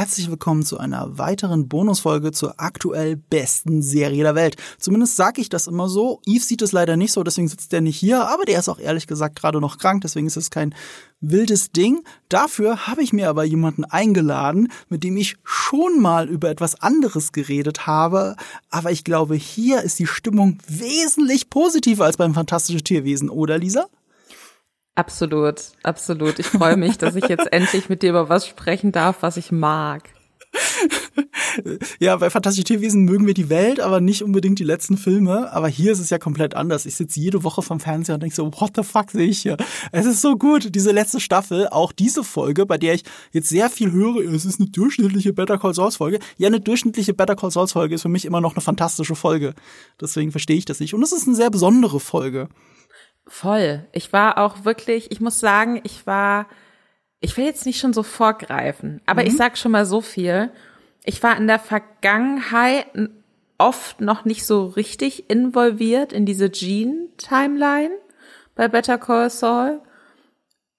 herzlich willkommen zu einer weiteren Bonusfolge zur aktuell besten Serie der Welt. Zumindest sage ich das immer so. Yves sieht es leider nicht so, deswegen sitzt er nicht hier, aber der ist auch ehrlich gesagt gerade noch krank, deswegen ist es kein wildes Ding. Dafür habe ich mir aber jemanden eingeladen, mit dem ich schon mal über etwas anderes geredet habe, aber ich glaube, hier ist die Stimmung wesentlich positiver als beim Fantastische Tierwesen, oder Lisa? Absolut, absolut. Ich freue mich, dass ich jetzt endlich mit dir über was sprechen darf, was ich mag. Ja, bei Fantastische Tierwesen mögen wir die Welt, aber nicht unbedingt die letzten Filme. Aber hier ist es ja komplett anders. Ich sitze jede Woche vom Fernseher und denke so, what the fuck sehe ich hier? Es ist so gut, diese letzte Staffel, auch diese Folge, bei der ich jetzt sehr viel höre, es ist eine durchschnittliche Better Call Saul Folge. Ja, eine durchschnittliche Better Call Saul Folge ist für mich immer noch eine fantastische Folge. Deswegen verstehe ich das nicht. Und es ist eine sehr besondere Folge. Voll. Ich war auch wirklich, ich muss sagen, ich war, ich will jetzt nicht schon so vorgreifen, aber mhm. ich sag schon mal so viel. Ich war in der Vergangenheit oft noch nicht so richtig involviert in diese Gene-Timeline bei Better Call Saul.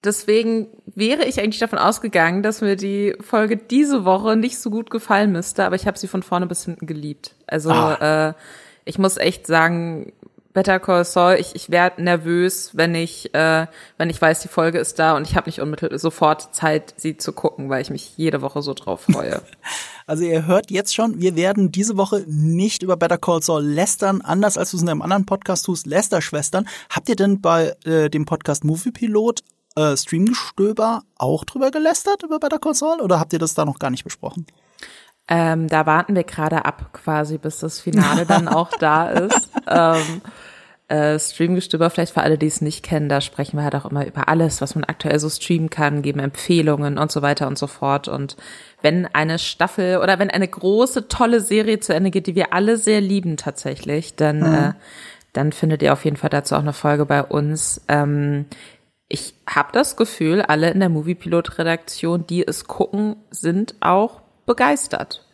Deswegen wäre ich eigentlich davon ausgegangen, dass mir die Folge diese Woche nicht so gut gefallen müsste, aber ich habe sie von vorne bis hinten geliebt. Also ah. äh, ich muss echt sagen, Better Call Saul, ich, ich werde nervös, wenn ich, äh, wenn ich weiß, die Folge ist da und ich habe nicht unmittelbar sofort Zeit, sie zu gucken, weil ich mich jede Woche so drauf freue. Also ihr hört jetzt schon, wir werden diese Woche nicht über Better Call Saul lästern, anders als du es in einem anderen Podcast tust, Lästerschwestern. Habt ihr denn bei äh, dem Podcast Movie Pilot äh, Streamgestöber auch drüber gelästert über Better Call Saul oder habt ihr das da noch gar nicht besprochen? Ähm, da warten wir gerade ab, quasi, bis das Finale dann auch da ist. Ähm, äh, Streamgestöber, vielleicht für alle, die es nicht kennen, da sprechen wir halt auch immer über alles, was man aktuell so streamen kann, geben Empfehlungen und so weiter und so fort. Und wenn eine Staffel oder wenn eine große, tolle Serie zu Ende geht, die wir alle sehr lieben tatsächlich, dann, mhm. äh, dann findet ihr auf jeden Fall dazu auch eine Folge bei uns. Ähm, ich habe das Gefühl, alle in der Moviepilot-Redaktion, die es gucken, sind auch begeistert.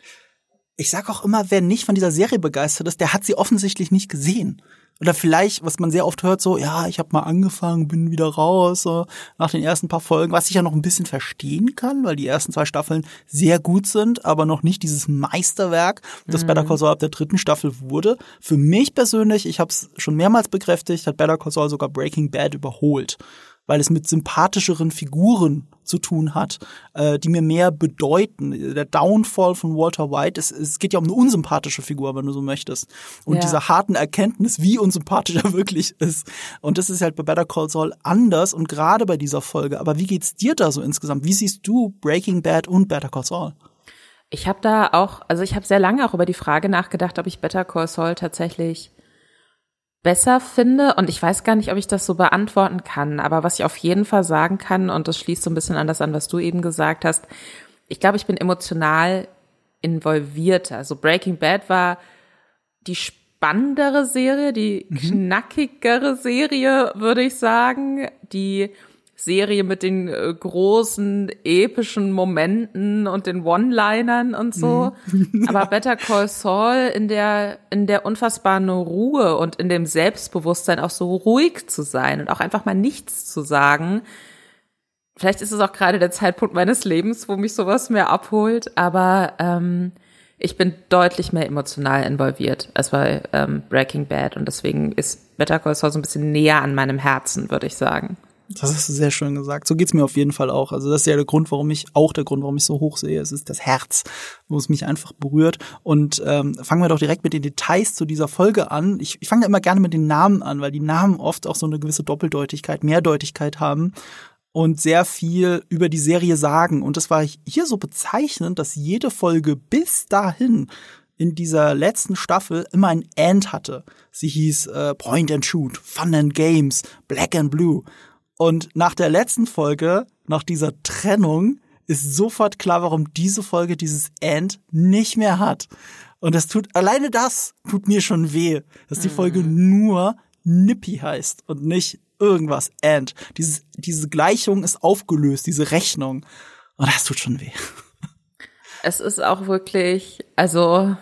Ich sag auch immer, wer nicht von dieser Serie begeistert ist, der hat sie offensichtlich nicht gesehen. Oder vielleicht, was man sehr oft hört, so, ja, ich habe mal angefangen, bin wieder raus, so, nach den ersten paar Folgen, was ich ja noch ein bisschen verstehen kann, weil die ersten zwei Staffeln sehr gut sind, aber noch nicht dieses Meisterwerk, das mhm. Better Call Saul ab der dritten Staffel wurde. Für mich persönlich, ich habe es schon mehrmals bekräftigt, hat Better Call Saul sogar Breaking Bad überholt weil es mit sympathischeren Figuren zu tun hat, äh, die mir mehr bedeuten. Der Downfall von Walter White, es, es geht ja um eine unsympathische Figur, wenn du so möchtest. Und ja. dieser harten Erkenntnis, wie unsympathisch er wirklich ist. Und das ist halt bei Better Call Saul anders und gerade bei dieser Folge. Aber wie geht's dir da so insgesamt? Wie siehst du Breaking Bad und Better Call Saul? Ich habe da auch, also ich habe sehr lange auch über die Frage nachgedacht, ob ich Better Call Saul tatsächlich besser finde. Und ich weiß gar nicht, ob ich das so beantworten kann. Aber was ich auf jeden Fall sagen kann, und das schließt so ein bisschen an das an, was du eben gesagt hast, ich glaube, ich bin emotional involvierter. Also Breaking Bad war die spannendere Serie, die mhm. knackigere Serie, würde ich sagen, die Serie mit den äh, großen epischen Momenten und den One-Linern und so. Mhm. Aber Better Call Saul in der, in der unfassbaren Ruhe und in dem Selbstbewusstsein auch so ruhig zu sein und auch einfach mal nichts zu sagen. Vielleicht ist es auch gerade der Zeitpunkt meines Lebens, wo mich sowas mehr abholt, aber ähm, ich bin deutlich mehr emotional involviert als bei ähm, Breaking Bad und deswegen ist Better Call Saul so ein bisschen näher an meinem Herzen, würde ich sagen. Das hast du sehr schön gesagt. So geht's mir auf jeden Fall auch. Also das ist ja der Grund, warum ich auch der Grund, warum ich so hoch sehe. Es ist das Herz, wo es mich einfach berührt. Und ähm, fangen wir doch direkt mit den Details zu dieser Folge an. Ich, ich fange immer gerne mit den Namen an, weil die Namen oft auch so eine gewisse Doppeldeutigkeit, Mehrdeutigkeit haben und sehr viel über die Serie sagen. Und das war hier so bezeichnend, dass jede Folge bis dahin in dieser letzten Staffel immer ein End hatte. Sie hieß äh, Point and Shoot, Fun and Games, Black and Blue. Und nach der letzten Folge, nach dieser Trennung, ist sofort klar, warum diese Folge dieses End nicht mehr hat. Und das tut, alleine das tut mir schon weh, dass die Folge mhm. nur Nippy heißt und nicht irgendwas End. Dieses, diese Gleichung ist aufgelöst, diese Rechnung. Und das tut schon weh. Es ist auch wirklich, also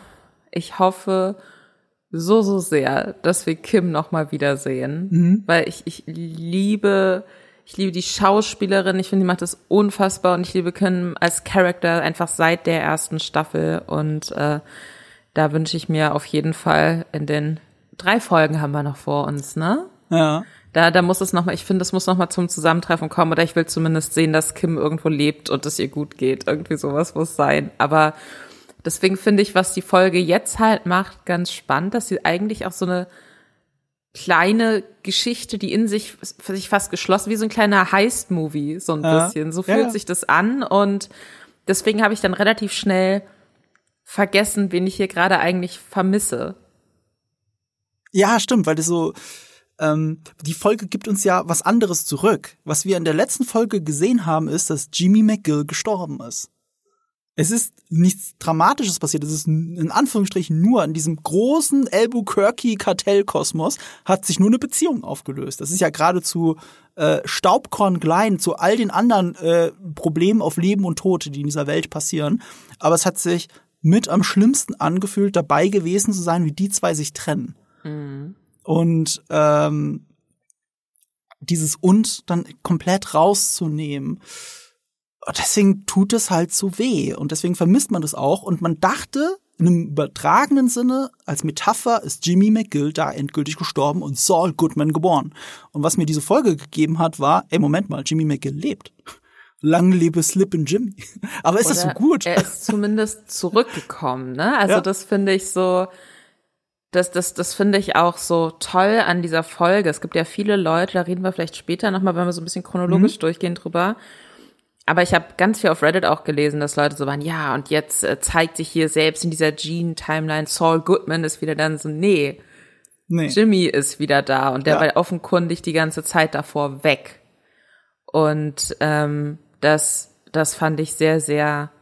ich hoffe, so, so sehr, dass wir Kim noch mal wiedersehen, mhm. weil ich, ich liebe Ich liebe die Schauspielerin. Ich finde, die macht das unfassbar und ich liebe Kim als Charakter einfach seit der ersten Staffel und äh, da wünsche ich mir auf jeden Fall in den drei Folgen haben wir noch vor uns, ne? Ja. Da, da muss es nochmal, ich finde, es muss nochmal zum Zusammentreffen kommen oder ich will zumindest sehen, dass Kim irgendwo lebt und es ihr gut geht. Irgendwie sowas muss sein. Aber deswegen finde ich, was die Folge jetzt halt macht, ganz spannend, dass sie eigentlich auch so eine kleine Geschichte, die in sich, sich fast geschlossen, wie so ein kleiner Heist-Movie, so ein ja. bisschen. So fühlt ja. sich das an und deswegen habe ich dann relativ schnell vergessen, wen ich hier gerade eigentlich vermisse. Ja, stimmt, weil das so, ähm, die Folge gibt uns ja was anderes zurück. Was wir in der letzten Folge gesehen haben, ist, dass Jimmy McGill gestorben ist. Es ist nichts Dramatisches passiert. Es ist in Anführungsstrichen nur in diesem großen Albuquerque-Kartellkosmos hat sich nur eine Beziehung aufgelöst. Das ist ja geradezu äh, staubkornklein zu all den anderen äh, Problemen auf Leben und Tod, die in dieser Welt passieren. Aber es hat sich mit am schlimmsten angefühlt, dabei gewesen zu sein, wie die zwei sich trennen. Mhm. Und ähm, dieses und dann komplett rauszunehmen. Deswegen tut es halt so weh und deswegen vermisst man das auch. Und man dachte, in einem übertragenen Sinne, als Metapher ist Jimmy McGill da endgültig gestorben und Saul Goodman geboren. Und was mir diese Folge gegeben hat, war, ey, Moment mal, Jimmy McGill lebt. Lang lebe Slip in Jimmy. Aber ist Oder das so gut? Er ist zumindest zurückgekommen, ne? Also ja. das finde ich so, das, das, das finde ich auch so toll an dieser Folge. Es gibt ja viele Leute, da reden wir vielleicht später nochmal, wenn wir so ein bisschen chronologisch mhm. durchgehen drüber. Aber ich habe ganz viel auf Reddit auch gelesen, dass Leute so waren, ja, und jetzt äh, zeigt sich hier selbst in dieser Gene-Timeline, Saul Goodman ist wieder dann so, nee, nee. Jimmy ist wieder da und der ja. war offenkundig die ganze Zeit davor weg. Und ähm, das, das fand ich sehr, sehr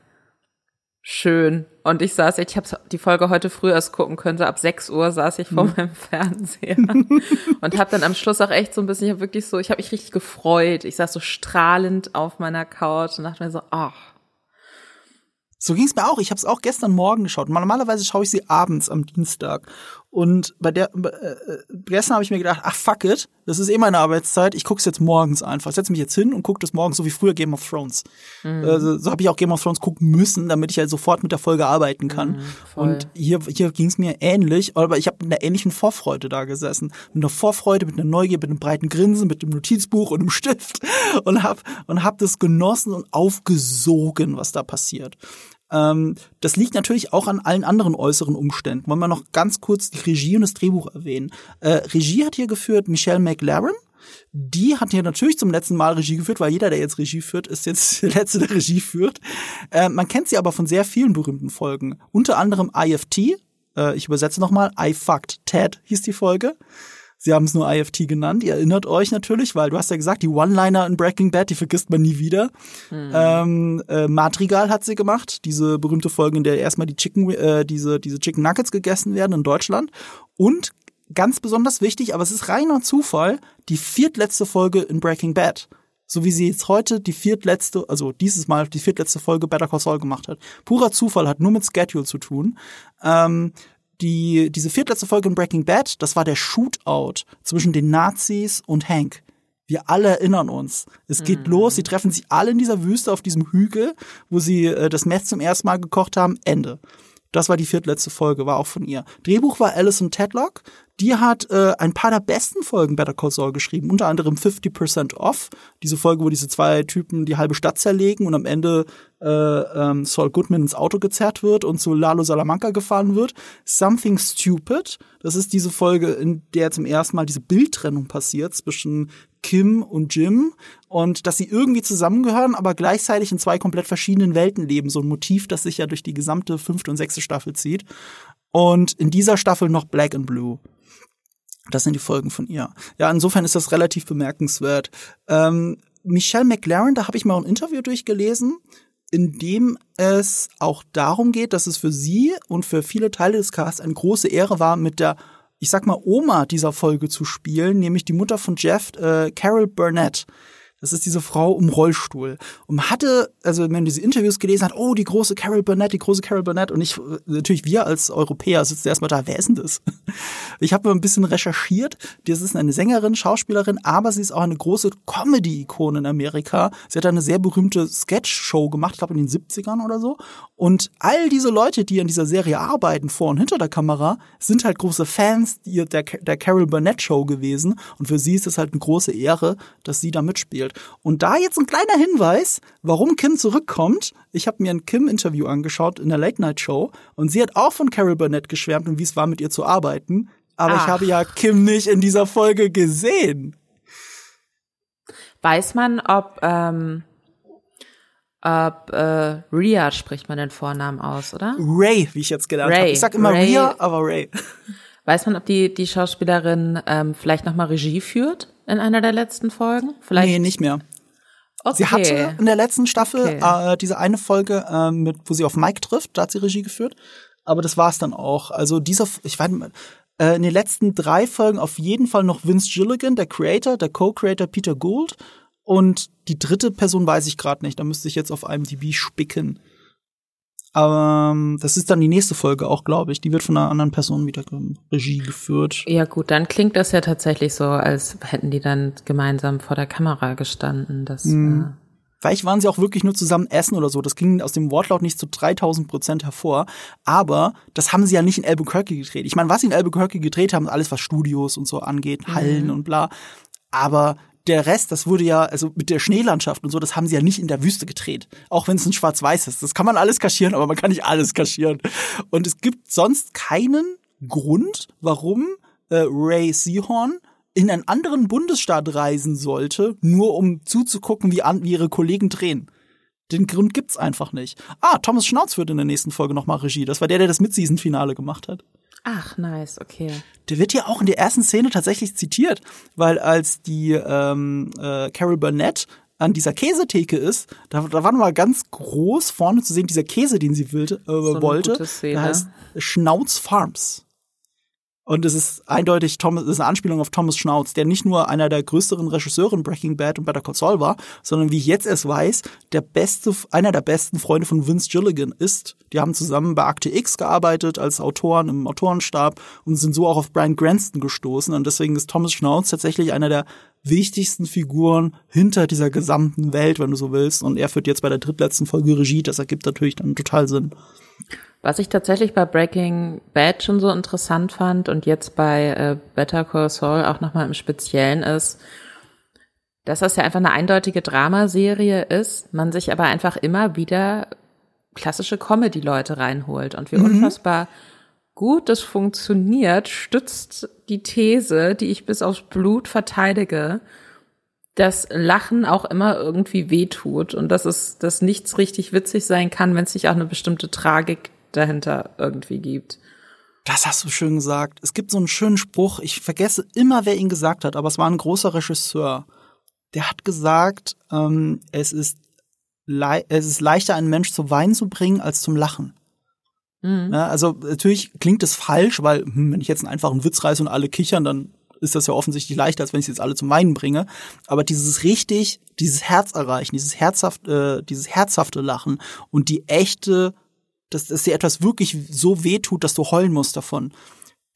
schön. Und ich saß, ich habe die Folge heute früh erst gucken können, so ab 6 Uhr saß ich vor mhm. meinem Fernseher und habe dann am Schluss auch echt so ein bisschen, ich habe wirklich so, ich habe mich richtig gefreut. Ich saß so strahlend auf meiner Couch und dachte mir so, ach, so ging es mir auch. Ich habe es auch gestern Morgen geschaut. Normalerweise schaue ich sie abends am Dienstag. Und bei der äh, äh gestern habe ich mir gedacht, ach fuck it, das ist eh meine Arbeitszeit. Ich gucke es jetzt morgens einfach. Setze mich jetzt hin und gucke das morgens, so wie früher Game of Thrones. Mhm. Also, so habe ich auch Game of Thrones gucken müssen, damit ich halt sofort mit der Folge arbeiten kann. Mhm, und hier, hier ging es mir ähnlich, aber ich habe mit einer ähnlichen Vorfreude da gesessen. Mit einer Vorfreude, mit einer Neugier, mit einem breiten Grinsen, mit einem Notizbuch und einem Stift und hab und hab das genossen und aufgesogen, was da passiert. Ähm, das liegt natürlich auch an allen anderen äußeren Umständen. Wollen wir noch ganz kurz die Regie und das Drehbuch erwähnen. Äh, Regie hat hier geführt Michelle McLaren. Die hat hier natürlich zum letzten Mal Regie geführt, weil jeder, der jetzt Regie führt, ist jetzt der Letzte, der Regie führt. Äh, man kennt sie aber von sehr vielen berühmten Folgen. Unter anderem IFT. Äh, ich übersetze nochmal. I Fucked Ted hieß die Folge. Sie haben es nur IFT genannt. Ihr erinnert euch natürlich, weil du hast ja gesagt, die One-Liner in Breaking Bad, die vergisst man nie wieder. Mhm. Ähm, äh, Madrigal hat sie gemacht, diese berühmte Folge, in der erstmal die Chicken, äh, diese, diese Chicken Nuggets gegessen werden in Deutschland. Und ganz besonders wichtig, aber es ist reiner Zufall, die viertletzte Folge in Breaking Bad. So wie sie jetzt heute die viertletzte, also dieses Mal die viertletzte Folge Better Call Saul gemacht hat. Purer Zufall, hat nur mit Schedule zu tun. Ähm, die, diese viertletzte Folge in Breaking Bad, das war der Shootout zwischen den Nazis und Hank. Wir alle erinnern uns. Es geht mhm. los, sie treffen sich alle in dieser Wüste auf diesem Hügel, wo sie äh, das Mess zum ersten Mal gekocht haben. Ende. Das war die viertletzte Folge, war auch von ihr. Drehbuch war Alison Tedlock. Die hat äh, ein paar der besten Folgen Better Call Saul geschrieben, unter anderem 50% Off, diese Folge, wo diese zwei Typen die halbe Stadt zerlegen und am Ende äh, ähm, Saul Goodman ins Auto gezerrt wird und zu Lalo Salamanca gefahren wird. Something Stupid, das ist diese Folge, in der zum ersten Mal diese Bildtrennung passiert zwischen Kim und Jim und dass sie irgendwie zusammengehören, aber gleichzeitig in zwei komplett verschiedenen Welten leben. So ein Motiv, das sich ja durch die gesamte fünfte und sechste Staffel zieht. Und in dieser Staffel noch Black and Blue. Das sind die Folgen von ihr. Ja, insofern ist das relativ bemerkenswert. Ähm, Michelle McLaren, da habe ich mal ein Interview durchgelesen, in dem es auch darum geht, dass es für sie und für viele Teile des Casts eine große Ehre war, mit der, ich sag mal, Oma dieser Folge zu spielen, nämlich die Mutter von Jeff, äh, Carol Burnett. Das ist diese Frau im Rollstuhl. Und hatte, also wenn man diese Interviews gelesen hat, oh, die große Carol Burnett, die große Carol Burnett. Und ich, natürlich wir als Europäer sitzen erstmal da, wer ist denn das? Ich habe mal ein bisschen recherchiert. Das ist eine Sängerin, Schauspielerin, aber sie ist auch eine große Comedy-Ikone in Amerika. Sie hat eine sehr berühmte Sketch-Show gemacht, ich glaube in den 70ern oder so. Und all diese Leute, die an dieser Serie arbeiten, vor und hinter der Kamera, sind halt große Fans der, der Carol Burnett Show gewesen. Und für sie ist es halt eine große Ehre, dass sie da mitspielt. Und da jetzt ein kleiner Hinweis, warum Kim zurückkommt. Ich habe mir ein Kim-Interview angeschaut in der Late-Night-Show und sie hat auch von Carol Burnett geschwärmt und wie es war, mit ihr zu arbeiten. Aber Ach. ich habe ja Kim nicht in dieser Folge gesehen. Weiß man, ob, ähm, ob äh, Rhea spricht man den Vornamen aus, oder? Ray, wie ich jetzt gelernt habe. Ich sag immer Ray. Rhea, aber Ray. Weiß man, ob die, die Schauspielerin ähm, vielleicht nochmal Regie führt in einer der letzten Folgen? Vielleicht? Nee, nicht mehr. Okay. Sie hatte in der letzten Staffel okay. äh, diese eine Folge, äh, mit, wo sie auf Mike trifft, da hat sie Regie geführt. Aber das war's dann auch. Also dieser, ich weiß nicht, äh, in den letzten drei Folgen auf jeden Fall noch Vince Gilligan, der Creator, der Co-Creator Peter Gould. Und die dritte Person weiß ich gerade nicht. Da müsste ich jetzt auf IMDb spicken. Aber ähm, das ist dann die nächste Folge auch, glaube ich. Die wird von einer anderen Person wieder Regie geführt. Ja gut, dann klingt das ja tatsächlich so, als hätten die dann gemeinsam vor der Kamera gestanden. Das, mhm. Vielleicht waren sie auch wirklich nur zusammen essen oder so. Das ging aus dem Wortlaut nicht zu 3000 Prozent hervor. Aber das haben sie ja nicht in Albuquerque gedreht. Ich meine, was sie in Albuquerque gedreht haben, alles was Studios und so angeht, Hallen mhm. und bla. Aber der Rest, das wurde ja, also mit der Schneelandschaft und so, das haben sie ja nicht in der Wüste gedreht. Auch wenn es ein Schwarz-Weiß ist. Das kann man alles kaschieren, aber man kann nicht alles kaschieren. Und es gibt sonst keinen Grund, warum äh, Ray Seahorn in einen anderen Bundesstaat reisen sollte, nur um zuzugucken, wie, an, wie ihre Kollegen drehen. Den Grund gibt's einfach nicht. Ah, Thomas Schnauz wird in der nächsten Folge nochmal Regie. Das war der, der das Mid-Season-Finale gemacht hat. Ach, nice, okay. Der wird ja auch in der ersten Szene tatsächlich zitiert, weil als die ähm, äh, Carol Burnett an dieser Käsetheke ist, da, da war mal ganz groß vorne zu sehen, dieser Käse, den sie will, äh, so wollte. Der heißt Schnauz Farms. Und es ist eindeutig Thomas, es ist eine Anspielung auf Thomas Schnauz, der nicht nur einer der größeren Regisseure in Breaking Bad und Better Call Saul war, sondern wie ich jetzt es weiß, der beste, einer der besten Freunde von Vince Gilligan ist. Die haben zusammen bei Akte X gearbeitet als Autoren im Autorenstab und sind so auch auf Brian Cranston gestoßen. Und deswegen ist Thomas Schnauz tatsächlich einer der wichtigsten Figuren hinter dieser gesamten Welt, wenn du so willst. Und er führt jetzt bei der drittletzten Folge Regie. Das ergibt natürlich dann total Sinn. Was ich tatsächlich bei Breaking Bad schon so interessant fand und jetzt bei äh, Better Call Saul auch nochmal im Speziellen ist, dass das ja einfach eine eindeutige Dramaserie ist, man sich aber einfach immer wieder klassische Comedy-Leute reinholt und wie mhm. unfassbar gut das funktioniert, stützt die These, die ich bis aufs Blut verteidige, dass Lachen auch immer irgendwie wehtut und dass es, dass nichts richtig witzig sein kann, wenn es sich auch eine bestimmte Tragik dahinter irgendwie gibt. Das hast du schön gesagt. Es gibt so einen schönen Spruch, ich vergesse immer, wer ihn gesagt hat, aber es war ein großer Regisseur. Der hat gesagt, ähm, es, ist es ist leichter, einen Mensch zu weinen zu bringen, als zum Lachen. Mhm. Ja, also natürlich klingt es falsch, weil hm, wenn ich jetzt einen einfachen Witz reiße und alle kichern, dann ist das ja offensichtlich leichter, als wenn ich sie jetzt alle zum Weinen bringe. Aber dieses richtig, dieses Herz erreichen, dieses herzhaft, äh, dieses herzhafte Lachen und die echte dass, dass dir etwas wirklich so wehtut, dass du heulen musst davon.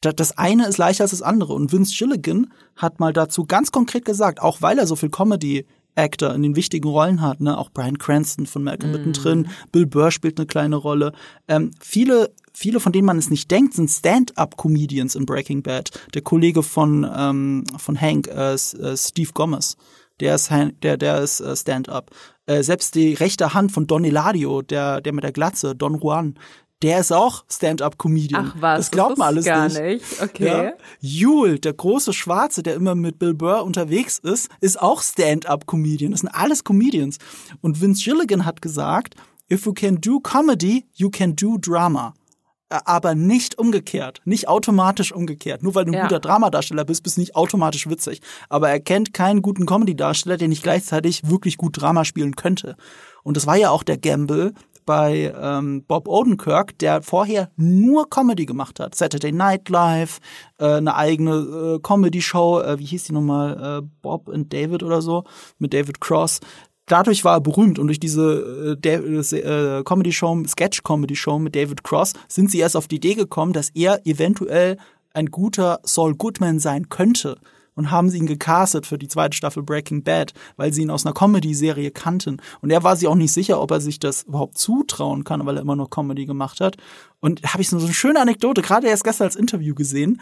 Das eine ist leichter als das andere. Und Vince Gilligan hat mal dazu ganz konkret gesagt, auch weil er so viel Comedy Actor in den wichtigen Rollen hat, ne, auch Brian Cranston von Malcolm mm. mittendrin, Bill Burr spielt eine kleine Rolle. Ähm, viele, viele von denen man es nicht denkt, sind Stand-up-Comedians in Breaking Bad. Der Kollege von ähm, von Hank, äh, äh Steve Gomez, der ist der der ist äh, Stand-up. Äh, selbst die rechte Hand von Don Eladio, der, der mit der Glatze, Don Juan, der ist auch Stand-up-Comedian. Ach was, das glaubt das man alles gar nicht. nicht. Okay. Ja. Jule, der große Schwarze, der immer mit Bill Burr unterwegs ist, ist auch Stand-up-Comedian. Das sind alles Comedians. Und Vince Gilligan hat gesagt, if you can do comedy, you can do drama. Äh, aber nicht umgekehrt, nicht automatisch umgekehrt. Nur weil du ein ja. guter Dramadarsteller bist, bist du nicht automatisch witzig. Aber er kennt keinen guten Comedy-Darsteller, der nicht gleichzeitig wirklich gut Drama spielen könnte. Und das war ja auch der Gamble bei ähm, Bob Odenkirk, der vorher nur Comedy gemacht hat. Saturday Night Live, äh, eine eigene äh, Comedy-Show, äh, wie hieß die nochmal, äh, Bob and David oder so, mit David Cross dadurch war er berühmt und durch diese äh, äh, Comedy-Show, Sketch-Comedy-Show mit David Cross sind sie erst auf die Idee gekommen, dass er eventuell ein guter Saul Goodman sein könnte und haben sie ihn gecastet für die zweite Staffel Breaking Bad, weil sie ihn aus einer Comedy-Serie kannten. Und er war sich auch nicht sicher, ob er sich das überhaupt zutrauen kann, weil er immer noch Comedy gemacht hat. Und habe ich so eine schöne Anekdote, gerade erst gestern als Interview gesehen.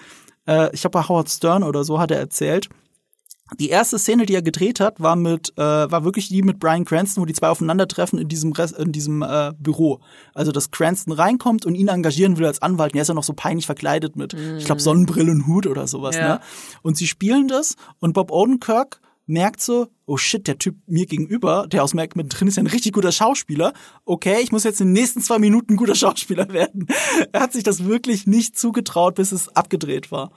Äh, ich glaube, bei Howard Stern oder so hat er erzählt, die erste Szene, die er gedreht hat, war mit äh, war wirklich die mit Brian Cranston, wo die zwei aufeinandertreffen in diesem Rest, in diesem äh, Büro. Also dass Cranston reinkommt und ihn engagieren will als Anwalt. Und er ist ja noch so peinlich verkleidet mit, mm. ich glaube Sonnenbrille und Hut oder sowas. Ja. Ne? Und sie spielen das und Bob Odenkirk merkt so, oh shit, der Typ mir gegenüber, der aus Mac mit drin ist ja ein richtig guter Schauspieler. Okay, ich muss jetzt in den nächsten zwei Minuten guter Schauspieler werden. er hat sich das wirklich nicht zugetraut, bis es abgedreht war.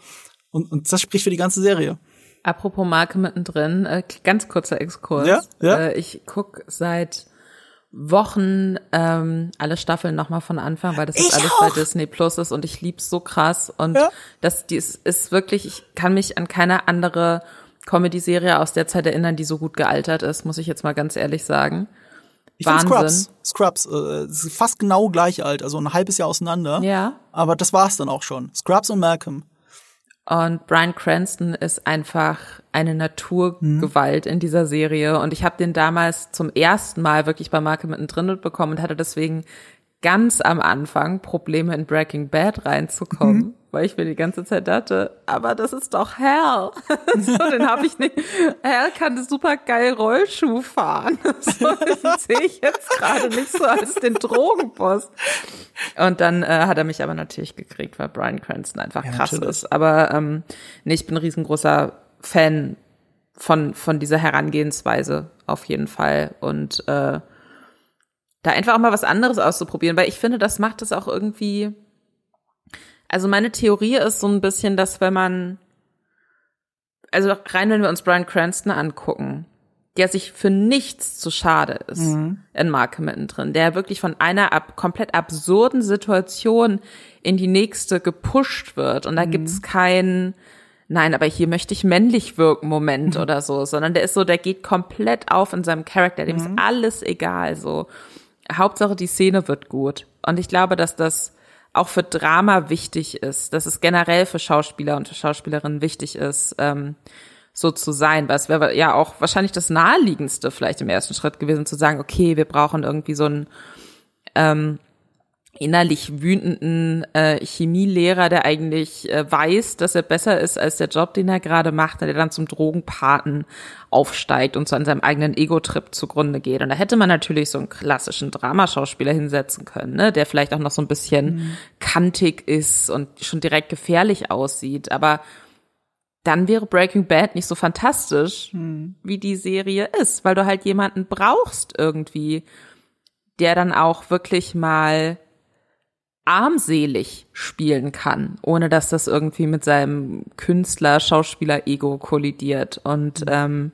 Und, und das spricht für die ganze Serie. Apropos Marke mittendrin, äh, ganz kurzer Exkurs. Ja, ja. Äh, ich guck seit Wochen ähm, alle Staffeln nochmal von Anfang, weil das ich ist alles auch. bei Disney Plus ist und ich lieb's so krass und ja. das die ist, ist wirklich, ich kann mich an keine andere Comedy-Serie aus der Zeit erinnern, die so gut gealtert ist, muss ich jetzt mal ganz ehrlich sagen. Ich Wahnsinn. Scrubs, Scrubs, äh, fast genau gleich alt, also ein halbes Jahr auseinander. Ja. Aber das war's dann auch schon. Scrubs und Malcolm. Und Brian Cranston ist einfach eine Naturgewalt mhm. in dieser Serie. Und ich habe den damals zum ersten Mal wirklich bei Marke mittendrin mitbekommen und hatte deswegen ganz am Anfang Probleme in Breaking Bad reinzukommen, mhm. Weil ich mir die ganze Zeit dachte, aber das ist doch Hell. so, den habe ich nicht. Hell kann super geil Rollschuh fahren. so, den sehe ich jetzt gerade nicht so als den Drogenboss. Und dann äh, hat er mich aber natürlich gekriegt, weil Brian Cranston einfach ja, krass natürlich. ist. Aber ähm, nee, ich bin ein riesengroßer Fan von von dieser Herangehensweise auf jeden Fall und äh, da einfach auch mal was anderes auszuprobieren, weil ich finde, das macht es auch irgendwie. Also meine Theorie ist so ein bisschen, dass wenn man, also rein, wenn wir uns Brian Cranston angucken, der sich für nichts zu schade ist mhm. in Marke mittendrin, der wirklich von einer ab, komplett absurden Situation in die nächste gepusht wird und da mhm. gibt's keinen, nein, aber hier möchte ich männlich wirken Moment mhm. oder so, sondern der ist so, der geht komplett auf in seinem Charakter, dem ist mhm. alles egal so. Hauptsache die Szene wird gut. Und ich glaube, dass das auch für Drama wichtig ist, dass es generell für Schauspieler und für Schauspielerinnen wichtig ist, ähm, so zu sein. Weil es wäre ja auch wahrscheinlich das naheliegendste vielleicht im ersten Schritt gewesen, zu sagen, okay, wir brauchen irgendwie so ein ähm, innerlich wütenden äh, Chemielehrer, der eigentlich äh, weiß, dass er besser ist als der Job, den er gerade macht, der dann zum Drogenpaten aufsteigt und so an seinem eigenen Ego-Trip zugrunde geht. Und da hätte man natürlich so einen klassischen Dramaschauspieler hinsetzen können, ne, der vielleicht auch noch so ein bisschen mhm. kantig ist und schon direkt gefährlich aussieht. Aber dann wäre Breaking Bad nicht so fantastisch, mhm. wie die Serie ist, weil du halt jemanden brauchst irgendwie, der dann auch wirklich mal armselig spielen kann, ohne dass das irgendwie mit seinem Künstler, Schauspieler-Ego kollidiert. Und mhm. ähm,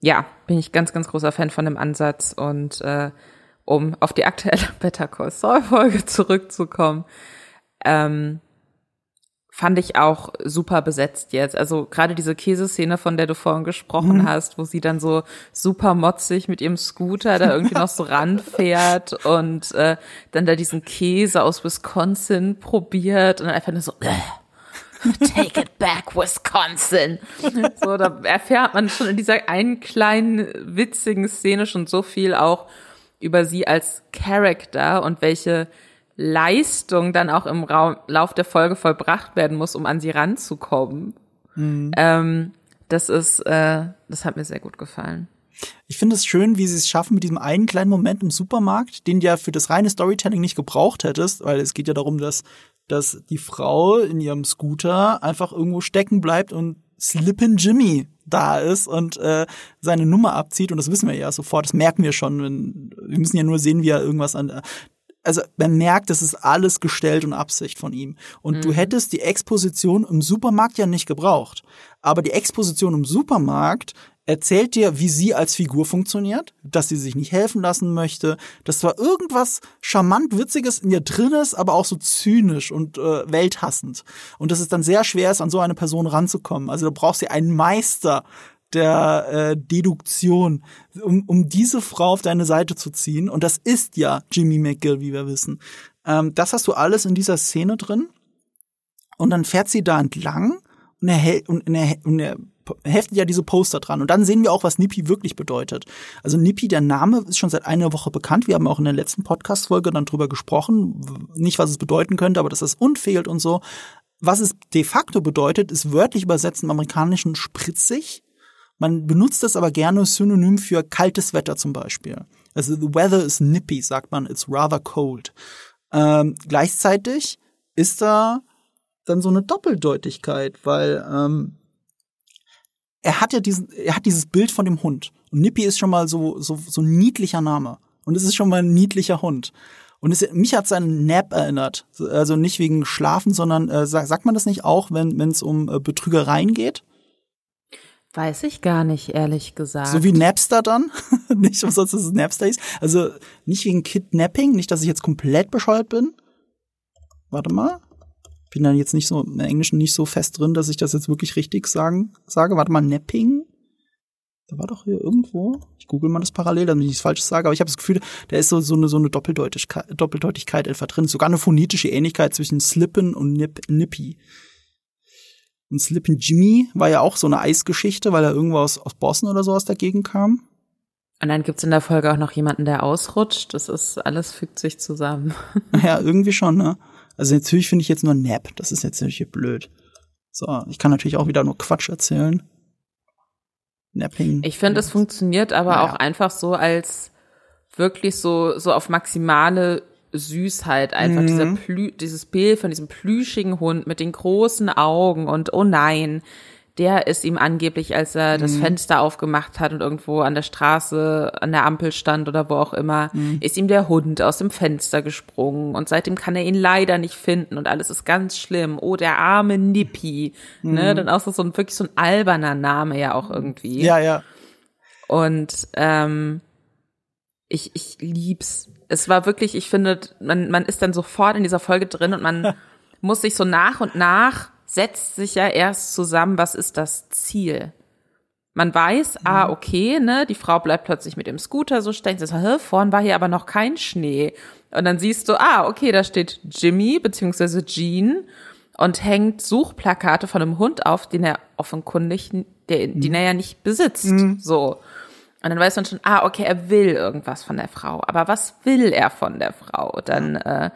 ja, bin ich ganz, ganz großer Fan von dem Ansatz. Und äh, um auf die aktuelle Better Call Saul Folge zurückzukommen, ähm, fand ich auch super besetzt jetzt. Also gerade diese Käseszene, von der du vorhin gesprochen mhm. hast, wo sie dann so super motzig mit ihrem Scooter da irgendwie noch so ranfährt und äh, dann da diesen Käse aus Wisconsin probiert und dann einfach nur so Take it back, Wisconsin. So, da erfährt man schon in dieser einen kleinen witzigen Szene schon so viel auch über sie als Character und welche Leistung dann auch im Raum, Lauf der Folge vollbracht werden muss, um an sie ranzukommen. Mhm. Ähm, das ist, äh, das hat mir sehr gut gefallen. Ich finde es schön, wie sie es schaffen mit diesem einen kleinen Moment im Supermarkt, den du ja für das reine Storytelling nicht gebraucht hättest, weil es geht ja darum, dass, dass die Frau in ihrem Scooter einfach irgendwo stecken bleibt und Slippin' Jimmy da ist und äh, seine Nummer abzieht und das wissen wir ja sofort, das merken wir schon. Wenn, wir müssen ja nur sehen, wie er irgendwas an also man merkt, das ist alles gestellt und Absicht von ihm. Und mhm. du hättest die Exposition im Supermarkt ja nicht gebraucht. Aber die Exposition im Supermarkt erzählt dir, wie sie als Figur funktioniert, dass sie sich nicht helfen lassen möchte, dass zwar irgendwas charmant Witziges in ihr drin ist, aber auch so zynisch und äh, welthassend. Und dass es dann sehr schwer ist, an so eine Person ranzukommen. Also du brauchst ja einen Meister der äh, Deduktion, um, um diese Frau auf deine Seite zu ziehen. Und das ist ja Jimmy McGill, wie wir wissen. Ähm, das hast du alles in dieser Szene drin. Und dann fährt sie da entlang und er, und er, und er heftet ja diese Poster dran. Und dann sehen wir auch, was Nippy wirklich bedeutet. Also Nippy, der Name, ist schon seit einer Woche bekannt. Wir haben auch in der letzten Podcast-Folge dann drüber gesprochen. Nicht, was es bedeuten könnte, aber dass es unfehlt und so. Was es de facto bedeutet, ist wörtlich übersetzt im Amerikanischen spritzig. Man benutzt es aber gerne synonym für kaltes Wetter zum Beispiel. Also the weather is nippy, sagt man, it's rather cold. Ähm, gleichzeitig ist da dann so eine Doppeldeutigkeit, weil ähm, er hat ja diesen, er hat dieses Bild von dem Hund. Und Nippy ist schon mal so, so, so ein niedlicher Name. Und es ist schon mal ein niedlicher Hund. Und es, mich hat seinen Nap erinnert. Also nicht wegen Schlafen, sondern äh, sagt, sagt man das nicht auch, wenn es um äh, Betrügereien geht? Weiß ich gar nicht, ehrlich gesagt. So wie Napster dann? nicht, was sonst das Napster ist. Also nicht wegen Kidnapping, nicht, dass ich jetzt komplett bescheuert bin. Warte mal bin dann jetzt nicht so im Englischen nicht so fest drin, dass ich das jetzt wirklich richtig sagen sage. Warte mal, Napping. Da war doch hier irgendwo. Ich google mal das parallel, damit ich nichts Falsches sage. Aber ich habe das Gefühl, da ist so, so eine, so eine Doppeldeutigkeit, Doppeldeutigkeit etwa drin. Sogar eine phonetische Ähnlichkeit zwischen Slippen und Nip, Nippy. Und Slippin' Jimmy war ja auch so eine Eisgeschichte, weil er irgendwo aus, aus Boston oder sowas dagegen kam. Und dann gibt's in der Folge auch noch jemanden, der ausrutscht. Das ist, alles fügt sich zusammen. Ja, irgendwie schon, ne? Also natürlich finde ich jetzt nur Nap. Das ist jetzt natürlich blöd. So, ich kann natürlich auch wieder nur Quatsch erzählen. Napping. Ich finde, es funktioniert aber naja. auch einfach so als wirklich so, so auf maximale Süßheit einfach. Mhm. Dieser Plü dieses Bild von diesem plüschigen Hund mit den großen Augen und oh nein, der ist ihm angeblich, als er das mhm. Fenster aufgemacht hat und irgendwo an der Straße, an der Ampel stand oder wo auch immer, mhm. ist ihm der Hund aus dem Fenster gesprungen und seitdem kann er ihn leider nicht finden und alles ist ganz schlimm. Oh, der arme Nippi. Ne? Mhm. Dann auch so, so ein wirklich so ein alberner Name ja auch irgendwie. Ja, ja. Und ähm, ich, ich lieb's. Es war wirklich, ich finde, man, man ist dann sofort in dieser Folge drin und man muss sich so nach und nach setzt sich ja erst zusammen, was ist das Ziel. Man weiß, ah, mhm. ah, okay, ne, die Frau bleibt plötzlich mit dem Scooter so stehen. Hä, vorhin war hier aber noch kein Schnee. Und dann siehst du, ah, okay, da steht Jimmy beziehungsweise Jean und hängt Suchplakate von einem Hund auf, den er offenkundig, der, mhm. den er ja nicht besitzt. Mhm. So. Und dann weiß man schon, ah, okay, er will irgendwas von der Frau. Aber was will er von der Frau? Dann äh,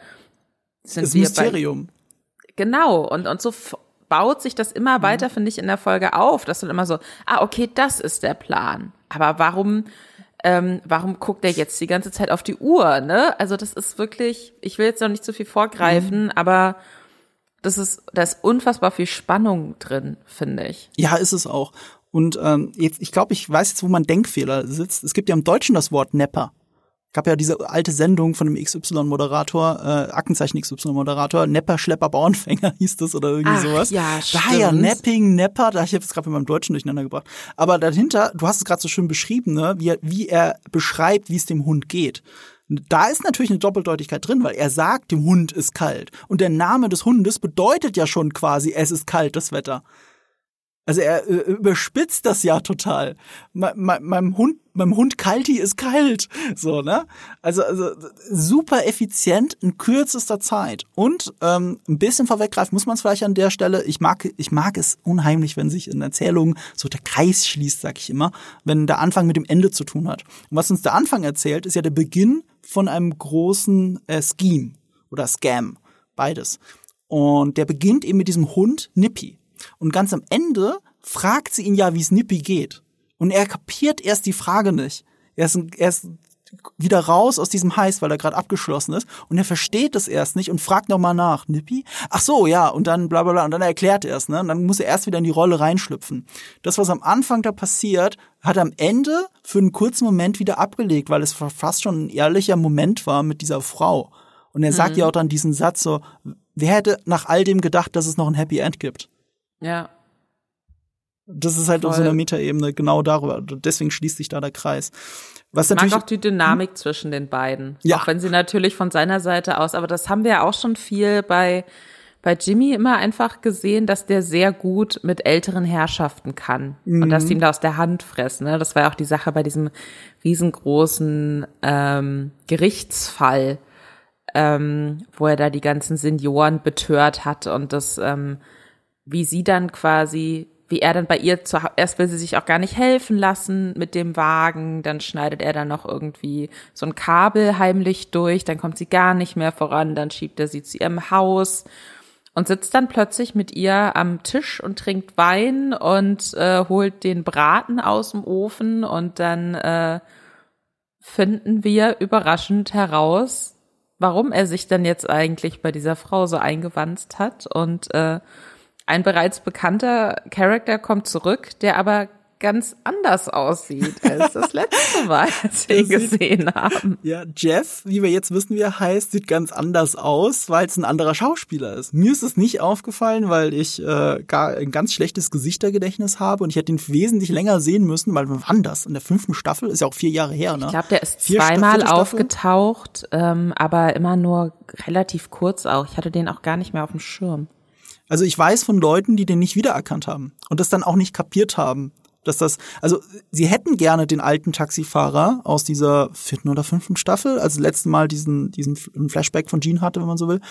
sind das wir Mysterium. Bei, Genau, und, und so baut sich das immer mhm. weiter, finde ich, in der Folge auf, dass dann immer so, ah, okay, das ist der Plan. Aber warum, ähm, warum guckt er jetzt die ganze Zeit auf die Uhr, ne? Also das ist wirklich, ich will jetzt noch nicht zu viel vorgreifen, mhm. aber das ist, da ist unfassbar viel Spannung drin, finde ich. Ja, ist es auch. Und ähm, jetzt, ich glaube, ich weiß jetzt, wo mein Denkfehler sitzt. Es gibt ja im Deutschen das Wort Nepper gab ja diese alte Sendung von dem XY-Moderator, äh, Aktenzeichen XY-Moderator, Nepper, Schlepper, Bauernfänger hieß das oder irgendwie Ach, sowas. Ja. Daher Napping, Nepper, da ich habe es gerade mit meinem Deutschen durcheinander gebracht. Aber dahinter, du hast es gerade so schön beschrieben, ne, wie, er, wie er beschreibt, wie es dem Hund geht. Da ist natürlich eine Doppeldeutigkeit drin, weil er sagt, dem Hund ist kalt. Und der Name des Hundes bedeutet ja schon quasi, es ist kalt, das Wetter. Also er äh, überspitzt das ja total. Me me meinem Hund, meinem Hund Kalti ist kalt. So, ne? Also, also super effizient in kürzester Zeit. Und ähm, ein bisschen vorweggreifen muss man es vielleicht an der Stelle. Ich mag, ich mag es unheimlich, wenn sich in Erzählungen so der Kreis schließt, sag ich immer, wenn der Anfang mit dem Ende zu tun hat. Und was uns der Anfang erzählt, ist ja der Beginn von einem großen äh, Scheme oder Scam. Beides. Und der beginnt eben mit diesem Hund Nippy. Und ganz am Ende fragt sie ihn ja, wie es Nippy geht. Und er kapiert erst die Frage nicht. Er ist, er ist wieder raus aus diesem Heiß, weil er gerade abgeschlossen ist. Und er versteht es erst nicht und fragt nochmal nach. Nippy? Ach so, ja. Und dann bla bla bla. Und dann erklärt er es. Ne? Und dann muss er erst wieder in die Rolle reinschlüpfen. Das, was am Anfang da passiert, hat am Ende für einen kurzen Moment wieder abgelegt, weil es fast schon ein ehrlicher Moment war mit dieser Frau. Und er sagt mhm. ja auch dann diesen Satz so, wer hätte nach all dem gedacht, dass es noch ein Happy End gibt? Ja. Das ist halt Voll. auf so einer Metaebene genau darüber. Deswegen schließt sich da der Kreis. Was ich mag auch die Dynamik hm? zwischen den beiden. Ja. Auch wenn sie natürlich von seiner Seite aus, aber das haben wir ja auch schon viel bei, bei Jimmy immer einfach gesehen, dass der sehr gut mit älteren Herrschaften kann. Mhm. Und dass die ihm da aus der Hand fressen. Ne? Das war ja auch die Sache bei diesem riesengroßen ähm, Gerichtsfall, ähm, wo er da die ganzen Senioren betört hat und das, ähm, wie sie dann quasi wie er dann bei ihr zu, erst will sie sich auch gar nicht helfen lassen mit dem Wagen, dann schneidet er dann noch irgendwie so ein Kabel heimlich durch, dann kommt sie gar nicht mehr voran, dann schiebt er sie zu ihrem Haus und sitzt dann plötzlich mit ihr am Tisch und trinkt Wein und äh, holt den Braten aus dem Ofen und dann äh, finden wir überraschend heraus, warum er sich dann jetzt eigentlich bei dieser Frau so eingewanzt hat und äh, ein bereits bekannter Charakter kommt zurück, der aber ganz anders aussieht als das letzte Mal, als wir ihn gesehen haben. Ja, Jeff, wie wir jetzt wissen, wie er heißt, sieht ganz anders aus, weil es ein anderer Schauspieler ist. Mir ist es nicht aufgefallen, weil ich äh, gar ein ganz schlechtes Gesichtergedächtnis habe und ich hätte ihn wesentlich länger sehen müssen, weil wann das? In der fünften Staffel ist ja auch vier Jahre her, ne? Ich glaube, der ist vier zweimal aufgetaucht, ähm, aber immer nur relativ kurz auch. Ich hatte den auch gar nicht mehr auf dem Schirm. Also ich weiß von Leuten, die den nicht wiedererkannt haben und das dann auch nicht kapiert haben. Dass das, also sie hätten gerne den alten Taxifahrer aus dieser vierten oder fünften Staffel, also letzten Mal diesen, diesen Flashback von Gene hatte, wenn man so will,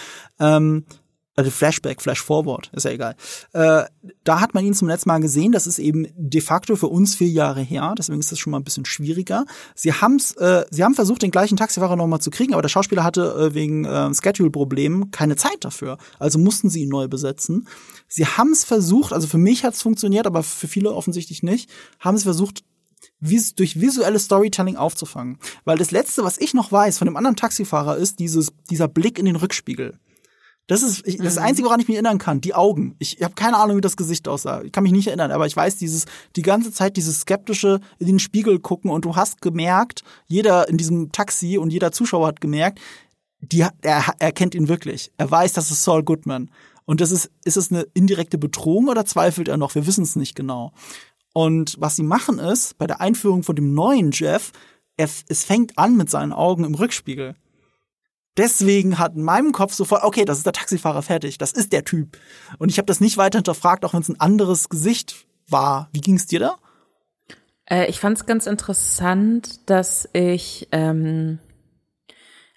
ähm, also Flashback, Flash Forward, ist ja egal. Äh, da hat man ihn zum letzten Mal gesehen. Das ist eben de facto für uns vier Jahre her. Deswegen ist das schon mal ein bisschen schwieriger. Sie haben's, äh, sie haben versucht, den gleichen Taxifahrer nochmal zu kriegen, aber der Schauspieler hatte äh, wegen äh, Schedule-Problemen keine Zeit dafür. Also mussten sie ihn neu besetzen. Sie haben es versucht, also für mich hat es funktioniert, aber für viele offensichtlich nicht, haben es versucht, vis durch visuelles Storytelling aufzufangen. Weil das Letzte, was ich noch weiß von dem anderen Taxifahrer, ist dieses, dieser Blick in den Rückspiegel. Das ist ich, das mhm. Einzige, woran ich mich erinnern kann. Die Augen. Ich, ich habe keine Ahnung, wie das Gesicht aussah. Ich kann mich nicht erinnern, aber ich weiß dieses die ganze Zeit dieses skeptische in den Spiegel gucken und du hast gemerkt, jeder in diesem Taxi und jeder Zuschauer hat gemerkt, die, er, er kennt ihn wirklich. Er weiß, das ist Saul Goodman. Und das ist, ist es eine indirekte Bedrohung oder zweifelt er noch? Wir wissen es nicht genau. Und was sie machen ist, bei der Einführung von dem neuen Jeff, er, es fängt an mit seinen Augen im Rückspiegel. Deswegen hat in meinem Kopf sofort, okay, das ist der Taxifahrer fertig, das ist der Typ. Und ich habe das nicht weiter hinterfragt, auch wenn es ein anderes Gesicht war. Wie ging es dir da? Äh, ich fand es ganz interessant, dass ich, ähm,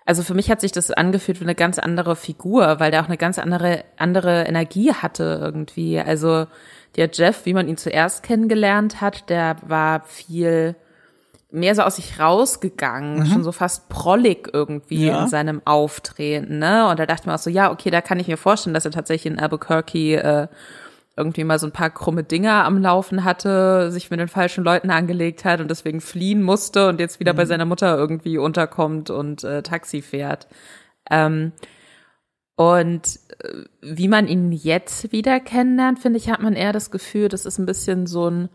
also für mich hat sich das angefühlt wie eine ganz andere Figur, weil der auch eine ganz andere andere Energie hatte irgendwie. Also der Jeff, wie man ihn zuerst kennengelernt hat, der war viel mehr so aus sich rausgegangen, mhm. schon so fast prollig irgendwie ja. in seinem Auftreten, ne? Und da dachte mir auch so, ja, okay, da kann ich mir vorstellen, dass er tatsächlich in Albuquerque äh, irgendwie mal so ein paar krumme Dinger am Laufen hatte, sich mit den falschen Leuten angelegt hat und deswegen fliehen musste und jetzt wieder mhm. bei seiner Mutter irgendwie unterkommt und äh, Taxi fährt. Ähm, und äh, wie man ihn jetzt wieder kennenlernt, finde ich, hat man eher das Gefühl, das ist ein bisschen so ein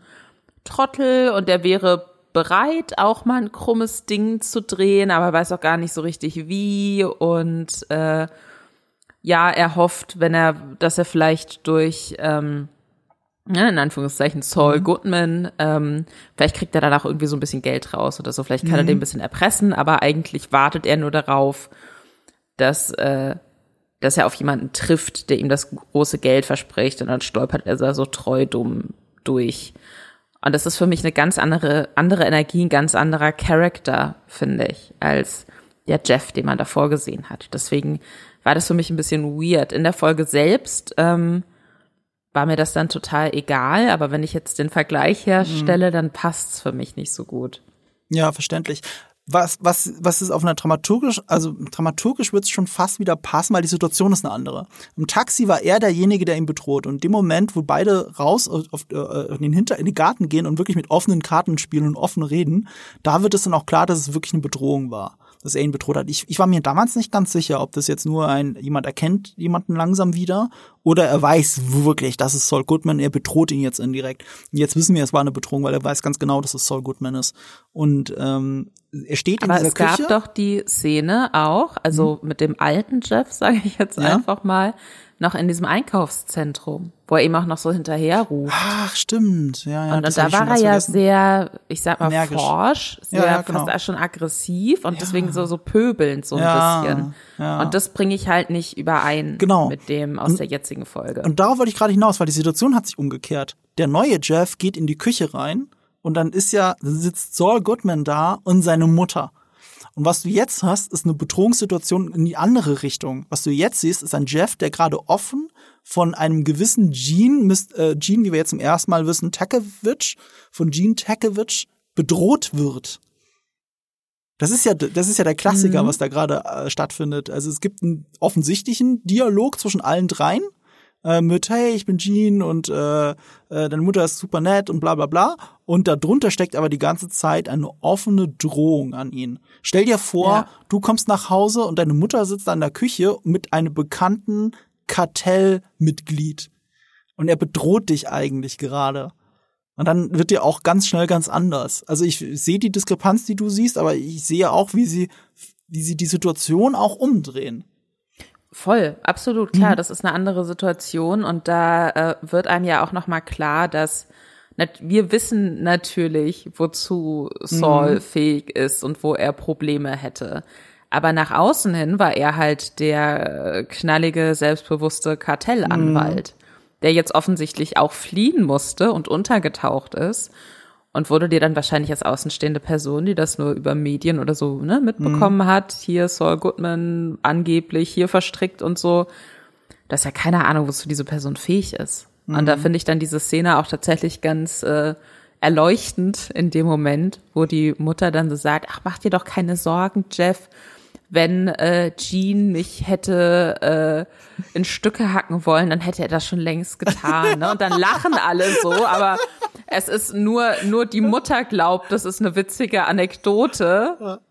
Trottel und der wäre bereit, auch mal ein krummes Ding zu drehen, aber weiß auch gar nicht so richtig wie. Und äh, ja, er hofft, wenn er, dass er vielleicht durch ähm, ja, in Anführungszeichen Saul mhm. Goodman, ähm, vielleicht kriegt er danach irgendwie so ein bisschen Geld raus oder so, vielleicht kann mhm. er den ein bisschen erpressen, aber eigentlich wartet er nur darauf, dass, äh, dass er auf jemanden trifft, der ihm das große Geld verspricht und dann stolpert er so treu dumm durch. Und das ist für mich eine ganz andere, andere Energie, ein ganz anderer Charakter, finde ich, als der Jeff, den man davor gesehen hat. Deswegen war das für mich ein bisschen weird. In der Folge selbst ähm, war mir das dann total egal, aber wenn ich jetzt den Vergleich herstelle, mhm. dann passt's für mich nicht so gut. Ja, verständlich was, was, was ist auf einer dramaturgisch, also dramaturgisch wird es schon fast wieder passen, weil die Situation ist eine andere. Im Taxi war er derjenige, der ihn bedroht. Und in dem Moment, wo beide raus auf, auf, äh, in, den Hinter, in den Garten gehen und wirklich mit offenen Karten spielen und offen reden, da wird es dann auch klar, dass es wirklich eine Bedrohung war dass er ihn bedroht hat. Ich, ich war mir damals nicht ganz sicher, ob das jetzt nur ein, jemand erkennt jemanden langsam wieder oder er weiß wirklich, das ist Saul Goodman, er bedroht ihn jetzt indirekt. Und jetzt wissen wir, es war eine Bedrohung, weil er weiß ganz genau, dass es Saul Goodman ist. Und ähm, er steht Aber in dieser es gab Küche. doch die Szene auch, also mhm. mit dem alten Jeff, sage ich jetzt ja. einfach mal, noch in diesem Einkaufszentrum, wo er eben auch noch so hinterher ruft. Ach, stimmt. Ja, ja, und, und da war er ja vergessen. sehr, ich sag mal, Energisch. forsch, sehr Ja, ja, genau. fast schon aggressiv und Ja. deswegen so, so pöbelnd so ein Ja, bisschen. ja. Und das bringe ich halt nicht überein Genau. mit dem aus der jetzigen Folge. Und darauf wollte ich gerade hinaus, weil die Situation hat sich umgekehrt. Der neue Jeff geht in die Küche rein und dann ist ja, dann sitzt Saul Goodman da und seine Mutter. Und was du jetzt hast, ist eine Bedrohungssituation in die andere Richtung. Was du jetzt siehst, ist ein Jeff, der gerade offen von einem gewissen Gene, äh, Gene, wie wir jetzt zum ersten Mal wissen, Takevich, von Gene Takevich bedroht wird. Das ist ja, das ist ja der Klassiker, was da gerade äh, stattfindet. Also es gibt einen offensichtlichen Dialog zwischen allen dreien äh, mit Hey, ich bin Jean und äh, äh, deine Mutter ist super nett und bla bla bla. Und darunter steckt aber die ganze Zeit eine offene Drohung an ihn. Stell dir vor, Ja. du kommst nach Hause und deine Mutter sitzt an der Küche mit einem bekannten Kartellmitglied. Und er bedroht dich eigentlich gerade. Und dann wird dir auch ganz schnell ganz anders. Also ich sehe die Diskrepanz, die du siehst, aber ich sehe auch, wie sie, wie sie die Situation auch umdrehen. Voll, absolut Mhm. klar. Das ist eine andere Situation und da äh, wird einem ja auch noch mal klar, dass wir wissen natürlich, wozu Saul Mhm. fähig ist und wo er Probleme hätte. Aber nach außen hin war er halt der knallige, selbstbewusste Kartellanwalt, der jetzt offensichtlich auch fliehen musste und untergetaucht ist. Und wurde dir dann wahrscheinlich als außenstehende Person, die das nur über Medien oder so ne, mitbekommen hat, hier Saul Goodman angeblich hier verstrickt und so, dass ja keine Ahnung, wozu diese Person fähig ist. Und da finde ich dann diese Szene auch tatsächlich ganz äh, erleuchtend in dem Moment, wo die Mutter dann so sagt, ach, mach dir doch keine Sorgen, Jeff, wenn äh, Jean mich hätte äh, in Stücke hacken wollen, dann hätte er das schon längst getan. Ne? Und dann lachen alle so, aber es ist nur, nur die Mutter glaubt, das ist eine witzige Anekdote,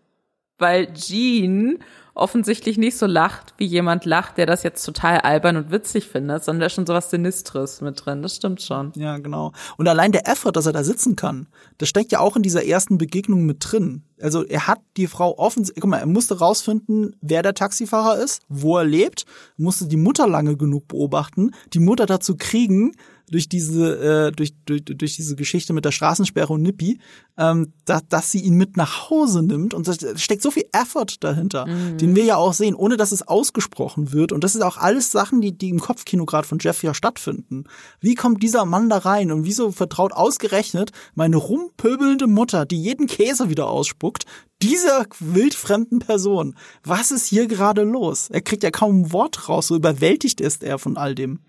weil Jean offensichtlich nicht so lacht, wie jemand lacht, der das jetzt total albern und witzig findet, sondern da ist schon sowas Sinistres mit drin. Das stimmt schon. Ja, genau. Und allein der Effort, dass er da sitzen kann, das steckt ja auch in dieser ersten Begegnung mit drin. Also er hat die Frau offensichtlich, guck mal, er musste rausfinden, wer der Taxifahrer ist, wo er lebt, musste die Mutter lange genug beobachten, die Mutter dazu kriegen, durch diese, äh, durch, durch, durch diese Geschichte mit der Straßensperre und Nippi, ähm, da, dass sie ihn mit nach Hause nimmt. Und da steckt so viel Effort dahinter, den wir ja auch sehen, ohne dass es ausgesprochen wird. Und das ist auch alles Sachen, die, die im Kopfkino gerade von Jeff ja stattfinden. Wie kommt dieser Mann da rein und wieso vertraut ausgerechnet meine rumpöbelnde Mutter, die jeden Käse wieder ausspuckt, dieser wildfremden Person? Was ist hier gerade los? Er kriegt ja kaum ein Wort raus, so überwältigt ist er von all dem.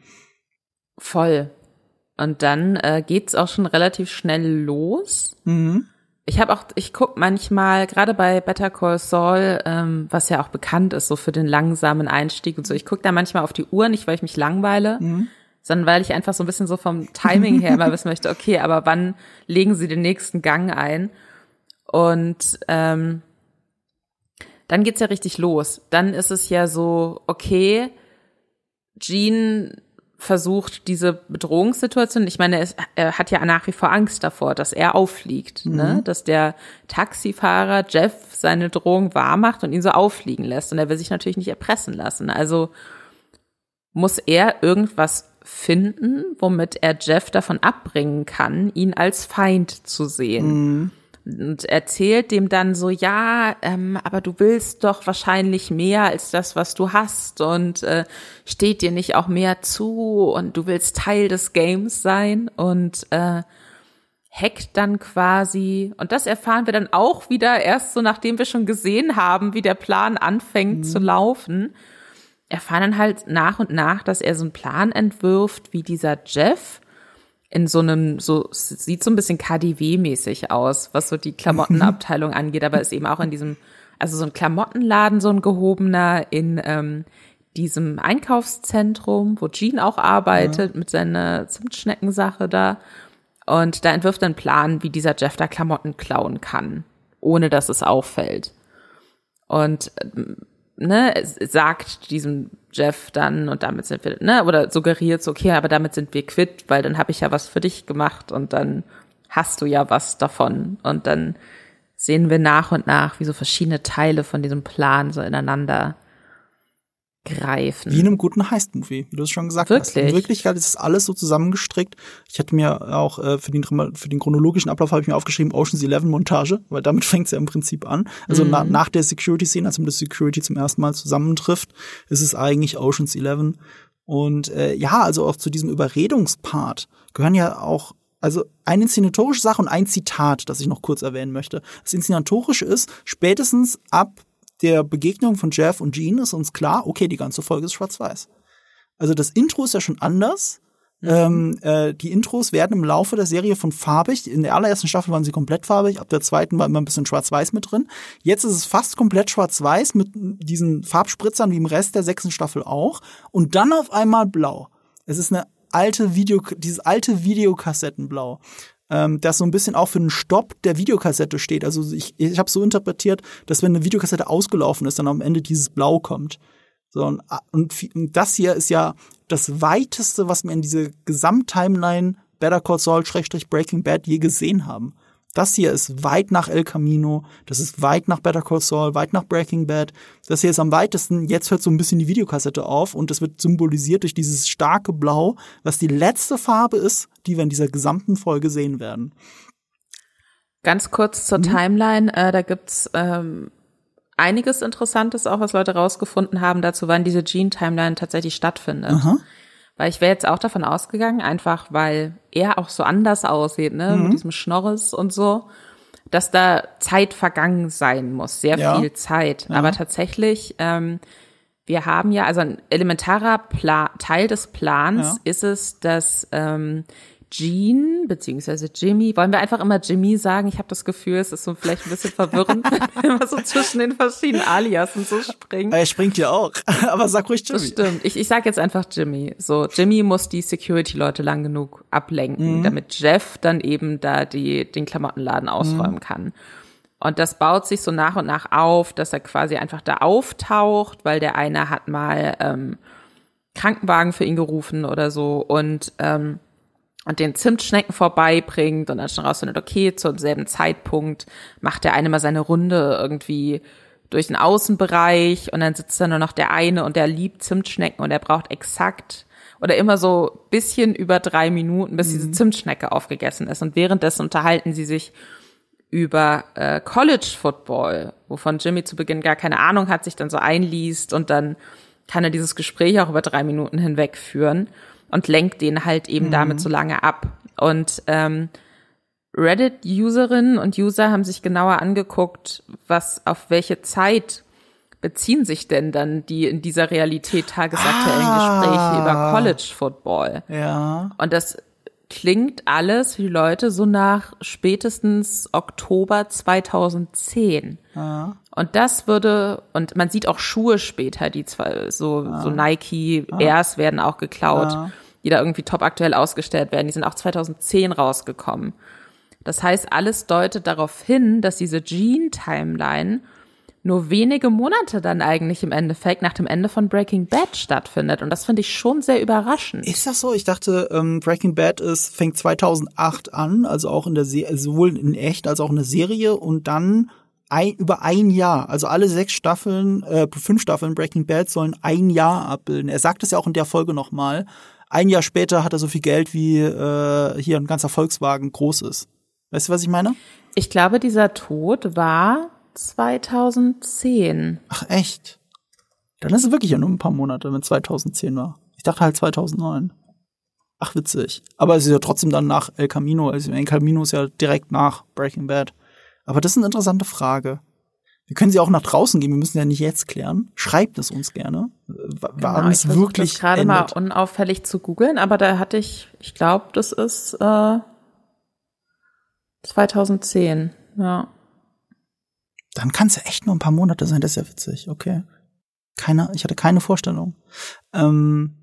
Voll. Und dann äh, geht's auch schon relativ schnell los. Mhm. Ich habe auch, ich guck manchmal, gerade bei Better Call Saul, ähm, was ja auch bekannt ist, so für den langsamen Einstieg und so, ich guck da manchmal auf die Uhr, nicht weil ich mich langweile, sondern weil ich einfach so ein bisschen so vom Timing her immer wissen möchte, okay, aber wann legen sie den nächsten Gang ein? Und ähm, dann geht's ja richtig los. Dann ist es ja so, okay, Jean versucht diese Bedrohungssituation, ich meine, es, er hat ja nach wie vor Angst davor, dass er auffliegt, ne? dass der Taxifahrer Jeff seine Drohung wahrmacht und ihn so auffliegen lässt und er will sich natürlich nicht erpressen lassen. Also muss er irgendwas finden, womit er Jeff davon abbringen kann, ihn als Feind zu sehen und erzählt dem dann so, ja, ähm, aber du willst doch wahrscheinlich mehr als das, was du hast und äh, steht dir nicht auch mehr zu und du willst Teil des Games sein und äh, hackt dann quasi, und das erfahren wir dann auch wieder erst so, nachdem wir schon gesehen haben, wie der Plan anfängt zu laufen, erfahren dann halt nach und nach, dass er so einen Plan entwirft, wie dieser Jeff in so einem, so, sieht so ein bisschen KDW-mäßig aus, was so die Klamottenabteilung angeht, aber ist eben auch in diesem, also so ein Klamottenladen, so ein gehobener in ähm, diesem Einkaufszentrum, wo Jean auch arbeitet mit seiner Zimtschneckensache da. Und da entwirft er einen Plan, wie dieser Jeff da Klamotten klauen kann, ohne dass es auffällt. Und ähm, ne, sagt diesem Jeff dann und damit sind wir, ne, oder suggeriert so, okay, aber damit sind wir quitt, weil dann habe ich ja was für dich gemacht und dann hast du ja was davon. Und dann sehen wir nach und nach, wie so verschiedene Teile von diesem Plan so ineinander greifen. Wie in einem guten Heist-Movie, wie du es schon gesagt Wirklich? hast. In Wirklichkeit ist es alles so zusammengestrickt. Ich hatte mir auch äh, für, den, für den chronologischen Ablauf habe ich mir aufgeschrieben Ocean's Eleven Montage, weil damit fängt es ja im Prinzip an. Also Mhm. na, nach der Security-Szene, als man das Security zum ersten Mal zusammentrifft, ist es eigentlich Ocean's Eleven. Und äh, ja, also auch zu diesem Überredungspart gehören ja auch also eine inszenatorische Sache und ein Zitat, das ich noch kurz erwähnen möchte. Das Inszenatorische ist, spätestens ab der Begegnung von Jeff und Jean ist uns klar, okay, die ganze Folge ist schwarz-weiß. Also das Intro ist ja schon anders. Ähm, äh, die Intros werden im Laufe der Serie von farbig. In der allerersten Staffel waren sie komplett farbig, ab der zweiten war immer ein bisschen schwarz-weiß mit drin. Jetzt ist es fast komplett schwarz-weiß mit diesen Farbspritzern wie im Rest der sechsten Staffel auch. Und dann auf einmal blau. Es ist eine alte Video, dieses alte Videokassettenblau ähm, das so ein bisschen auch für einen Stopp der Videokassette steht. Also ich, ich habe so interpretiert, dass wenn eine Videokassette ausgelaufen ist, dann am Ende dieses Blau kommt. So, und, und, und das hier ist ja das weiteste, was wir in diese Gesamttimeline Better Call Saul Breaking Bad je gesehen haben. Das hier ist weit nach El Camino, das ist weit nach Better Call Saul, weit nach Breaking Bad. Das hier ist am weitesten, jetzt hört so ein bisschen die Videokassette auf und das wird symbolisiert durch dieses starke Blau, was die letzte Farbe ist, die wir in dieser gesamten Folge sehen werden. Ganz kurz zur Mhm. Timeline, äh, da gibt's ähm, einiges Interessantes auch, was Leute rausgefunden haben dazu, wann diese Gene-Timeline tatsächlich stattfindet. Aha. Weil ich wäre jetzt auch davon ausgegangen, einfach weil er auch so anders aussieht, ne, Mhm. mit diesem Schnorres und so, dass da Zeit vergangen sein muss, sehr Ja. viel Zeit. Aber tatsächlich, ähm, wir haben ja, also ein elementarer Pla Teil des Plans Ja. ist es, dass ähm, Jean beziehungsweise Jimmy, wollen wir einfach immer Jimmy sagen? Ich habe das Gefühl, es ist so vielleicht ein bisschen verwirrend, wenn immer so zwischen den verschiedenen Alias und so springen. Er springt ja auch, aber sag ruhig Das Jimmy. stimmt. Ich, ich sag jetzt einfach Jimmy. So, Jimmy muss die Security-Leute lang genug ablenken, Mhm. damit Jeff dann eben da die, den Klamottenladen ausräumen Mhm. kann. Und das baut sich so nach und nach auf, dass er quasi einfach da auftaucht, weil der eine hat mal ähm, Krankenwagen für ihn gerufen oder so und ähm, und den Zimtschnecken vorbeibringt und dann schon rausfindet, okay, zum selben Zeitpunkt macht der eine mal seine Runde irgendwie durch den Außenbereich und dann sitzt da nur noch der eine und der liebt Zimtschnecken und er braucht exakt oder immer so bisschen über drei Minuten, bis diese Zimtschnecke aufgegessen ist. Und währenddessen unterhalten sie sich über äh, College Football, wovon Jimmy zu Beginn gar keine Ahnung hat, sich dann so einliest und dann kann er dieses Gespräch auch über drei Minuten hinweg führen und lenkt den halt eben damit so lange ab. Und ähm, Reddit-Userinnen und User haben sich genauer angeguckt, was auf welche Zeit beziehen sich denn dann die in dieser Realität tagesaktuellen Ah. Gespräche über College Football. Ja. Und das klingt alles für die Leute so nach spätestens Oktober 2010. Ja. Und das würde, und man sieht auch Schuhe später, die zwar so, so Nike Airs werden auch geklaut, die da irgendwie top aktuell ausgestellt werden. Die sind auch 2010 rausgekommen. Das heißt, alles deutet darauf hin, dass diese Gene-Timeline nur wenige Monate dann eigentlich im Endeffekt nach dem Ende von Breaking Bad stattfindet. Und das finde ich schon sehr überraschend. Ist das so? Ich dachte, ähm, Breaking Bad ist, fängt 2008 an, also auch in der Serie, sowohl in echt als auch in der Serie und dann ein, über ein Jahr, also alle sechs Staffeln, äh, fünf Staffeln Breaking Bad sollen ein Jahr abbilden. Er sagt es ja auch in der Folge nochmal. Ein Jahr später hat er so viel Geld wie äh, hier ein ganzer Volkswagen groß ist. Weißt du, was ich meine? Ich glaube, dieser Tod war 2010. Ach echt? Dann ist es wirklich ja nur ein paar Monate, wenn 2010 war. Ich dachte halt 2009. Ach witzig. Aber es ist ja trotzdem dann nach El Camino. Also El Camino ist ja direkt nach Breaking Bad. Aber das ist eine interessante Frage. Wir können sie auch nach draußen gehen. Wir müssen ja nicht jetzt klären. Schreibt es uns gerne. Wann Genau, es ich wirklich das gerade mal unauffällig zu googeln, aber da hatte ich, ich glaube, das ist äh, 2010. Ja. Dann kann es ja echt nur ein paar Monate sein. Das ist ja witzig. Okay. Keine, ich hatte keine Vorstellung. Ähm,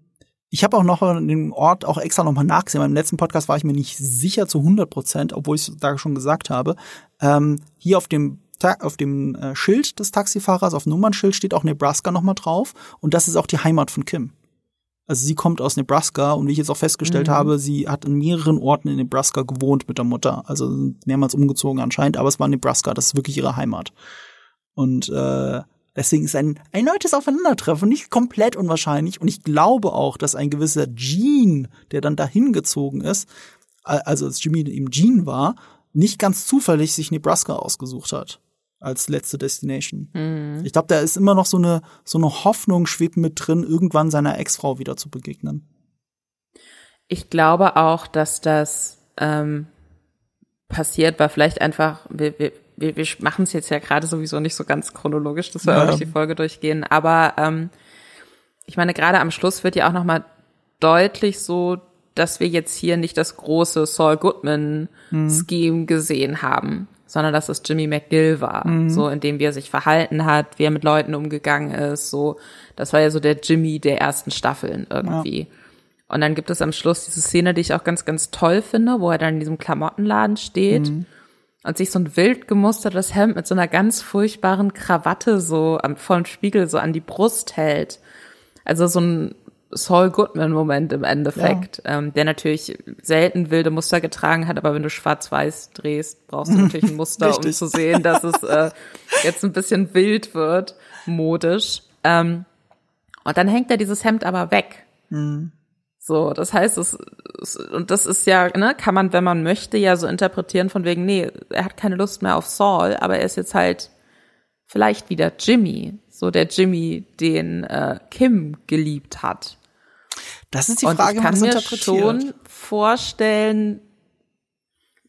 ich habe auch noch den Ort auch extra nochmal nachgesehen. Beim letzten Podcast war ich mir nicht sicher zu 100 Prozent, obwohl ich es da schon gesagt habe. Ähm, hier auf dem auf dem äh, Schild des Taxifahrers, auf Nummernschild steht auch Nebraska nochmal drauf. Und das ist auch die Heimat von Kim. Also sie kommt aus Nebraska und wie ich jetzt auch festgestellt habe, sie hat in mehreren Orten in Nebraska gewohnt mit der Mutter. Also mehrmals umgezogen anscheinend, aber es war Nebraska, das ist wirklich ihre Heimat. Und äh, Deswegen ist ein erneutes Aufeinandertreffen nicht komplett unwahrscheinlich. Und ich glaube auch, dass ein gewisser Gene, der dann dahin gezogen ist, also als Jimmy eben Gene war, nicht ganz zufällig sich Nebraska ausgesucht hat als letzte Destination. Mhm. Ich glaube, da ist immer noch so eine so eine Hoffnung schwebt mit drin, irgendwann seiner Ex-Frau wieder zu begegnen. Ich glaube auch, dass das ähm, passiert, weil vielleicht einfach wir, wir, wir, machen es jetzt ja gerade sowieso nicht so ganz chronologisch, dass wir ja. auch durch die Folge durchgehen, aber ähm, ich meine, gerade am Schluss wird ja auch noch mal deutlich so, dass wir jetzt hier nicht das große Saul Goodman mhm. Gesehen haben, sondern dass es Jimmy McGill war, mhm. so in dem wie er sich verhalten hat, wie er mit Leuten umgegangen ist, so das war ja so der Jimmy der ersten Staffeln irgendwie. Ja. Und dann gibt es am Schluss diese Szene, die ich auch ganz ganz toll finde, wo er dann in diesem Klamottenladen steht. Mhm. Und sich so ein wild gemustertes Hemd mit so einer ganz furchtbaren Krawatte so am, vor dem Spiegel so an die Brust hält. Also so ein Saul Goodman-Moment im Endeffekt, ja. ähm, der natürlich selten wilde Muster getragen hat, aber wenn du schwarz-weiß drehst, brauchst du natürlich ein Muster, um zu sehen, dass es äh, jetzt ein bisschen wild wird, modisch. Ähm, und dann hängt er dieses Hemd aber weg. Mhm. So, das heißt, es, es, und das ist ja, ne, kann man, wenn man möchte, ja so interpretieren von wegen, nee, er hat keine Lust mehr auf Saul, aber er ist jetzt halt vielleicht wieder Jimmy, so der Jimmy, den äh, Kim geliebt hat. Das ist die Frage, Und ich kann mir schon vorstellen,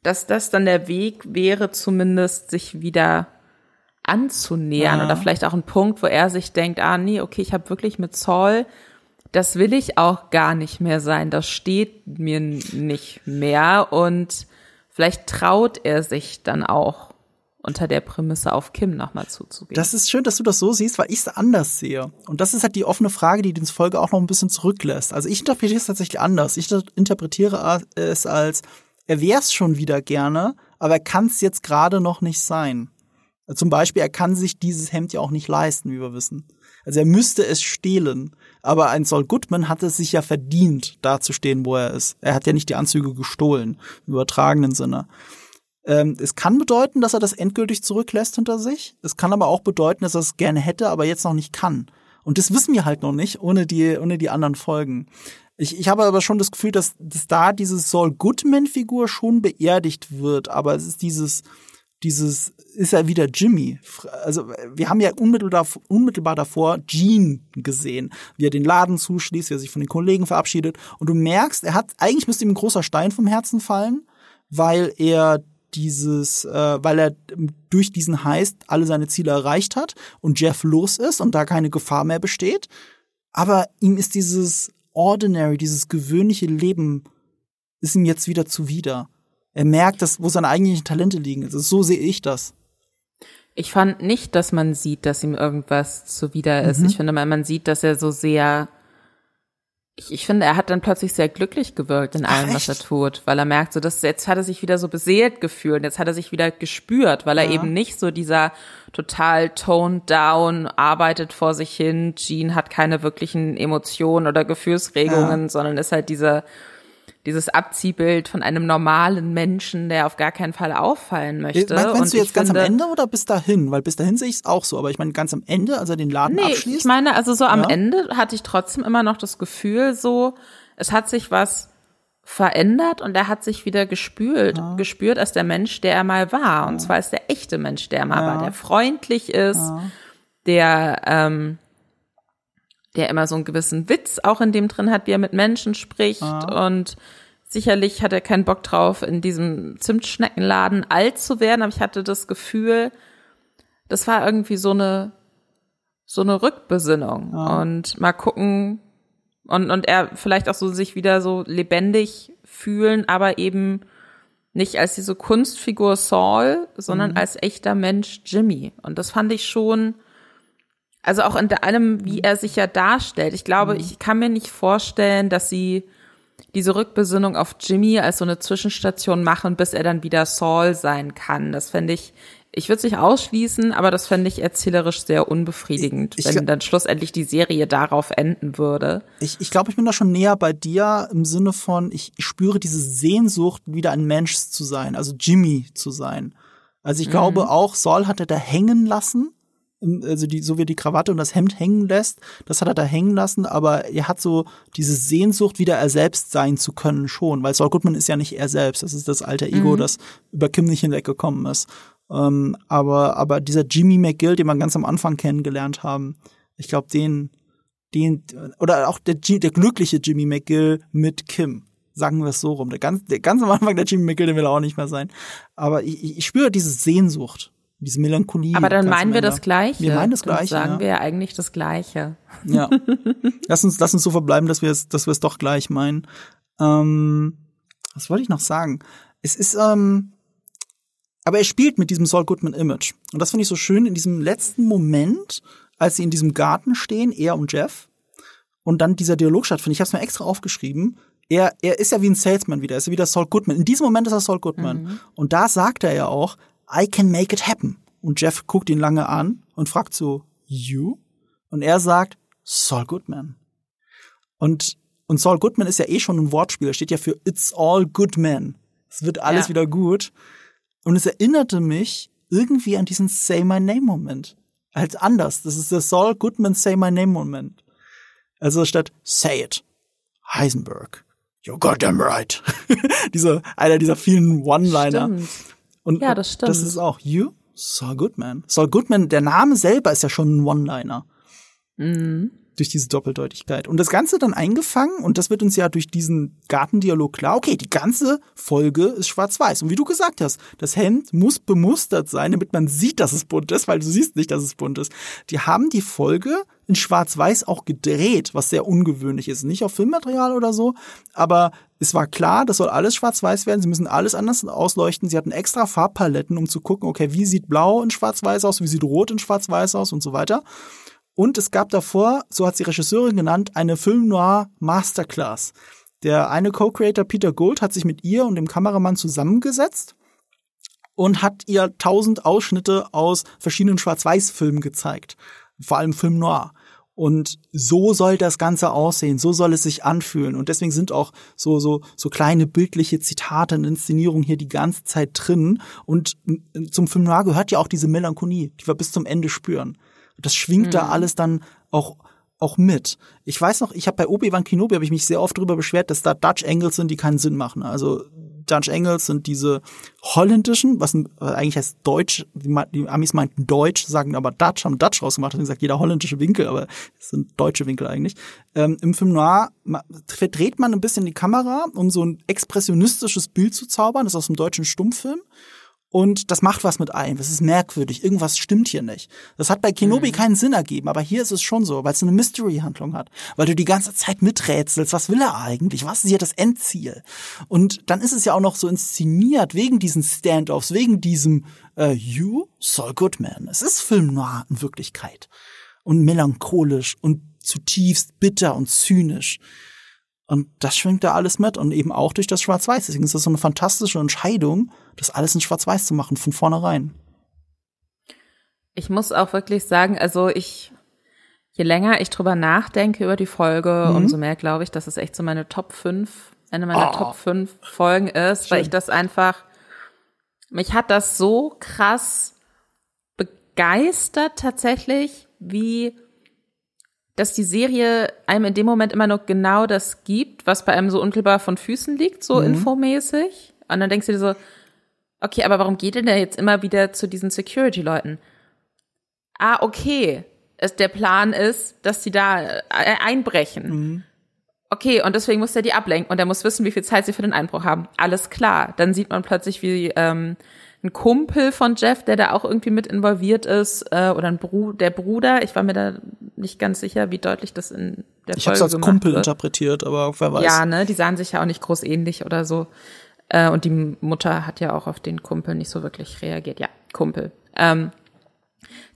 dass das dann der Weg wäre, zumindest sich wieder anzunähern ja. oder vielleicht auch ein Punkt, wo er sich denkt, ah nee, okay, ich habe wirklich mit Saul, das will ich auch gar nicht mehr sein, das steht mir nicht mehr und vielleicht traut er sich dann auch unter der Prämisse auf Kim nochmal zuzugehen. Das ist schön, dass du das so siehst, weil ich es anders sehe. Und das ist halt die offene Frage, die die Folge auch noch ein bisschen zurücklässt. Also ich interpretiere es tatsächlich anders. Ich interpretiere es als, er wäre es schon wieder gerne, aber er kann es jetzt gerade noch nicht sein. Zum Beispiel, er kann sich dieses Hemd ja auch nicht leisten, wie wir wissen. Also er müsste es stehlen. Aber ein Saul Goodman hat es sich ja verdient, da zu stehen, wo er ist. Er hat ja nicht die Anzüge gestohlen, im übertragenen Sinne. Ähm, es kann bedeuten, dass er das endgültig zurücklässt hinter sich. Es kann aber auch bedeuten, dass er es gerne hätte, aber jetzt noch nicht kann. Und das wissen wir halt noch nicht, ohne die, ohne die anderen Folgen. Ich, ich habe aber schon das Gefühl, dass, dass da diese Saul Goodman-Figur schon beerdigt wird, aber es ist dieses, dieses, ist er wieder Jimmy. Also wir haben ja unmittelbar, unmittelbar davor Gene gesehen, wie er den Laden zuschließt, wie er sich von den Kollegen verabschiedet. Und du merkst, er hat, eigentlich müsste ihm ein großer Stein vom Herzen fallen, weil er dieses, äh, weil er durch diesen Heist alle seine Ziele erreicht hat und Jeff los ist und da keine Gefahr mehr besteht. Aber ihm ist dieses ordinary, dieses gewöhnliche Leben, ist ihm jetzt wieder zuwider. Er merkt, dass, wo seine eigentlichen Talente liegen. Also so sehe ich das. Ich fand nicht, dass man sieht, dass ihm irgendwas zuwider ist. Mhm. Ich finde, man sieht, dass er so sehr ich, ich finde, er hat dann plötzlich sehr glücklich gewirkt in allem, Ach, was er tut, weil er merkt, so dass jetzt hat er sich wieder so beseelt gefühlt, jetzt hat er sich wieder gespürt, weil er ja. eben nicht so dieser total toned down arbeitet vor sich hin. Gene hat keine wirklichen Emotionen oder Gefühlsregungen, ja. sondern ist halt dieser dieses Abziehbild von einem normalen Menschen, der auf gar keinen Fall auffallen möchte. Meinst, meinst du jetzt ganz finde, am Ende oder bis dahin? Weil bis dahin sehe ich es auch so, aber ich meine ganz am Ende, als er den Laden nee, abschließt. Ich meine, also so am ja. Ende hatte ich trotzdem immer noch das Gefühl, so es hat sich was verändert und er hat sich wieder gespürt, ja. gespürt als der Mensch, der er mal war. Und ja. zwar ist der echte Mensch, der er mal war, der freundlich ist, der ähm, der immer so einen gewissen Witz auch in dem drin hat, wie er mit Menschen spricht ah. und sicherlich hat er keinen Bock drauf, in diesem Zimtschneckenladen alt zu werden, aber ich hatte das Gefühl, das war irgendwie so eine so eine Rückbesinnung ah. und mal gucken und und er vielleicht auch so sich wieder so lebendig fühlen, aber eben nicht als diese Kunstfigur Saul, sondern mhm. als echter Mensch Jimmy und das fand ich schon also auch in allem, wie er sich ja darstellt. Ich glaube, mhm. ich kann mir nicht vorstellen, dass sie diese Rückbesinnung auf Jimmy als so eine Zwischenstation machen, bis er dann wieder Saul sein kann. Das fände ich, ich würde es nicht ausschließen, aber das fände ich erzählerisch sehr unbefriedigend, ich, ich, wenn dann schlussendlich die Serie darauf enden würde. Ich, ich glaube, ich bin da schon näher bei dir im Sinne von, ich, ich spüre diese Sehnsucht, wieder ein Mensch zu sein, also Jimmy zu sein. Also ich mhm. glaube auch, Saul hat er da hängen lassen also die, so wie er die Krawatte und das Hemd hängen lässt, das hat er da hängen lassen, aber er hat so diese Sehnsucht, wieder er selbst sein zu können, schon, weil Saul Goodman ist ja nicht er selbst, das ist das alte Ego, mhm. das über Kim nicht hinweggekommen ist. Ähm, aber, aber dieser Jimmy McGill, den wir ganz am Anfang kennengelernt haben, ich glaube, den, den, oder auch der, der glückliche Jimmy McGill mit Kim, sagen wir es so rum. Der ganz, der ganz am Anfang der Jimmy McGill, der will auch nicht mehr sein. Aber ich, ich spüre diese Sehnsucht diese Melancholie. Aber dann meinen wir das Gleiche. Wir meinen das Gleiche. Dann sagen ja. wir ja eigentlich das Gleiche. Ja. lass uns, lass uns so verbleiben, dass wir es, dass wir es doch gleich meinen. Ähm, was wollte ich noch sagen? Es ist, ähm, aber er spielt mit diesem Saul Goodman Image. Und das finde ich so schön in diesem letzten Moment, als sie in diesem Garten stehen, er und Jeff, und dann dieser Dialog stattfindet. Ich habe es mir extra aufgeschrieben. Er, er ist ja wie ein Salesman wieder, er ist ja wieder Saul Goodman. In diesem Moment ist er Saul Goodman. Mhm. Und da sagt er ja auch, I can make it happen. Und Jeff guckt ihn lange an und fragt so, you? Und er sagt, Saul Goodman. Und, und Saul Goodman ist ja eh schon ein Wortspiel. Er steht ja für It's all good man. Es wird alles ja. wieder gut. Und es erinnerte mich irgendwie an diesen Say My Name Moment. Als anders. Das ist der Saul Goodman Say My Name Moment. Also statt Say it. Heisenberg. You're goddamn right. dieser, einer dieser vielen One-Liner. Und ja, das stimmt. Das ist auch You, Saul Goodman. Saul Goodman, der Name selber ist ja schon ein One-Liner. Mhm. Durch diese Doppeldeutigkeit. Und das Ganze dann eingefangen, und das wird uns ja durch diesen Gartendialog klar, okay, die ganze Folge ist schwarz-weiß. Und wie du gesagt hast, das Hemd muss bemustert sein, damit man sieht, dass es bunt ist, weil du siehst nicht, dass es bunt ist. Die haben die Folge in schwarz-weiß auch gedreht, was sehr ungewöhnlich ist. Nicht auf Filmmaterial oder so, aber es war klar, das soll alles schwarz-weiß werden. Sie müssen alles anders ausleuchten. Sie hatten extra Farbpaletten, um zu gucken, okay, wie sieht blau in schwarz-weiß aus, wie sieht rot in schwarz-weiß aus und so weiter. Und es gab davor, so hat sie Regisseurin genannt, eine Film Noir Masterclass. Der eine Co-Creator Peter Gold hat sich mit ihr und dem Kameramann zusammengesetzt und hat ihr tausend Ausschnitte aus verschiedenen Schwarz-Weiß-Filmen gezeigt. Vor allem Film Noir. Und so soll das Ganze aussehen, so soll es sich anfühlen. Und deswegen sind auch so, so, so kleine bildliche Zitate und Inszenierungen hier die ganze Zeit drin. Und zum Film Noir gehört ja auch diese Melancholie, die wir bis zum Ende spüren. Das schwingt mhm. da alles dann auch auch mit. Ich weiß noch, ich habe bei Obi-Wan Kenobi habe ich mich sehr oft darüber beschwert, dass da Dutch Angles sind, die keinen Sinn machen. Also Dutch Angles sind diese holländischen, was eigentlich heißt Deutsch, die, Amis meinten Deutsch, sagen aber Dutch, haben Dutch rausgemacht, und gesagt, jeder holländische Winkel, aber es sind deutsche Winkel eigentlich. Ähm, Im Film Noir verdreht man ein bisschen die Kamera, um so ein expressionistisches Bild zu zaubern, das ist aus dem deutschen Stummfilm und das macht was mit einem. Das ist merkwürdig. Irgendwas stimmt hier nicht. Das hat bei Kenobi mhm. keinen Sinn ergeben, aber hier ist es schon so, weil es eine Mystery-Handlung hat. Weil du die ganze Zeit miträtselst. Was will er eigentlich? Was ist hier das Endziel? Und dann ist es ja auch noch so inszeniert wegen diesen Standoffs, wegen diesem äh, You, Saul Goodman. Es ist Film noir in Wirklichkeit. Und melancholisch und zutiefst bitter und zynisch. Und das schwingt da alles mit und eben auch durch das Schwarz-Weiß. Deswegen ist das so eine fantastische Entscheidung, das alles in Schwarz-Weiß zu machen, von vornherein. Ich muss auch wirklich sagen, also ich, je länger ich drüber nachdenke über die Folge, mhm. umso mehr glaube ich, dass es echt so meine Top 5, eine meiner oh. Top 5 Folgen ist, Schön. weil ich das einfach, mich hat das so krass begeistert tatsächlich, wie dass die Serie einem in dem Moment immer noch genau das gibt, was bei einem so unmittelbar von Füßen liegt, so mhm. infomäßig. Und dann denkst du dir so, okay, aber warum geht denn der jetzt immer wieder zu diesen Security-Leuten? Ah, okay. Es, der Plan ist, dass sie da äh, einbrechen. Mhm. Okay, und deswegen muss er die ablenken und er muss wissen, wie viel Zeit sie für den Einbruch haben. Alles klar. Dann sieht man plötzlich, wie ähm, ein Kumpel von Jeff, der da auch irgendwie mit involviert ist, äh, oder ein Bru der Bruder. Ich war mir da nicht ganz sicher, wie deutlich das in der ich Folge Ich habe es als Kumpel wird. interpretiert, aber wer weiß. Ja, ne, die sahen sich ja auch nicht groß ähnlich oder so. Äh, und die Mutter hat ja auch auf den Kumpel nicht so wirklich reagiert. Ja, Kumpel. Ähm,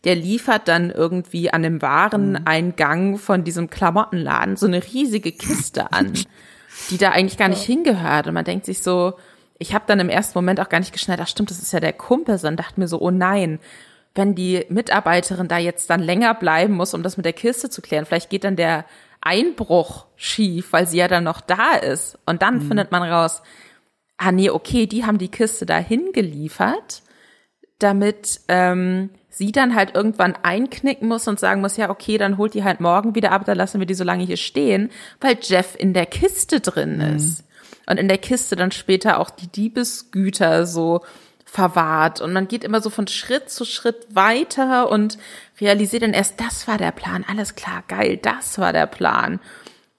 der liefert dann irgendwie an dem Wareneingang von diesem Klamottenladen so eine riesige Kiste an, die da eigentlich gar nicht hingehört. Und man denkt sich so, ich habe dann im ersten Moment auch gar nicht geschnallt, ach stimmt, das ist ja der Kumpel, sondern dachte mir so, oh nein, wenn die Mitarbeiterin da jetzt dann länger bleiben muss, um das mit der Kiste zu klären, vielleicht geht dann der Einbruch schief, weil sie ja dann noch da ist. Und dann mhm. findet man raus, ah nee, okay, die haben die Kiste da hingeliefert damit ähm, sie dann halt irgendwann einknicken muss und sagen muss, ja, okay, dann holt die halt morgen wieder ab, dann lassen wir die so lange hier stehen, weil Jeff in der Kiste drin mhm. Und in der Kiste dann später auch die Diebesgüter so verwahrt. Und man geht immer so von Schritt zu Schritt weiter und realisiert dann erst, das war der Plan, alles klar, geil, das war der Plan.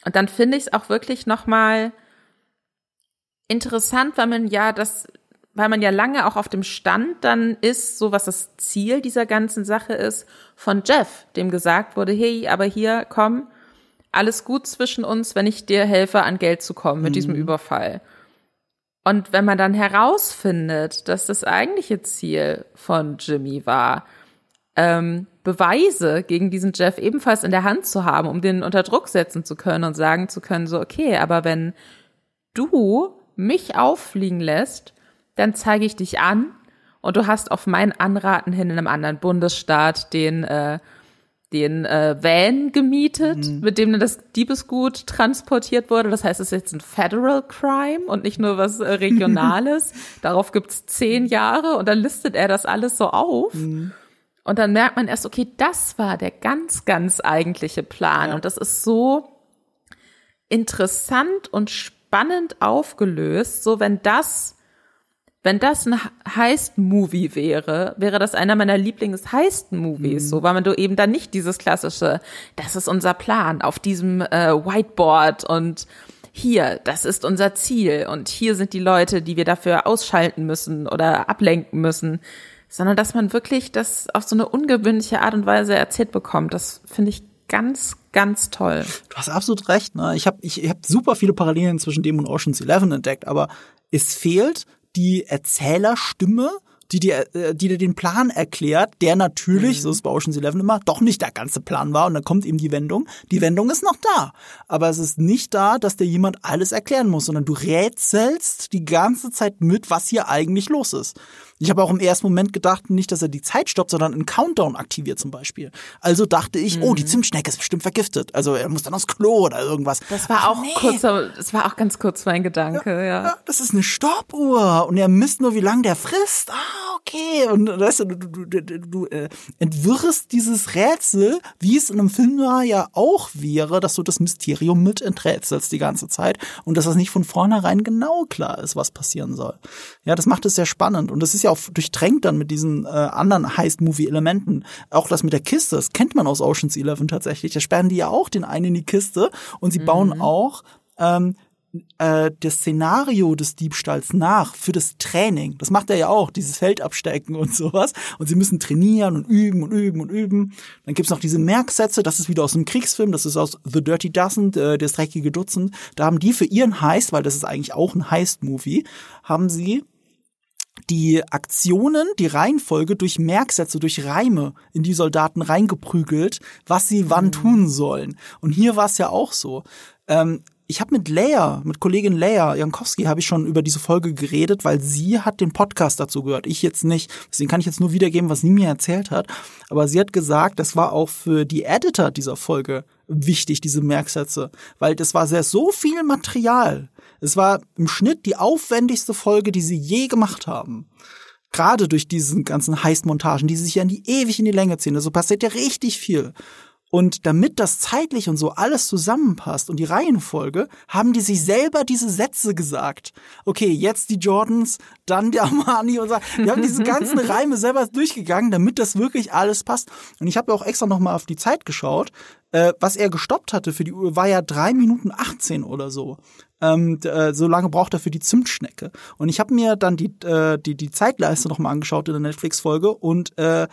Und dann finde ich es auch wirklich nochmal interessant, weil man ja das weil man ja lange auch auf dem Stand dann ist, so was das Ziel dieser ganzen Sache ist, von Jeff, dem gesagt wurde, hey, aber hier, komm, alles gut zwischen uns, wenn ich dir helfe, an Geld zu kommen mit mhm. diesem Überfall. Und wenn man dann herausfindet, dass das eigentliche Ziel von Jimmy war, ähm, Beweise gegen diesen Jeff ebenfalls in der Hand zu haben, um den unter Druck setzen zu können und sagen zu können, so, okay, aber wenn du mich auffliegen lässt, dann zeige ich dich an und du hast auf mein Anraten hin in einem anderen Bundesstaat den äh, den äh, Van gemietet, mhm. mit dem dann das Diebesgut transportiert wurde. Das heißt, es ist jetzt ein Federal Crime und nicht nur was äh, Regionales. Darauf gibt's zehn Jahre und dann listet er das alles so auf. Mhm. Und dann merkt man erst, okay, das war der ganz, ganz eigentliche Plan. Ja. Und das ist so interessant und spannend aufgelöst, so wenn das wenn das ein Heist-Movie wäre, wäre das einer meiner Lieblings-Heist-Movies, mhm. so, weil man du eben dann nicht dieses klassische, das ist unser Plan auf diesem äh, Whiteboard und hier, das ist unser Ziel und hier sind die Leute, die wir dafür ausschalten müssen oder ablenken müssen, sondern dass man wirklich das auf so eine ungewöhnliche Art und Weise erzählt bekommt. Das finde ich ganz, ganz toll. Du hast absolut recht. Ne? Ich habe ich, ich hab super viele Parallelen zwischen dem und Ocean's Eleven entdeckt, aber es fehlt die Erzählerstimme, die dir, äh, die dir den Plan erklärt, der natürlich, mhm. so ist bei Ocean's Eleven immer, doch nicht der ganze Plan war und dann kommt eben die Wendung. Die Wendung ist noch da, aber es ist nicht da, dass dir jemand alles erklären muss, sondern du rätselst die ganze Zeit mit, was hier eigentlich los ist. Ich habe auch im ersten Moment gedacht, nicht, dass er die Zeit stoppt, sondern einen Countdown aktiviert zum Beispiel. Also dachte ich, mhm. oh, die mhm. Zimtschnecke ist bestimmt vergiftet. Also er muss dann aufs Klo oder irgendwas. Das war auch nee. kurz, das war auch ganz kurz mein Gedanke, ja. ja. ja das ist eine Stoppuhr und er misst nur, wie lange der frisst. Ah, okay. Und weißt du, du, du, du, du äh, entwirrst dieses Rätsel, wie es in einem Film ja auch wäre, dass du das Mysterium mit enträtselst die ganze Zeit und dass das nicht von vornherein genau klar ist, was passieren soll. Ja, das macht es sehr spannend und das ist ja auch durchtränkt dann mit diesen äh, anderen Heist-Movie-Elementen. Auch das mit der Kiste, das kennt man aus Ocean's Eleven tatsächlich. Da sperren die ja auch den einen in die Kiste und sie mhm. bauen auch ähm, äh, das Szenario des Diebstahls nach für das Training. Das macht er ja auch, dieses Feld abstecken und sowas. Und sie müssen trainieren und üben und üben und üben. Dann gibt's noch diese Merksätze, das ist wieder aus einem Kriegsfilm, das ist aus The Dirty Dozen, äh, das dreckige Dutzend. Da haben die für ihren Heist, weil das ist eigentlich auch ein Heist-Movie, haben sie die Aktionen, die Reihenfolge durch Merksätze, durch Reime in die Soldaten reingeprügelt, was sie wann mhm. tun sollen. Und hier war es ja auch so. Ähm, ich habe mit Leia, mit Kollegin Leia Jankowski, habe ich schon über diese Folge geredet, weil sie hat den Podcast dazu gehört. Ich jetzt nicht. Deswegen kann ich jetzt nur wiedergeben, was sie mir erzählt hat. Aber sie hat gesagt, das war auch für die Editor dieser Folge wichtig, diese Merksätze, weil das war sehr so viel Material. Es war im Schnitt die aufwendigste Folge, die sie je gemacht haben. Gerade durch diesen ganzen Heist-Montagen, die sich ja in die ewig in die Länge ziehen. Also passiert ja richtig viel. Und damit das zeitlich und so alles zusammenpasst und die Reihenfolge, haben die sich selber diese Sätze gesagt. Okay, jetzt die Jordans, dann der Armani und so. Die haben diese ganzen Reime selber durchgegangen, damit das wirklich alles passt. Und ich habe auch extra nochmal auf die Zeit geschaut. Äh, was er gestoppt hatte für die Uhr, war ja drei Minuten 18 oder so. Ähm, äh, so lange braucht er für die Zimtschnecke. Und ich habe mir dann die, äh, die, die Zeitleiste nochmal angeschaut in der Netflix-Folge und äh,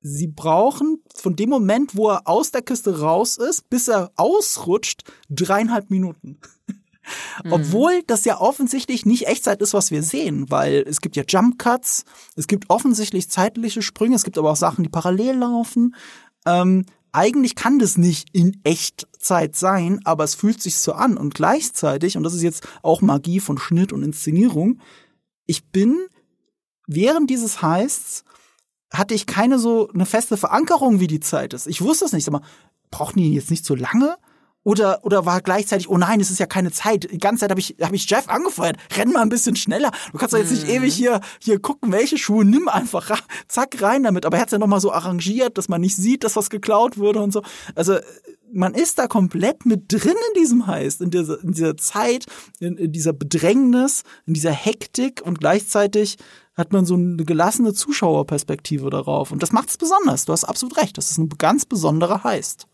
sie brauchen von dem Moment, wo er aus der Kiste raus ist, bis er ausrutscht, dreieinhalb Minuten. Mhm. Obwohl das ja offensichtlich nicht Echtzeit ist, was wir sehen, weil es gibt ja Jump Cuts, es gibt offensichtlich zeitliche Sprünge, es gibt aber auch Sachen, die parallel laufen. Ähm, eigentlich kann das nicht in Echtzeit sein, aber es fühlt sich so an und gleichzeitig, und das ist jetzt auch Magie von Schnitt und Inszenierung, ich bin während dieses Heists hatte ich keine so eine feste Verankerung, wie die Zeit ist. Ich wusste es nicht, aber brauchen die jetzt nicht so lange? oder, oder war gleichzeitig, oh nein, es ist ja keine Zeit. Die ganze Zeit habe ich, hab ich Jeff angefeuert. Renn mal ein bisschen schneller. Du kannst doch jetzt nicht mhm. ewig hier, hier gucken, welche Schuhe. Nimm einfach, zack, rein damit. Aber er hat es ja nochmal so arrangiert, dass man nicht sieht, dass was geklaut wurde und so. Also, man ist da komplett mit drin in diesem Heist, in dieser, in dieser Zeit, in, in dieser Bedrängnis, in dieser Hektik und gleichzeitig hat man so eine gelassene Zuschauerperspektive darauf. Und das macht es besonders. Du hast absolut recht. Das ist ein ganz besonderer Heist.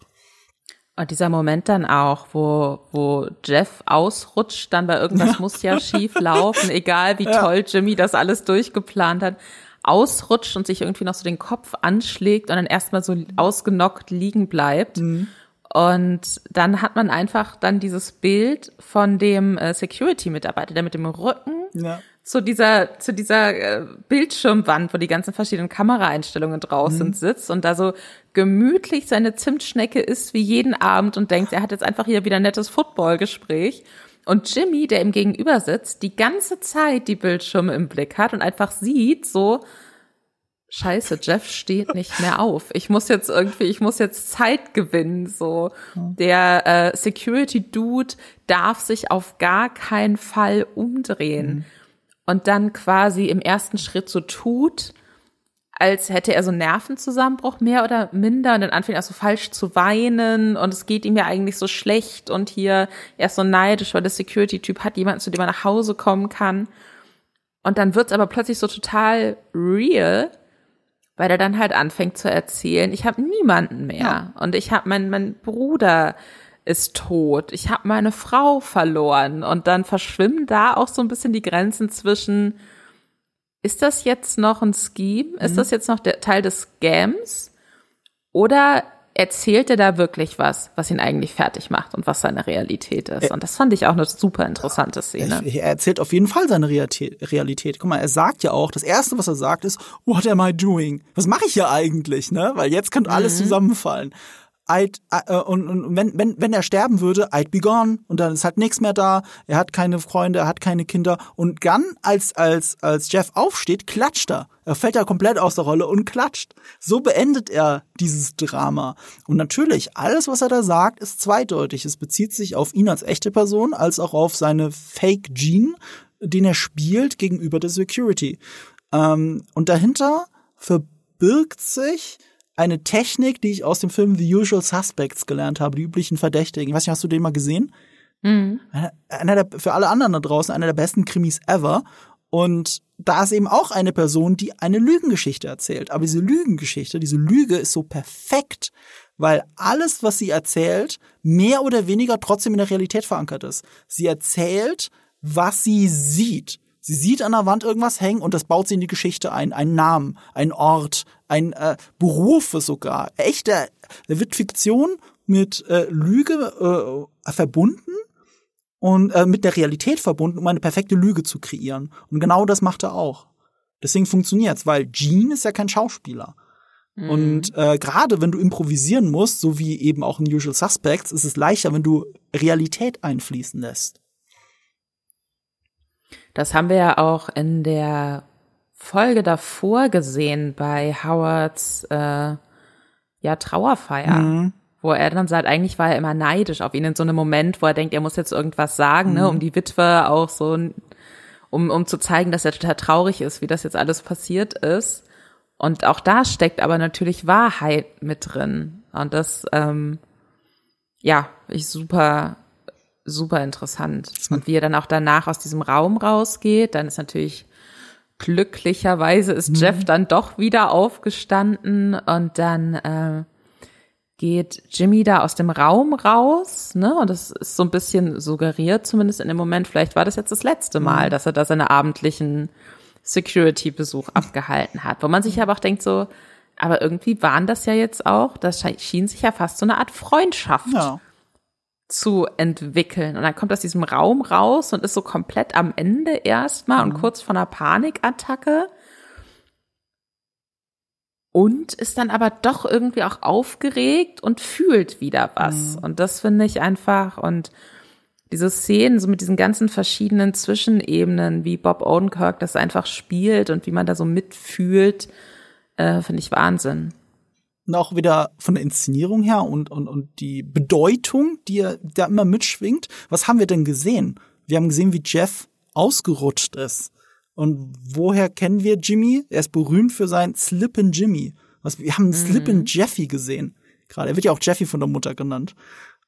Und dieser Moment dann auch, wo, wo Jeff ausrutscht, dann bei irgendwas ja. muss ja schief laufen, egal wie ja. toll Jimmy das alles durchgeplant hat, ausrutscht und sich irgendwie noch so den Kopf anschlägt und dann erstmal so ausgenockt liegen bleibt. Mhm. Und dann hat man einfach dann dieses Bild von dem äh, Security-Mitarbeiter, der mit dem Rücken ja zu dieser, zu dieser äh, Bildschirmwand, wo die ganzen verschiedenen Kameraeinstellungen draußen mhm. sitzt und da so gemütlich seine Zimtschnecke isst wie jeden Abend und denkt, er hat jetzt einfach hier wieder ein nettes Footballgespräch. Und Jimmy, der ihm gegenüber sitzt, die ganze Zeit die Bildschirme im Blick hat und einfach sieht, so, Scheiße, Jeff steht nicht mehr auf. Ich muss jetzt irgendwie, ich muss jetzt Zeit gewinnen. So, der äh, Security Dude darf sich auf gar keinen Fall umdrehen. Mhm und dann quasi im ersten Schritt so tut, als hätte er so einen Nervenzusammenbruch mehr oder minder und dann anfängt er so falsch zu weinen und es geht ihm ja eigentlich so schlecht und hier er ist so neidisch, weil der Security-Typ hat jemanden, zu dem er nach Hause kommen kann. Und dann wird's aber plötzlich so total real, weil er dann halt anfängt zu erzählen, ich habe niemanden mehr ja. und ich habe meinen mein Bruder ist tot, ich habe meine Frau verloren und dann verschwimmen da auch so ein bisschen die Grenzen zwischen, ist das jetzt noch ein Scheme? Ist mhm. das jetzt noch der Teil des Scams? Oder erzählt er da wirklich was, was ihn eigentlich fertig macht und was seine Realität ist. Und das fand ich auch eine super interessante Szene. Er erzählt auf jeden Fall seine Realität. Guck mal, er sagt ja auch, das erste, was er sagt, ist, what am I doing? Was mache ich hier eigentlich, ne? Weil jetzt könnte alles mhm. zusammenfallen. I'd, äh, und, und wenn, wenn, wenn er sterben würde, I'd be gone und dann ist halt nichts mehr da. Er hat keine Freunde, er hat keine Kinder und dann, als, als, als Jeff aufsteht, klatscht er. Er fällt ja komplett aus der Rolle und klatscht. So beendet er dieses Drama. Und natürlich, alles, was er da sagt, ist zweideutig. Es bezieht sich auf ihn als echte Person, als auch auf seine Fake Gene, den er spielt gegenüber der Security. Ähm, und dahinter verbirgt sich eine Technik, die ich aus dem Film The Usual Suspects gelernt habe, die üblichen Verdächtigen. Ich weiß nicht, hast du den mal gesehen? Mhm. Einer der, für alle anderen da draußen, einer der besten Krimis ever. Und da ist eben auch eine Person, die eine Lügengeschichte erzählt. Aber diese Lügengeschichte, diese Lüge ist so perfekt, weil alles, was sie erzählt, mehr oder weniger trotzdem in der Realität verankert ist. Sie erzählt, was sie sieht. Sie sieht an der Wand irgendwas hängen und das baut sie in die Geschichte ein. Einen Namen, einen Ort, ein äh, Berufe sogar. Echte, da wird Fiktion mit äh, Lüge äh, verbunden und äh, mit der Realität verbunden, um eine perfekte Lüge zu kreieren. Und genau das macht er auch. Deswegen funktioniert's, weil Gene ist ja kein Schauspieler. Mhm. Und äh, gerade wenn du improvisieren musst, so wie eben auch in Usual Suspects, ist es leichter, wenn du Realität einfließen lässt. Das haben wir ja auch in der Folge davor gesehen bei Howards äh, ja Trauerfeier. Mhm. Wo er dann sagt, eigentlich war er immer neidisch auf ihn in so einem Moment, wo er denkt, er muss jetzt irgendwas sagen, ne, mhm. ne, um die Witwe auch so, um, um zu zeigen, dass er total traurig ist, wie das jetzt alles passiert ist. Und auch da steckt aber natürlich Wahrheit mit drin. Und das, ähm, ja, ich super, super interessant. Und wie er dann auch danach aus diesem Raum rausgeht, dann ist natürlich glücklicherweise ist mhm. Jeff dann doch wieder aufgestanden und dann äh, geht Jimmy da aus dem Raum raus, ne? Und das ist so ein bisschen suggeriert, zumindest in dem Moment. Vielleicht war das jetzt das letzte Mal, mhm. dass er da seine abendlichen Security-Besuch abgehalten hat. Wo man sich aber auch denkt so, aber irgendwie waren das ja jetzt auch, das schien sich ja fast so eine Art Freundschaft ja zu entwickeln. Und dann kommt aus diesem Raum raus und ist so komplett am Ende erstmal mhm. und kurz vor einer Panikattacke. Und ist dann aber doch irgendwie auch aufgeregt und fühlt wieder was. Mhm. Und das finde ich einfach und diese Szenen so mit diesen ganzen verschiedenen Zwischenebenen, wie Bob Odenkirk das einfach spielt und wie man da so mitfühlt, äh, finde ich Wahnsinn. Auch wieder von der Inszenierung her und, und, und die Bedeutung, die da immer mitschwingt. Was haben wir denn gesehen? Wir haben gesehen, wie Jeff ausgerutscht ist. Und woher kennen wir Jimmy? Er ist berühmt für sein Slippin' Jimmy. Was, wir haben mhm. Slippin' Jeffy gesehen. Gerade. Er wird ja auch Jeffy von der Mutter genannt.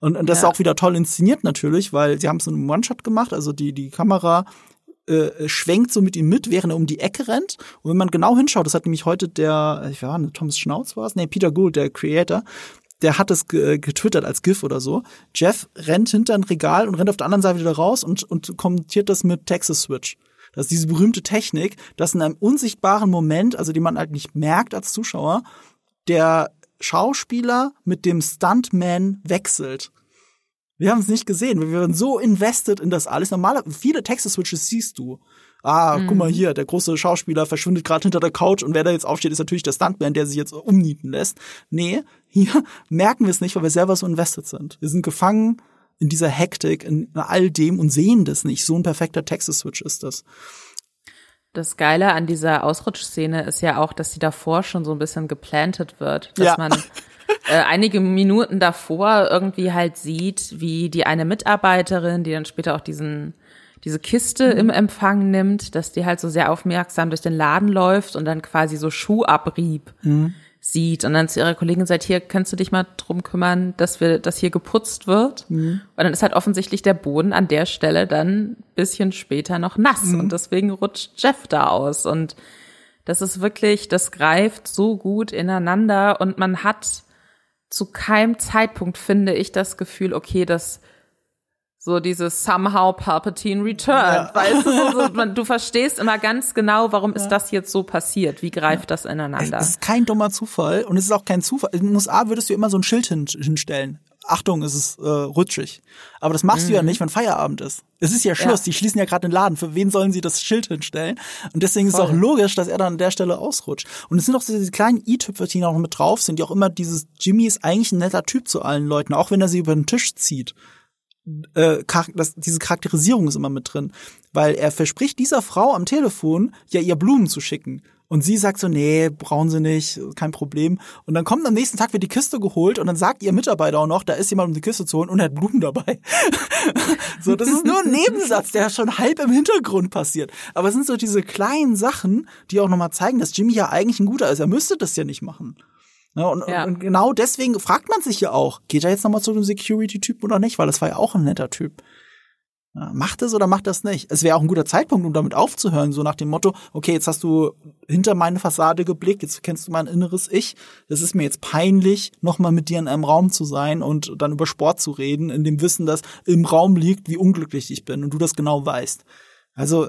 Und, und das ja. ist auch wieder toll inszeniert natürlich, weil sie haben so einen One-Shot gemacht, also die, die Kamera äh, schwenkt so mit ihm mit, während er um die Ecke rennt. Und wenn man genau hinschaut, das hat nämlich heute der, ich war, ne, Thomas Schnauz war es? Nee, Peter Gould, der Creator, der hat es getwittert als GIF oder so. Jeff rennt hinter ein Regal und rennt auf der anderen Seite wieder raus und, und kommentiert das mit Texas Switch. Das ist diese berühmte Technik, dass in einem unsichtbaren Moment, also die man halt nicht merkt als Zuschauer, der Schauspieler mit dem Stuntman wechselt. Wir haben es nicht gesehen. Wir waren so invested in das alles. Normale, viele Texte-Switches siehst du. Ah, mhm. guck mal hier, der große Schauspieler verschwindet gerade hinter der Couch und wer da jetzt aufsteht, ist natürlich der Stuntman, der sich jetzt umnieten lässt. Nee, hier merken wir es nicht, weil wir selber so invested sind. Wir sind gefangen in dieser Hektik, in all dem und sehen das nicht. So ein perfekter Texte-Switch ist das. Das Geile an dieser Ausrutschszene ist ja auch, dass sie davor schon so ein bisschen geplantet wird, dass ja. man äh, einige Minuten davor irgendwie halt sieht, wie die eine Mitarbeiterin, die dann später auch diesen diese Kiste mhm. im Empfang nimmt, dass die halt so sehr aufmerksam durch den Laden läuft und dann quasi so Schuhabrieb mhm. sieht und dann zu ihrer Kollegin sagt, hier, kannst du dich mal drum kümmern, dass wir, dass hier geputzt wird? Mhm. Und dann ist halt offensichtlich der Boden an der Stelle dann bisschen später noch nass mhm. und deswegen rutscht Jeff da aus und das ist wirklich, das greift so gut ineinander und man hat zu keinem Zeitpunkt finde ich das Gefühl, okay, das so dieses somehow Palpatine returned, ja. weißt du, so, man, du verstehst immer ganz genau, warum ja. ist das jetzt so passiert, wie greift ja. das ineinander. Es ist kein dummer Zufall und es ist auch kein Zufall. In den USA würdest du immer so ein Schild hin, hinstellen. Achtung, es ist äh, rutschig. Aber das machst mhm. du ja mhm. nicht, wenn Feierabend ist. Es ist ja Schluss, ja. die schließen ja gerade den Laden. Für wen sollen sie das Schild hinstellen? Und deswegen Voll. ist es auch logisch, dass er dann an der Stelle ausrutscht. Und es sind auch so diese kleinen i-Tüpfe, die noch mit drauf sind, die auch immer dieses Jimmy ist eigentlich ein netter Typ zu allen Leuten, auch wenn er sie über den Tisch zieht. Äh, das, diese Charakterisierung ist immer mit drin, weil er verspricht dieser Frau am Telefon ja ihr Blumen zu schicken und sie sagt so, nee, brauchen sie nicht, kein Problem. Und dann kommt am nächsten Tag wird die Kiste geholt und dann sagt ihr Mitarbeiter auch noch, da ist jemand, um die Kiste zu holen und er hat Blumen dabei. so, das ist nur ein Nebensatz, der schon halb im Hintergrund passiert. Aber es sind so diese kleinen Sachen, die auch nochmal zeigen, dass Jimmy ja eigentlich ein guter ist. Er müsste das ja nicht machen. Ja, und, ja. und, genau deswegen fragt man sich ja auch, geht er jetzt nochmal zu dem Security-Typ oder nicht? Weil das war ja auch ein netter Typ. Macht es oder macht das nicht? Es wäre auch ein guter Zeitpunkt, um damit aufzuhören, so nach dem Motto, okay, jetzt hast du hinter meine Fassade geblickt, jetzt kennst du mein inneres Ich. Es ist mir jetzt peinlich, nochmal mit dir in einem Raum zu sein und dann über Sport zu reden, in dem Wissen, dass im Raum liegt, wie unglücklich ich bin und du das genau weißt. Also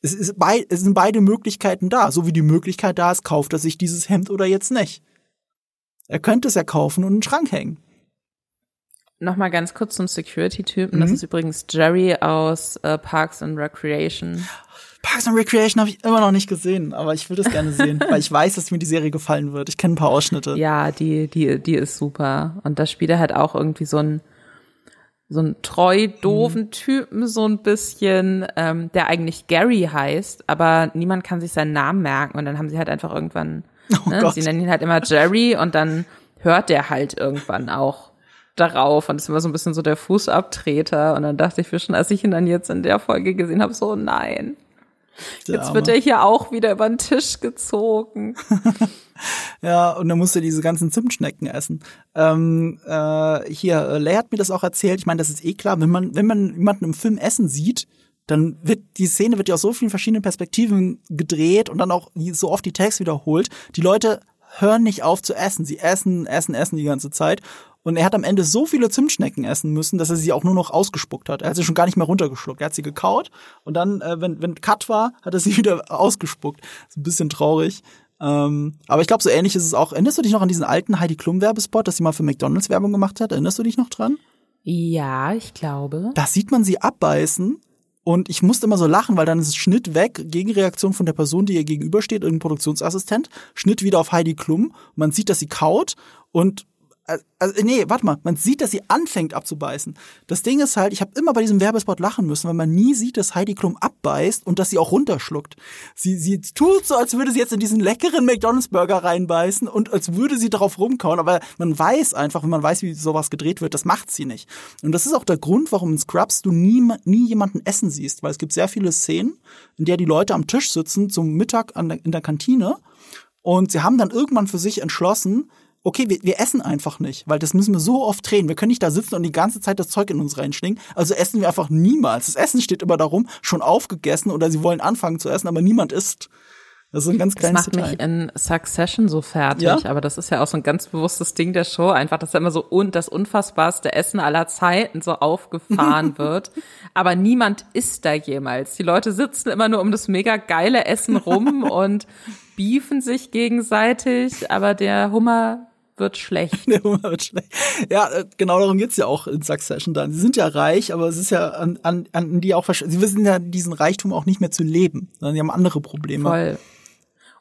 es, ist bei, es sind beide Möglichkeiten da, so wie die Möglichkeit da ist, kauft er sich dieses Hemd oder jetzt nicht. Er könnte es ja kaufen und in den Schrank hängen. Nochmal ganz kurz zum Security-Typen. Mhm. Das ist übrigens Jerry aus äh, Parks and Recreation. Parks and Recreation habe ich immer noch nicht gesehen, aber ich will das gerne sehen, weil ich weiß, dass mir die Serie gefallen wird. Ich kenne ein paar Ausschnitte. Ja, die, die, die ist super. Und da spielt er halt auch irgendwie so ein so ein treu doofen mhm. Typen so ein bisschen, ähm, der eigentlich Gary heißt, aber niemand kann sich seinen Namen merken und dann haben sie halt einfach irgendwann, oh ne, sie nennen ihn halt immer Jerry und dann hört der halt irgendwann auch darauf und es war so ein bisschen so der Fußabtreter und dann dachte ich mir schon, als ich ihn dann jetzt in der Folge gesehen habe, so nein. Jetzt wird er hier auch wieder über den Tisch gezogen. ja, und dann musste diese ganzen Zimtschnecken essen. Ähm, äh, hier, äh, Leia hat mir das auch erzählt. Ich meine, das ist eh klar, wenn man, wenn man jemanden im Film essen sieht, dann wird die Szene wird ja aus so vielen verschiedenen Perspektiven gedreht und dann auch so oft die Text wiederholt. Die Leute hören nicht auf zu essen. Sie essen, essen, essen die ganze Zeit. Und er hat am Ende so viele Zimtschnecken essen müssen, dass er sie auch nur noch ausgespuckt hat. Er hat sie schon gar nicht mehr runtergeschluckt. Er hat sie gekaut und dann, äh, wenn, wenn Cut war, hat er sie wieder ausgespuckt. ist ein bisschen traurig. Ähm, aber ich glaube, so ähnlich ist es auch. Erinnerst du dich noch an diesen alten Heidi Klum Werbespot, dass sie mal für McDonalds Werbung gemacht hat? Erinnerst du dich noch dran? Ja, ich glaube. Da sieht man sie abbeißen und ich musste immer so lachen, weil dann ist Schnitt weg, Gegenreaktion von der Person, die ihr gegenübersteht, irgendein Produktionsassistent, Schnitt wieder auf Heidi Klum. Man sieht, dass sie kaut und also, nee, warte mal, man sieht, dass sie anfängt abzubeißen. Das Ding ist halt, ich habe immer bei diesem Werbespot lachen müssen, weil man nie sieht, dass Heidi Klum abbeißt und dass sie auch runterschluckt. Sie, sie tut so, als würde sie jetzt in diesen leckeren McDonalds-Burger reinbeißen und als würde sie darauf rumkauen, aber man weiß einfach, wenn man weiß, wie sowas gedreht wird, das macht sie nicht. Und das ist auch der Grund, warum in Scrubs du nie, nie jemanden essen siehst, weil es gibt sehr viele Szenen, in der die Leute am Tisch sitzen zum Mittag an der, in der Kantine und sie haben dann irgendwann für sich entschlossen, okay, wir, wir essen einfach nicht, weil das müssen wir so oft drehen. Wir können nicht da sitzen und die ganze Zeit das Zeug in uns reinschlingen. Also essen wir einfach niemals. Das Essen steht immer darum, schon aufgegessen oder sie wollen anfangen zu essen, aber niemand isst. Das ist ein ganz kleines Das macht Detail. mich in Succession so fertig, ja? aber das ist ja auch so ein ganz bewusstes Ding der Show, einfach, dass da immer so un das unfassbarste Essen aller Zeiten so aufgefahren wird. aber niemand isst da jemals. Die Leute sitzen immer nur um das mega geile Essen rum und beefen sich gegenseitig, aber der Hummer wird schlecht. Der Humor wird schlecht. Ja, äh, genau darum geht's ja auch in Succession dann. Sie sind ja reich, aber es ist ja an, an, an die auch, sie wissen ja diesen Reichtum auch nicht mehr zu leben, sondern sie haben andere Probleme. Voll.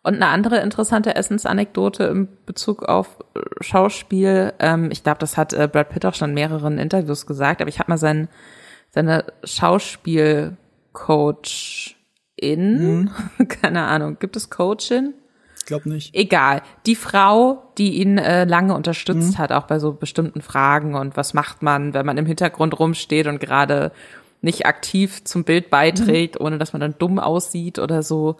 Und eine andere interessante Essensanekdote in Bezug auf äh, Schauspiel, ähm, ich glaube, das hat äh, Brad Pitt auch schon in mehreren Interviews gesagt, aber ich habe mal sein, seine Schauspielcoach in, mhm. keine Ahnung, gibt es Coachin? Ich glaube nicht. Egal. Die Frau, die ihn äh, lange unterstützt mhm. hat, auch bei so bestimmten Fragen und was macht man, wenn man im Hintergrund rumsteht und gerade nicht aktiv zum Bild beiträgt, mhm. ohne dass man dann dumm aussieht oder so.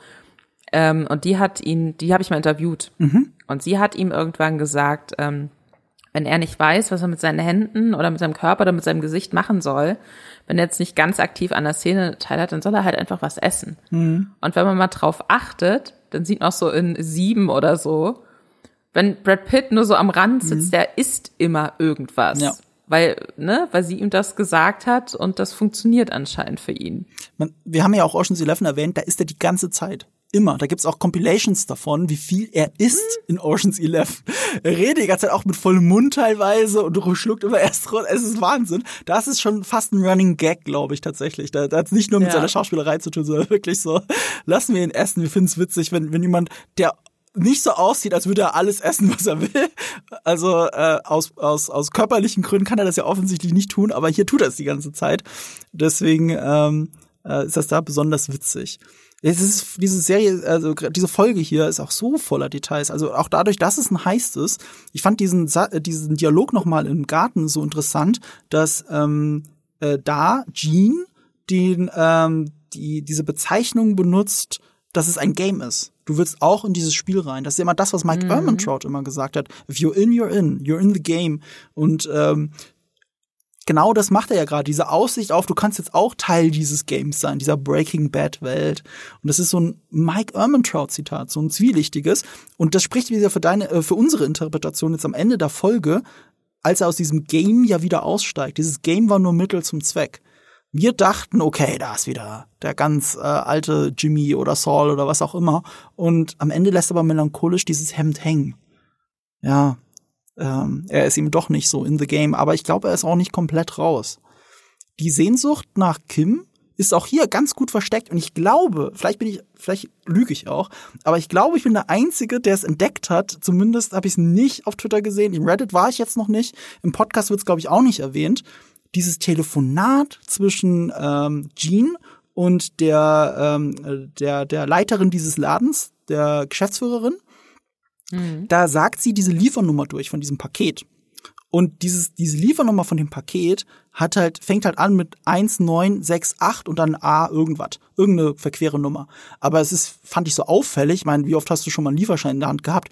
Ähm, und die hat ihn, die habe ich mal interviewt. Mhm. Und sie hat ihm irgendwann gesagt, ähm, wenn er nicht weiß, was er mit seinen Händen oder mit seinem Körper oder mit seinem Gesicht machen soll, wenn er jetzt nicht ganz aktiv an der Szene teil hat, dann soll er halt einfach was essen. Mhm. Und wenn man mal drauf achtet, dann sieht man auch so in sieben oder so, wenn Brad Pitt nur so am Rand sitzt, mhm. der isst immer irgendwas. Ja. Weil, ne, weil sie ihm das gesagt hat und das funktioniert anscheinend für ihn. Man, wir haben ja auch Ocean's Eleven erwähnt, da ist er die ganze Zeit. Immer. Da gibt's auch Compilations davon, wie viel er isst mhm. in Ocean's Eleven. Er redet die ganze Zeit auch mit vollem Mund teilweise und schluckt immer erst runter. Es ist Wahnsinn. Das ist schon fast ein Running Gag, glaube ich, tatsächlich. Da, da hat nicht nur mit ja. seiner Schauspielerei zu tun, sondern wirklich so, lassen wir ihn essen. Wir finden es witzig, wenn, wenn jemand, der nicht so aussieht, als würde er alles essen, was er will. Also äh, aus, aus, aus körperlichen Gründen kann er das ja offensichtlich nicht tun, aber hier tut er es die ganze Zeit. Deswegen ähm, äh, ist das da besonders witzig. Es ist diese Serie, also diese Folge hier ist auch so voller Details. Also auch dadurch, dass es ein Heist ist. Ich fand diesen äh, diesen Dialog noch mal im Garten so interessant, dass ähm, äh, da Jean den ähm, die diese Bezeichnung benutzt, dass es ein Game ist. Du willst auch in dieses Spiel rein. Das ist immer das, was Mike mhm. Ehrmantraut immer gesagt hat. If you're in, you're in. You're in the game. Und ähm, genau das macht er ja gerade, diese Aussicht auf, du kannst jetzt auch Teil dieses Games sein, dieser Breaking Bad Welt. Und das ist so ein Mike Ehrmantraut Zitat, so ein zwielichtiges. Und das spricht wieder für deine, äh, für unsere Interpretation jetzt am Ende der Folge, als er aus diesem Game ja wieder aussteigt. Dieses Game war nur Mittel zum Zweck. Wir dachten, okay, da ist wieder der ganz äh, alte Jimmy oder Saul oder was auch immer. Und am Ende lässt aber melancholisch dieses Hemd hängen. Ja, ähm, er ist ihm doch nicht so in the game, aber ich glaube, er ist auch nicht komplett raus. Die Sehnsucht nach Kim ist auch hier ganz gut versteckt und ich glaube, vielleicht bin ich, vielleicht lüge ich auch, aber ich glaube, ich bin der Einzige, der es entdeckt hat. Zumindest habe ich es nicht auf Twitter gesehen. Im Reddit war ich jetzt noch nicht. Im Podcast wird es, glaube ich, auch nicht erwähnt. Dieses Telefonat zwischen ähm, Jean und der, ähm, der, der Leiterin dieses Ladens, der Geschäftsführerin, Mhm. Da sagt sie diese Liefernummer durch von diesem Paket. Und dieses, diese Liefernummer von dem Paket hat halt, fängt halt an mit 1968 und dann A irgendwas. Irgendeine verquere Nummer. Aber es ist, fand ich so auffällig. Ich meine, wie oft hast du schon mal einen Lieferschein in der Hand gehabt?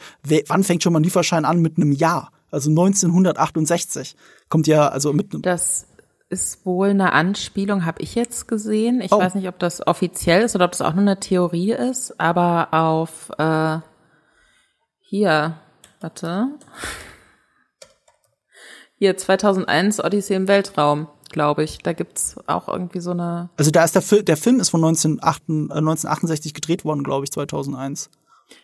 wann fängt schon mal ein Lieferschein an mit einem Jahr? Also 1968. Kommt ja also mit einem. Das ist wohl eine Anspielung, habe ich jetzt gesehen. Ich oh. weiß nicht, ob das offiziell ist oder ob das auch nur eine Theorie ist, aber auf äh, hier, warte. Hier, 2001 Odyssee im Weltraum, glaube ich. Da gibt's auch irgendwie so eine. Also da ist der, Film, der Film ist von 1968 äh, gedreht worden, glaube ich, 2001.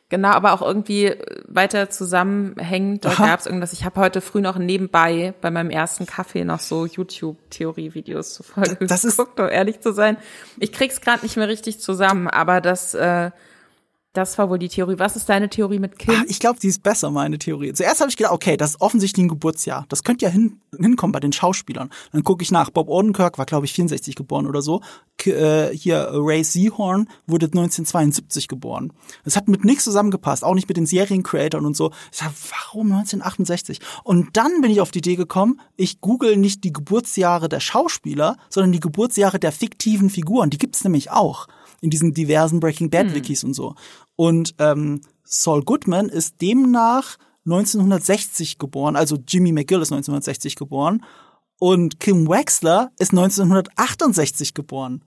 Genau, aber auch irgendwie weiter zusammenhängend. Da gab es irgendwas. Ich habe heute früh noch nebenbei bei meinem ersten Kaffee noch so YouTube-Theorie-Videos zu Folge das geguckt, um ehrlich zu sein. Ich krieg's gerade nicht mehr richtig zusammen, aber das äh, Das war wohl die Theorie. Was ist deine Theorie mit Kim? Ah, ich glaube, die ist besser, meine Theorie. Zuerst habe ich gedacht, okay, das ist offensichtlich ein Geburtsjahr. Das könnte ja hin, hinkommen bei den Schauspielern. Dann gucke ich nach. Bob Odenkirk war, glaube ich, 64 geboren oder so. K äh, hier Ray Seahorn wurde 1972 geboren. Das hat mit nichts zusammengepasst, auch nicht mit den Seriencreatoren und so. Ich sag, warum 1968? Und dann bin ich auf die Idee gekommen, ich google nicht die Geburtsjahre der Schauspieler, sondern die Geburtsjahre der fiktiven Figuren. Die gibt's nämlich auch in diesen diversen Breaking Bad Wikis hm. und so. Und ähm, Saul Goodman ist demnach 1960 geboren, also Jimmy McGill ist 1960 geboren und Kim Wexler ist 1968 geboren.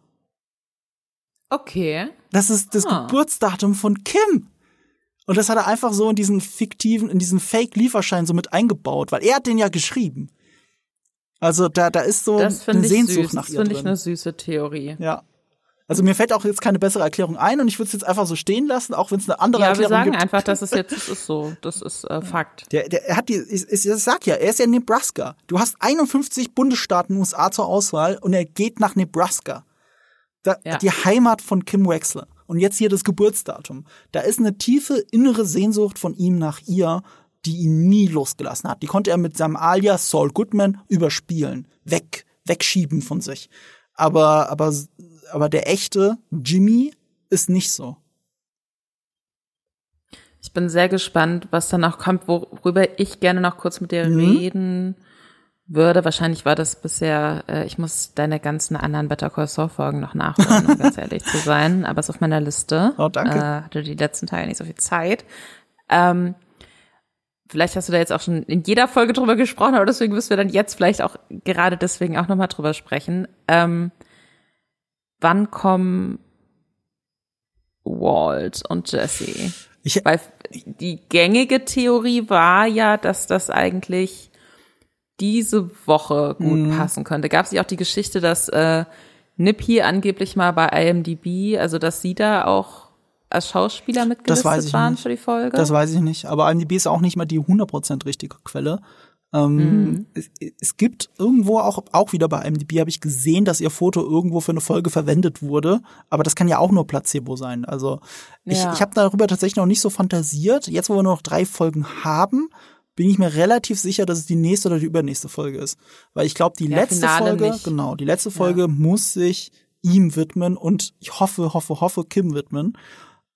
Okay. Das ist das ah. Geburtsdatum von Kim. Und das hat er einfach so in diesen fiktiven, in diesen Fake-Lieferschein so mit eingebaut, weil er hat den ja geschrieben. Also da, da ist so eine Sehnsucht süß. nach ihr. Das finde ich eine süße Theorie. Ja. Also mir fällt auch jetzt keine bessere Erklärung ein und ich würde es jetzt einfach so stehen lassen, auch wenn es eine andere ja, Erklärung gibt. Ja, wir sagen einfach, dass es jetzt das ist so, das ist äh, Fakt. Der, der er hat die, ich, ich sag ja, er ist ja in Nebraska. Du hast 51 Bundesstaaten in USA zur Auswahl und er geht nach Nebraska. Da, ja. Die Heimat von Kim Wexler. Und jetzt hier das Geburtsdatum. Da ist eine tiefe innere Sehnsucht von ihm nach ihr, die ihn nie losgelassen hat. Die konnte er mit seinem Alias Saul Goodman überspielen, weg, wegschieben von sich. Aber, aber aber der echte Jimmy ist nicht so. Ich bin sehr gespannt, was danach kommt, worüber ich gerne noch kurz mit dir mhm. reden würde. Wahrscheinlich war das bisher, äh, ich muss deine ganzen anderen Better Call Saul Folgen noch nachholen, um ganz ehrlich zu sein, aber es ist auf meiner Liste. Oh, danke. Äh, hatte die letzten Tage nicht so viel Zeit. Ähm, vielleicht hast du da jetzt auch schon in jeder Folge drüber gesprochen, aber deswegen müssen wir dann jetzt vielleicht auch gerade deswegen auch nochmal drüber sprechen. Ähm, wann kommen Walt und Jesse? Ich, Weil die gängige Theorie war ja, dass das eigentlich diese Woche gut mhm. passen könnte. Gab es ja auch die Geschichte, dass äh, Nippy angeblich mal bei IMDb, also dass sie da auch als Schauspieler mitgelistet waren nicht. für die Folge? Das weiß ich nicht. Aber IMDb ist auch nicht mal die 100% richtige Quelle. Ähm, mhm. es, es, gibt irgendwo auch, auch wieder bei IMDb habe ich gesehen, dass ihr Foto irgendwo für eine Folge verwendet wurde, aber das kann ja auch nur Placebo sein. Also ich, ja. ich habe darüber tatsächlich noch nicht so fantasiert. Jetzt, wo wir nur noch drei Folgen haben, bin ich mir relativ sicher, dass es die nächste oder die übernächste Folge ist. Weil ich glaube, die ja, letzte Finale Folge, nicht. genau, die letzte Folge ja. muss sich ihm widmen und ich hoffe, hoffe, hoffe, Kim widmen.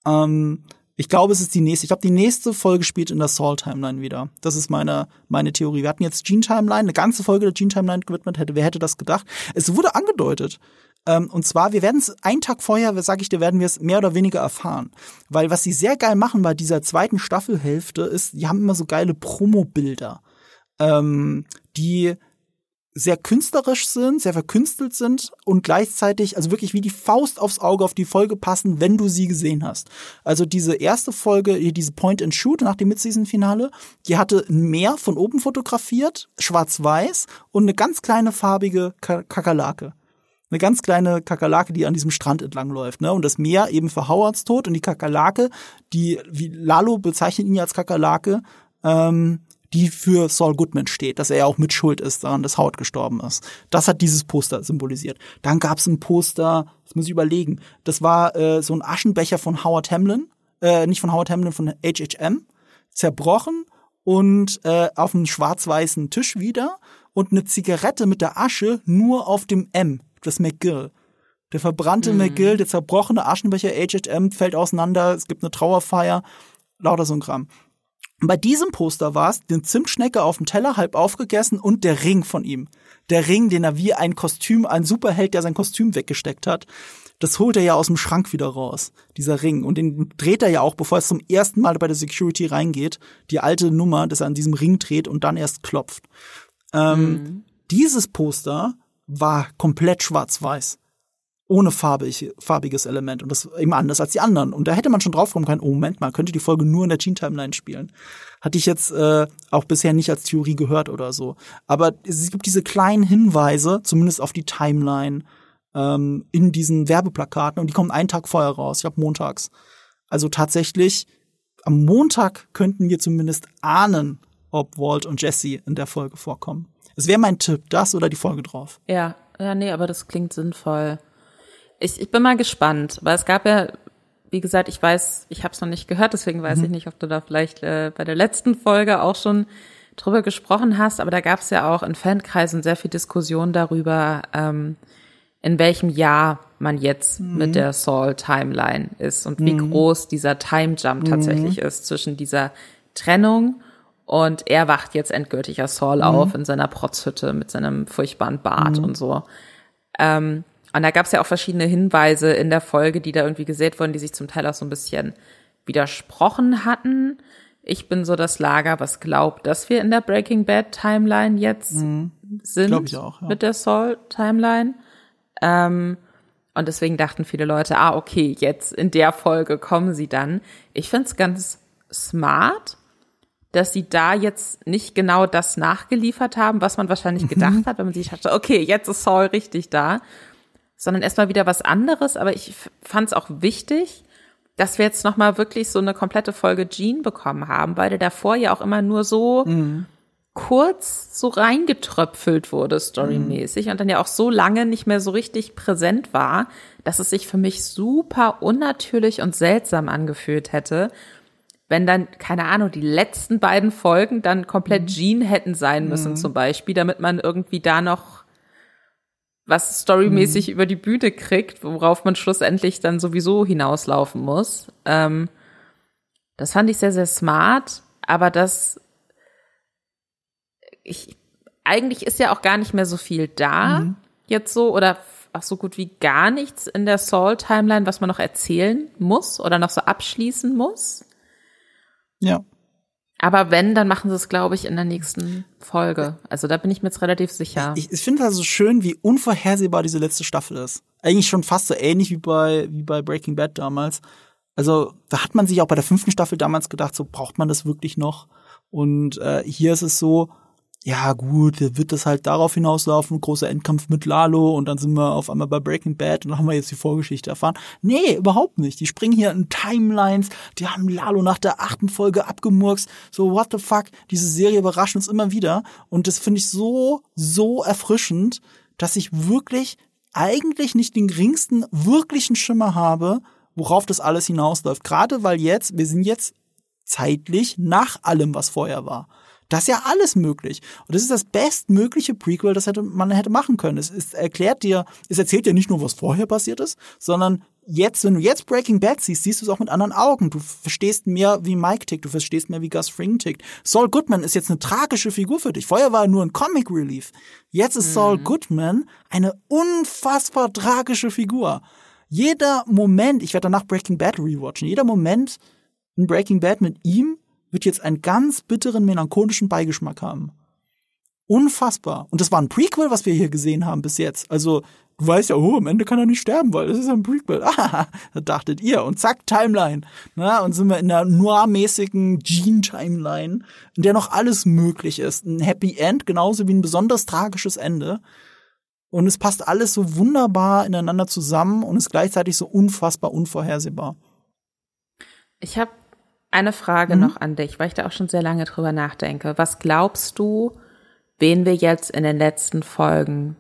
Ähm, ich glaube, es ist die nächste. Ich glaube, die nächste Folge spielt in der Saul Timeline wieder. Das ist meine meine Theorie. Wir hatten jetzt Gene Timeline, eine ganze Folge der Gene Timeline gewidmet hätte. Wer hätte das gedacht? Es wurde angedeutet. Ähm, und zwar, wir werden es einen Tag vorher, sage ich dir, werden wir es mehr oder weniger erfahren. Weil was sie sehr geil machen bei dieser zweiten Staffelhälfte ist, die haben immer so geile Promo-Bilder, ähm, die sehr künstlerisch sind, sehr verkünstelt sind und gleichzeitig, also wirklich wie die Faust aufs Auge auf die Folge passen, wenn du sie gesehen hast. Also diese erste Folge, diese Point and Shoot nach dem Mid-Season-Finale, die hatte ein Meer von oben fotografiert, schwarz-weiß und eine ganz kleine farbige Kakerlake. Eine ganz kleine Kakerlake, die an diesem Strand entlang läuft, ne? Und das Meer eben für Howards Tod und die Kakerlake, die, wie Lalo bezeichnet ihn ja als Kakerlake, ähm, die für Saul Goodman steht, dass er ja auch mit Schuld ist daran, dass Howard gestorben ist. Das hat dieses Poster symbolisiert. Dann gab es ein Poster, das muss ich überlegen, das war äh, so ein Aschenbecher von Howard Hamlin, äh, nicht von Howard Hamlin, von HHM, zerbrochen und äh, auf einem schwarz-weißen Tisch wieder und eine Zigarette mit der Asche nur auf dem M, das McGill. Der verbrannte mhm. McGill, der zerbrochene Aschenbecher HHM fällt auseinander, es gibt eine Trauerfeier, lauter so ein Kram. Bei diesem Poster war es eine Zimtschnecke auf dem Teller, halb aufgegessen und der Ring von ihm. Der Ring, den er wie ein Kostüm, ein Superheld, der sein Kostüm weggesteckt hat. Das holt er ja aus dem Schrank wieder raus, dieser Ring. Und den dreht er ja auch, bevor es zum ersten Mal bei der Security reingeht, die alte Nummer, dass er an diesem Ring dreht und dann erst klopft. Ähm, mhm. Dieses Poster war komplett schwarz-weiß ohne farbig, farbiges Element und das eben anders als die anderen. Und da hätte man schon drauf kommen können, oh Moment mal, könnte die Folge nur in der Gene Timeline spielen. Hatte ich jetzt äh, auch bisher nicht als Theorie gehört oder so. Aber es gibt diese kleinen Hinweise, zumindest auf die Timeline, ähm, in diesen Werbeplakaten und die kommen einen Tag vorher raus, ich glaube montags. Also tatsächlich, am Montag könnten wir zumindest ahnen, ob Walt und Jesse in der Folge vorkommen. Es wäre mein Tipp, das oder die Folge drauf. Ja, ja, nee, aber das klingt sinnvoll. Ich, ich bin mal gespannt, weil es gab ja, wie gesagt, ich weiß, ich habe es noch nicht gehört, deswegen weiß mhm. ich nicht, ob du da vielleicht äh, bei der letzten Folge auch schon drüber gesprochen hast, aber da gab es ja auch in Fankreisen sehr viel Diskussion darüber, ähm, in welchem Jahr man jetzt mhm. mit der Saul-Timeline ist und wie mhm. groß dieser Time-Jump mhm. tatsächlich ist zwischen dieser Trennung und er wacht jetzt endgültig als Saul mhm. auf in seiner Protzhütte mit seinem furchtbaren Bart mhm. und so. Ähm, und da gab es ja auch verschiedene Hinweise in der Folge, die da irgendwie gesät wurden, die sich zum Teil auch so ein bisschen widersprochen hatten. Ich bin so das Lager, was glaubt, dass wir in der Breaking Bad Timeline jetzt mhm. sind auch, ja. mit der Saul Timeline. Ähm, und deswegen dachten viele Leute, ah, okay, jetzt in der Folge kommen sie dann. Ich find's ganz smart, dass sie da jetzt nicht genau das nachgeliefert haben, was man wahrscheinlich gedacht hat, wenn man sich dachte, okay, jetzt ist Saul richtig da, sondern erstmal wieder was anderes. Aber ich fand es auch wichtig, dass wir jetzt nochmal wirklich so eine komplette Folge Jean bekommen haben, weil der davor ja auch immer nur so mhm. kurz so reingetröpfelt wurde, storymäßig, mhm. und dann ja auch so lange nicht mehr so richtig präsent war, dass es sich für mich super unnatürlich und seltsam angefühlt hätte, wenn dann, keine Ahnung, die letzten beiden Folgen dann komplett mhm. Jean hätten sein müssen, mhm. zum Beispiel, damit man irgendwie da noch was storymäßig mhm. über die Bühne kriegt, worauf man schlussendlich dann sowieso hinauslaufen muss. Ähm, das fand ich sehr, sehr smart, aber das ich eigentlich ist ja auch gar nicht mehr so viel da mhm. jetzt so oder auch so gut wie gar nichts in der Saul Timeline, was man noch erzählen muss oder noch so abschließen muss. Ja. Aber wenn, dann machen sie es, glaube ich, in der nächsten Folge. Also da bin ich mir jetzt relativ sicher. Ich, ich finde also schön, wie unvorhersehbar diese letzte Staffel ist. Eigentlich schon fast so ähnlich wie bei, wie bei Breaking Bad damals. Also da hat man sich auch bei der fünften Staffel damals gedacht, so braucht man das wirklich noch? Und äh, hier ist es so, ja gut, wird das halt darauf hinauslaufen, großer Endkampf mit Lalo und dann sind wir auf einmal bei Breaking Bad und dann haben wir jetzt die Vorgeschichte erfahren. Nee, überhaupt nicht. Die springen hier in Timelines, die haben Lalo nach der achten Folge abgemurkst. So, what the fuck? Diese Serie überrascht uns immer wieder und das finde ich so, so erfrischend, dass ich wirklich eigentlich nicht den geringsten wirklichen Schimmer habe, worauf das alles hinausläuft. Gerade weil jetzt, wir sind jetzt zeitlich nach allem, was vorher war. Das ist ja alles möglich. Und das ist das bestmögliche Prequel, das hätte, man hätte machen können. Es, es erklärt dir, es erzählt dir nicht nur, was vorher passiert ist, sondern jetzt, wenn du jetzt Breaking Bad siehst, siehst du es auch mit anderen Augen. Du verstehst mehr, wie Mike tickt, du verstehst mehr, wie Gus Fring tickt. Saul Goodman ist jetzt eine tragische Figur für dich. Vorher war er nur ein Comic Relief. Jetzt ist mhm. Saul Goodman eine unfassbar tragische Figur. Jeder Moment, ich werde danach Breaking Bad rewatchen, jeder Moment in Breaking Bad mit ihm wird jetzt einen ganz bitteren, melancholischen Beigeschmack haben. Unfassbar. Und das war ein Prequel, was wir hier gesehen haben bis jetzt. Also, du weißt ja, oh, am Ende kann er nicht sterben, weil das ist ein Prequel. Ah, da dachtet ihr. Und zack, Timeline. Na, und sind wir in einer noir-mäßigen Gene-Timeline, in der noch alles möglich ist. Ein Happy End, genauso wie ein besonders tragisches Ende. Und es passt alles so wunderbar ineinander zusammen und ist gleichzeitig so unfassbar unvorhersehbar. Ich habe eine Frage mhm. noch an dich, weil ich da auch schon sehr lange drüber nachdenke. Was glaubst du, wen wir jetzt in den letzten Folgen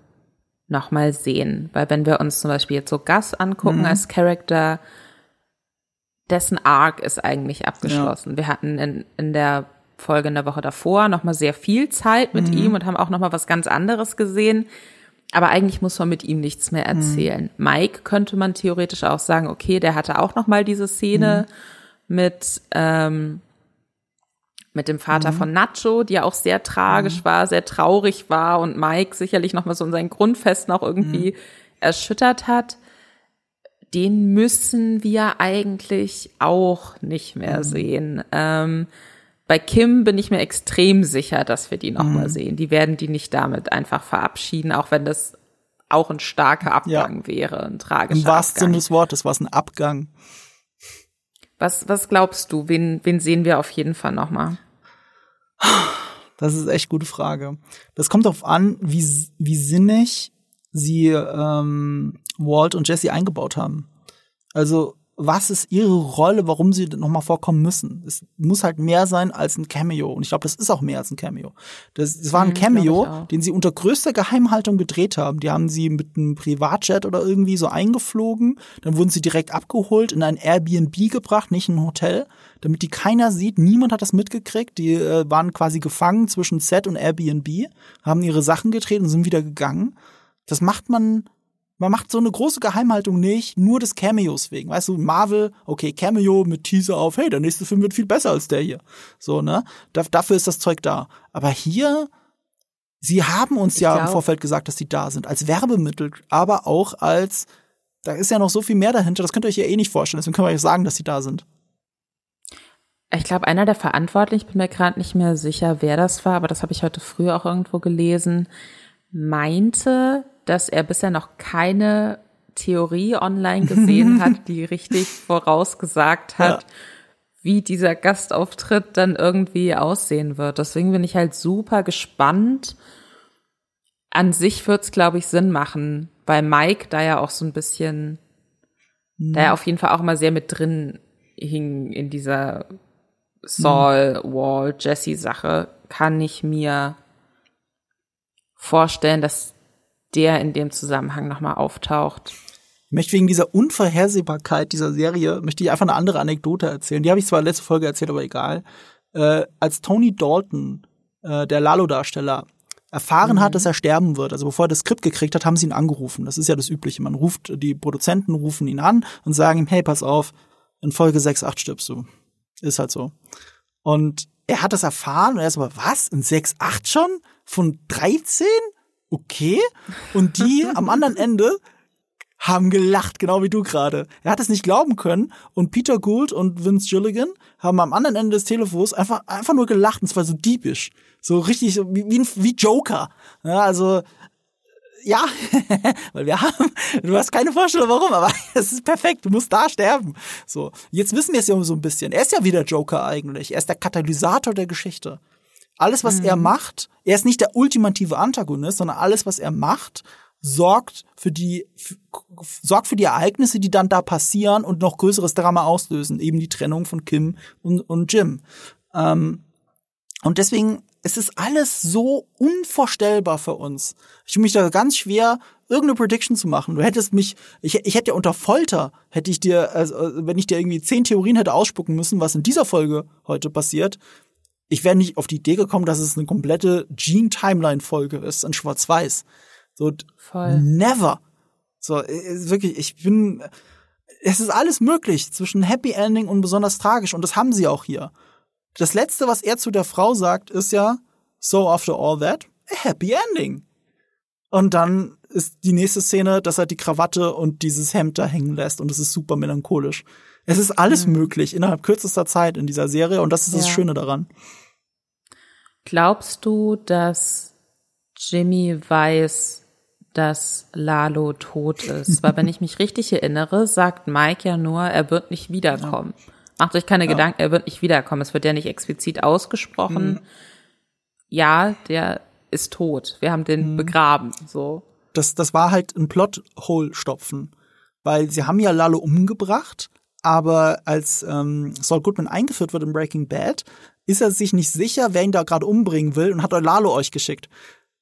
nochmal sehen? Weil wenn wir uns zum Beispiel jetzt so Gus angucken mhm. als Charakter, dessen Arc ist eigentlich abgeschlossen. Ja. Wir hatten in, in der Folge in der Woche davor nochmal sehr viel Zeit mit mhm. ihm und haben auch nochmal was ganz anderes gesehen. Aber eigentlich muss man mit ihm nichts mehr mhm. erzählen. Mike könnte man theoretisch auch sagen, okay, der hatte auch nochmal diese Szene mhm mit, ähm, mit dem Vater mhm. von Nacho, die ja auch sehr tragisch mhm. war, sehr traurig war und Mike sicherlich nochmal so in seinen Grundfesten auch irgendwie mhm. erschüttert hat. Den müssen wir eigentlich auch nicht mehr mhm. sehen. Ähm, bei Kim bin ich mir extrem sicher, dass wir die nochmal mhm. sehen. Die werden die nicht damit einfach verabschieden, auch wenn das auch ein starker Abgang ja. wäre, ein tragischer Im wahrsten Sinne des Wortes war es ein Abgang. Was, was glaubst du? Wen, wen sehen wir auf jeden Fall nochmal? Das ist echt gute Frage. Das kommt darauf an, wie, wie sinnig sie ähm, Walt und Jesse eingebaut haben. Also was ist ihre Rolle, warum sie nochmal vorkommen müssen. Es muss halt mehr sein als ein Cameo. Und ich glaube, das ist auch mehr als ein Cameo. Das, das war ein mhm, Cameo, den sie unter größter Geheimhaltung gedreht haben. Die haben sie mit einem Privatjet oder irgendwie so eingeflogen. Dann wurden sie direkt abgeholt, in ein Airbnb gebracht, nicht in ein Hotel, damit die keiner sieht. Niemand hat das mitgekriegt. Die äh, waren quasi gefangen zwischen Set und Airbnb, haben ihre Sachen gedreht und sind wieder gegangen. Das macht man man macht so eine große Geheimhaltung nicht, nur des Cameos wegen. Weißt du, Marvel, okay, Cameo mit Teaser auf, hey, der nächste Film wird viel besser als der hier. So, ne? Da, dafür ist das Zeug da. Aber hier, sie haben uns ich ja glaub, im Vorfeld gesagt, dass sie da sind, als Werbemittel, aber auch als, da ist ja noch so viel mehr dahinter, das könnt ihr euch ja eh nicht vorstellen, deswegen können wir euch sagen, dass sie da sind. Ich glaube, einer der Verantwortlichen, ich bin mir gerade nicht mehr sicher, wer das war, aber das habe ich heute früh auch irgendwo gelesen, meinte, dass er bisher noch keine Theorie online gesehen hat, die richtig vorausgesagt hat, ja. wie dieser Gastauftritt dann irgendwie aussehen wird. Deswegen bin ich halt super gespannt. An sich wird's, glaube ich, Sinn machen, weil Mike da ja auch so ein bisschen, mhm. da er auf jeden Fall auch immer sehr mit drin hing in dieser Saul, Wall, Jesse Sache, kann ich mir vorstellen, dass der in dem Zusammenhang nochmal auftaucht. Ich möchte wegen dieser Unvorhersehbarkeit dieser Serie, möchte ich einfach eine andere Anekdote erzählen. Die habe ich zwar letzte Folge erzählt, aber egal. Äh, als Tony Dalton, äh, der Lalo-Darsteller, erfahren mhm. hat, dass er sterben wird, also bevor er das Skript gekriegt hat, haben sie ihn angerufen. Das ist ja das Übliche. Man ruft, die Produzenten rufen ihn an und sagen ihm, hey, pass auf, in Folge 6, 8 stirbst du. Ist halt so. Und er hat das erfahren und er ist aber, was? In 6, 8 schon? Von 13? okay. Und die am anderen Ende haben gelacht, genau wie du gerade. Er hat es nicht glauben können und Peter Gould und Vince Gilligan haben am anderen Ende des Telefons einfach, einfach nur gelacht und zwar so diebisch. So richtig, so wie, wie Joker. Ja, also, ja, weil wir haben, du hast keine Vorstellung warum, aber es ist perfekt, du musst da sterben. So, jetzt wissen wir es ja so ein bisschen. Er ist ja wieder Joker eigentlich. Er ist der Katalysator der Geschichte. Alles, was mhm. er macht, er ist nicht der ultimative Antagonist, sondern alles, was er macht, sorgt für die sorgt für die Ereignisse, die dann da passieren und noch größeres Drama auslösen, eben die Trennung von Kim und, und Jim. Ähm, und deswegen es ist alles so unvorstellbar für uns. Ich mich da ganz schwer, irgendeine Prediction zu machen. Du hättest mich, ich, ich hätte ja unter Folter, hätte ich dir, also, wenn ich dir irgendwie zehn Theorien hätte ausspucken müssen, was in dieser Folge heute passiert, ich wäre nicht auf die Idee gekommen, dass es eine komplette Gene-Timeline-Folge ist in Schwarz-Weiß. So, Voll. never. So, wirklich, ich bin, es ist alles möglich zwischen Happy Ending und besonders tragisch und das haben sie auch hier. Das letzte, was er zu der Frau sagt, ist ja, so after all that, a happy ending. Und dann ist die nächste Szene, dass er die Krawatte und dieses Hemd da hängen lässt und es ist super melancholisch. Es ist alles mhm. möglich innerhalb kürzester Zeit in dieser Serie und das ist ja. das Schöne daran. Glaubst du, dass Jimmy weiß, dass Lalo tot ist? Weil wenn ich mich richtig erinnere, sagt Mike ja nur, er wird nicht wiederkommen. Ja. Macht euch keine ja. Gedanken, er wird nicht wiederkommen. Es wird ja nicht explizit ausgesprochen. Mhm. Ja, der ist tot. Wir haben den mhm. begraben, so. Das, das war halt ein Plothole-Stopfen. Weil sie haben ja Lalo umgebracht, aber als ähm, Saul Goodman eingeführt wird in Breaking Bad, ist er sich nicht sicher, wer ihn da gerade umbringen will und hat Lalo euch geschickt.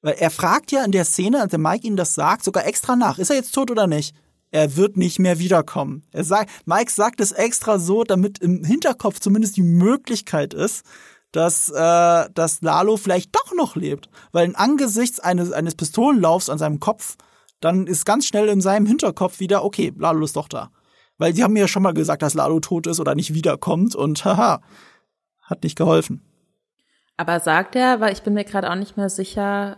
Weil er fragt ja in der Szene, als der Mike ihm das sagt, sogar extra nach, ist er jetzt tot oder nicht? Er wird nicht mehr wiederkommen. Er sagt, Mike sagt es extra so, damit im Hinterkopf zumindest die Möglichkeit ist, dass, äh, dass Lalo vielleicht doch noch lebt. Weil in angesichts eines, eines Pistolenlaufs an seinem Kopf, dann ist ganz schnell in seinem Hinterkopf wieder, okay, Lalo ist doch da. Weil sie haben mir ja schon mal gesagt, dass Lalo tot ist oder nicht wiederkommt und haha, hat nicht geholfen. Aber sagt er, weil ich bin mir gerade auch nicht mehr sicher,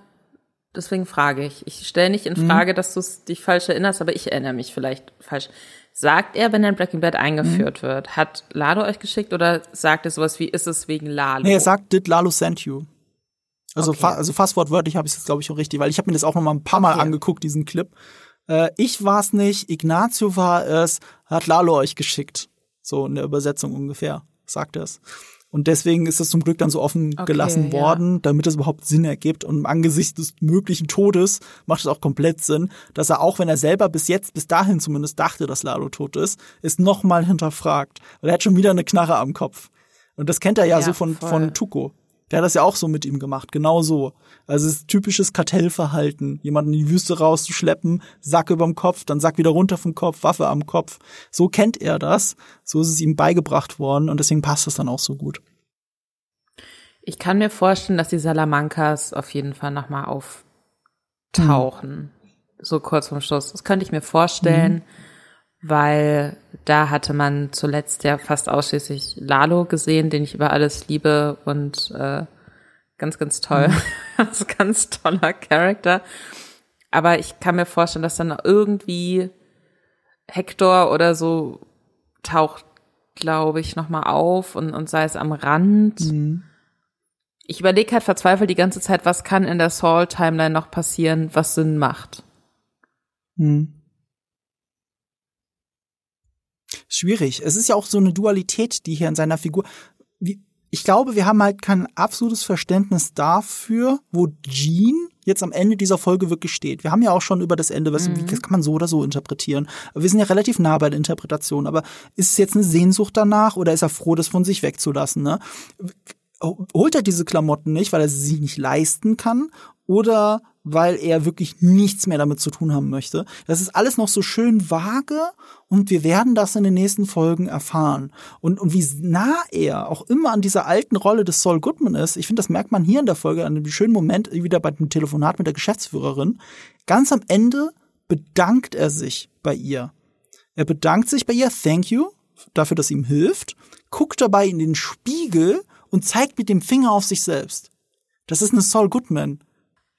deswegen frage ich. Ich stelle nicht in mhm. Frage, mhm. dass du dich falsch erinnerst, aber ich erinnere mich vielleicht falsch. Sagt er, wenn er in Breaking Bad eingeführt mhm. wird, hat Lalo euch geschickt oder sagt er sowas wie, ist es wegen Lalo? Nee, er sagt, did Lalo send you? Also, okay. fa also fast wortwörtlich habe ich es, glaube ich, auch richtig, weil ich habe mir das auch noch mal ein paar Mal angeguckt, diesen Clip. Äh, ich war es nicht, Ignazio war es, hat Lalo euch geschickt. So in der Übersetzung ungefähr, sagt er es. Und deswegen ist das zum Glück dann so offen okay, gelassen worden, ja. damit es überhaupt Sinn ergibt. Und im Angesicht des möglichen Todes macht es auch komplett Sinn, dass er auch, wenn er selber bis jetzt, bis dahin zumindest dachte, dass Lalo tot ist, es nochmal hinterfragt. Weil er hat schon wieder eine Knarre am Kopf. Und das kennt er ja, ja so von, von Tuko. Der hat das ja auch so mit ihm gemacht, genau so. Also es ist typisches Kartellverhalten, jemanden in die Wüste rauszuschleppen, Sack überm Kopf, dann Sack wieder runter vom Kopf, Waffe am Kopf. So kennt er das, so ist es ihm beigebracht worden und deswegen passt das dann auch so gut. Ich kann mir vorstellen, dass die Salamancas auf jeden Fall nochmal auftauchen, mhm. so kurz vorm Schluss. Das könnte ich mir vorstellen. Mhm weil da hatte man zuletzt ja fast ausschließlich Lalo gesehen, den ich über alles liebe und äh, ganz, ganz toll. Mhm. also ganz toller Charakter. Aber ich kann mir vorstellen, dass dann irgendwie Hector oder so taucht, glaube ich, nochmal auf und, und sei es am Rand. Mhm. Ich überlege halt verzweifelt die ganze Zeit, was kann in der Saul-Timeline noch passieren, was Sinn macht. Mhm. Schwierig. Es ist ja auch so eine Dualität, die hier in seiner Figur. Ich glaube, wir haben halt kein absolutes Verständnis dafür, wo Jean jetzt am Ende dieser Folge wirklich steht. Wir haben ja auch schon über das Ende, was, mhm. das kann man so oder so interpretieren. Wir sind ja relativ nah bei der Interpretation, aber ist es jetzt eine Sehnsucht danach oder ist er froh, das von sich wegzulassen? Ne? Holt er diese Klamotten nicht, weil er sie nicht leisten kann? Oder weil er wirklich nichts mehr damit zu tun haben möchte. Das ist alles noch so schön vage und wir werden das in den nächsten Folgen erfahren. Und, und wie nah er auch immer an dieser alten Rolle des Saul Goodman ist, ich finde, das merkt man hier in der Folge an einem schönen Moment, wieder bei dem Telefonat mit der Geschäftsführerin. Ganz am Ende bedankt er sich bei ihr. Er bedankt sich bei ihr, thank you, dafür, dass ihm hilft, guckt dabei in den Spiegel und zeigt mit dem Finger auf sich selbst. Das ist eine Saul Goodman.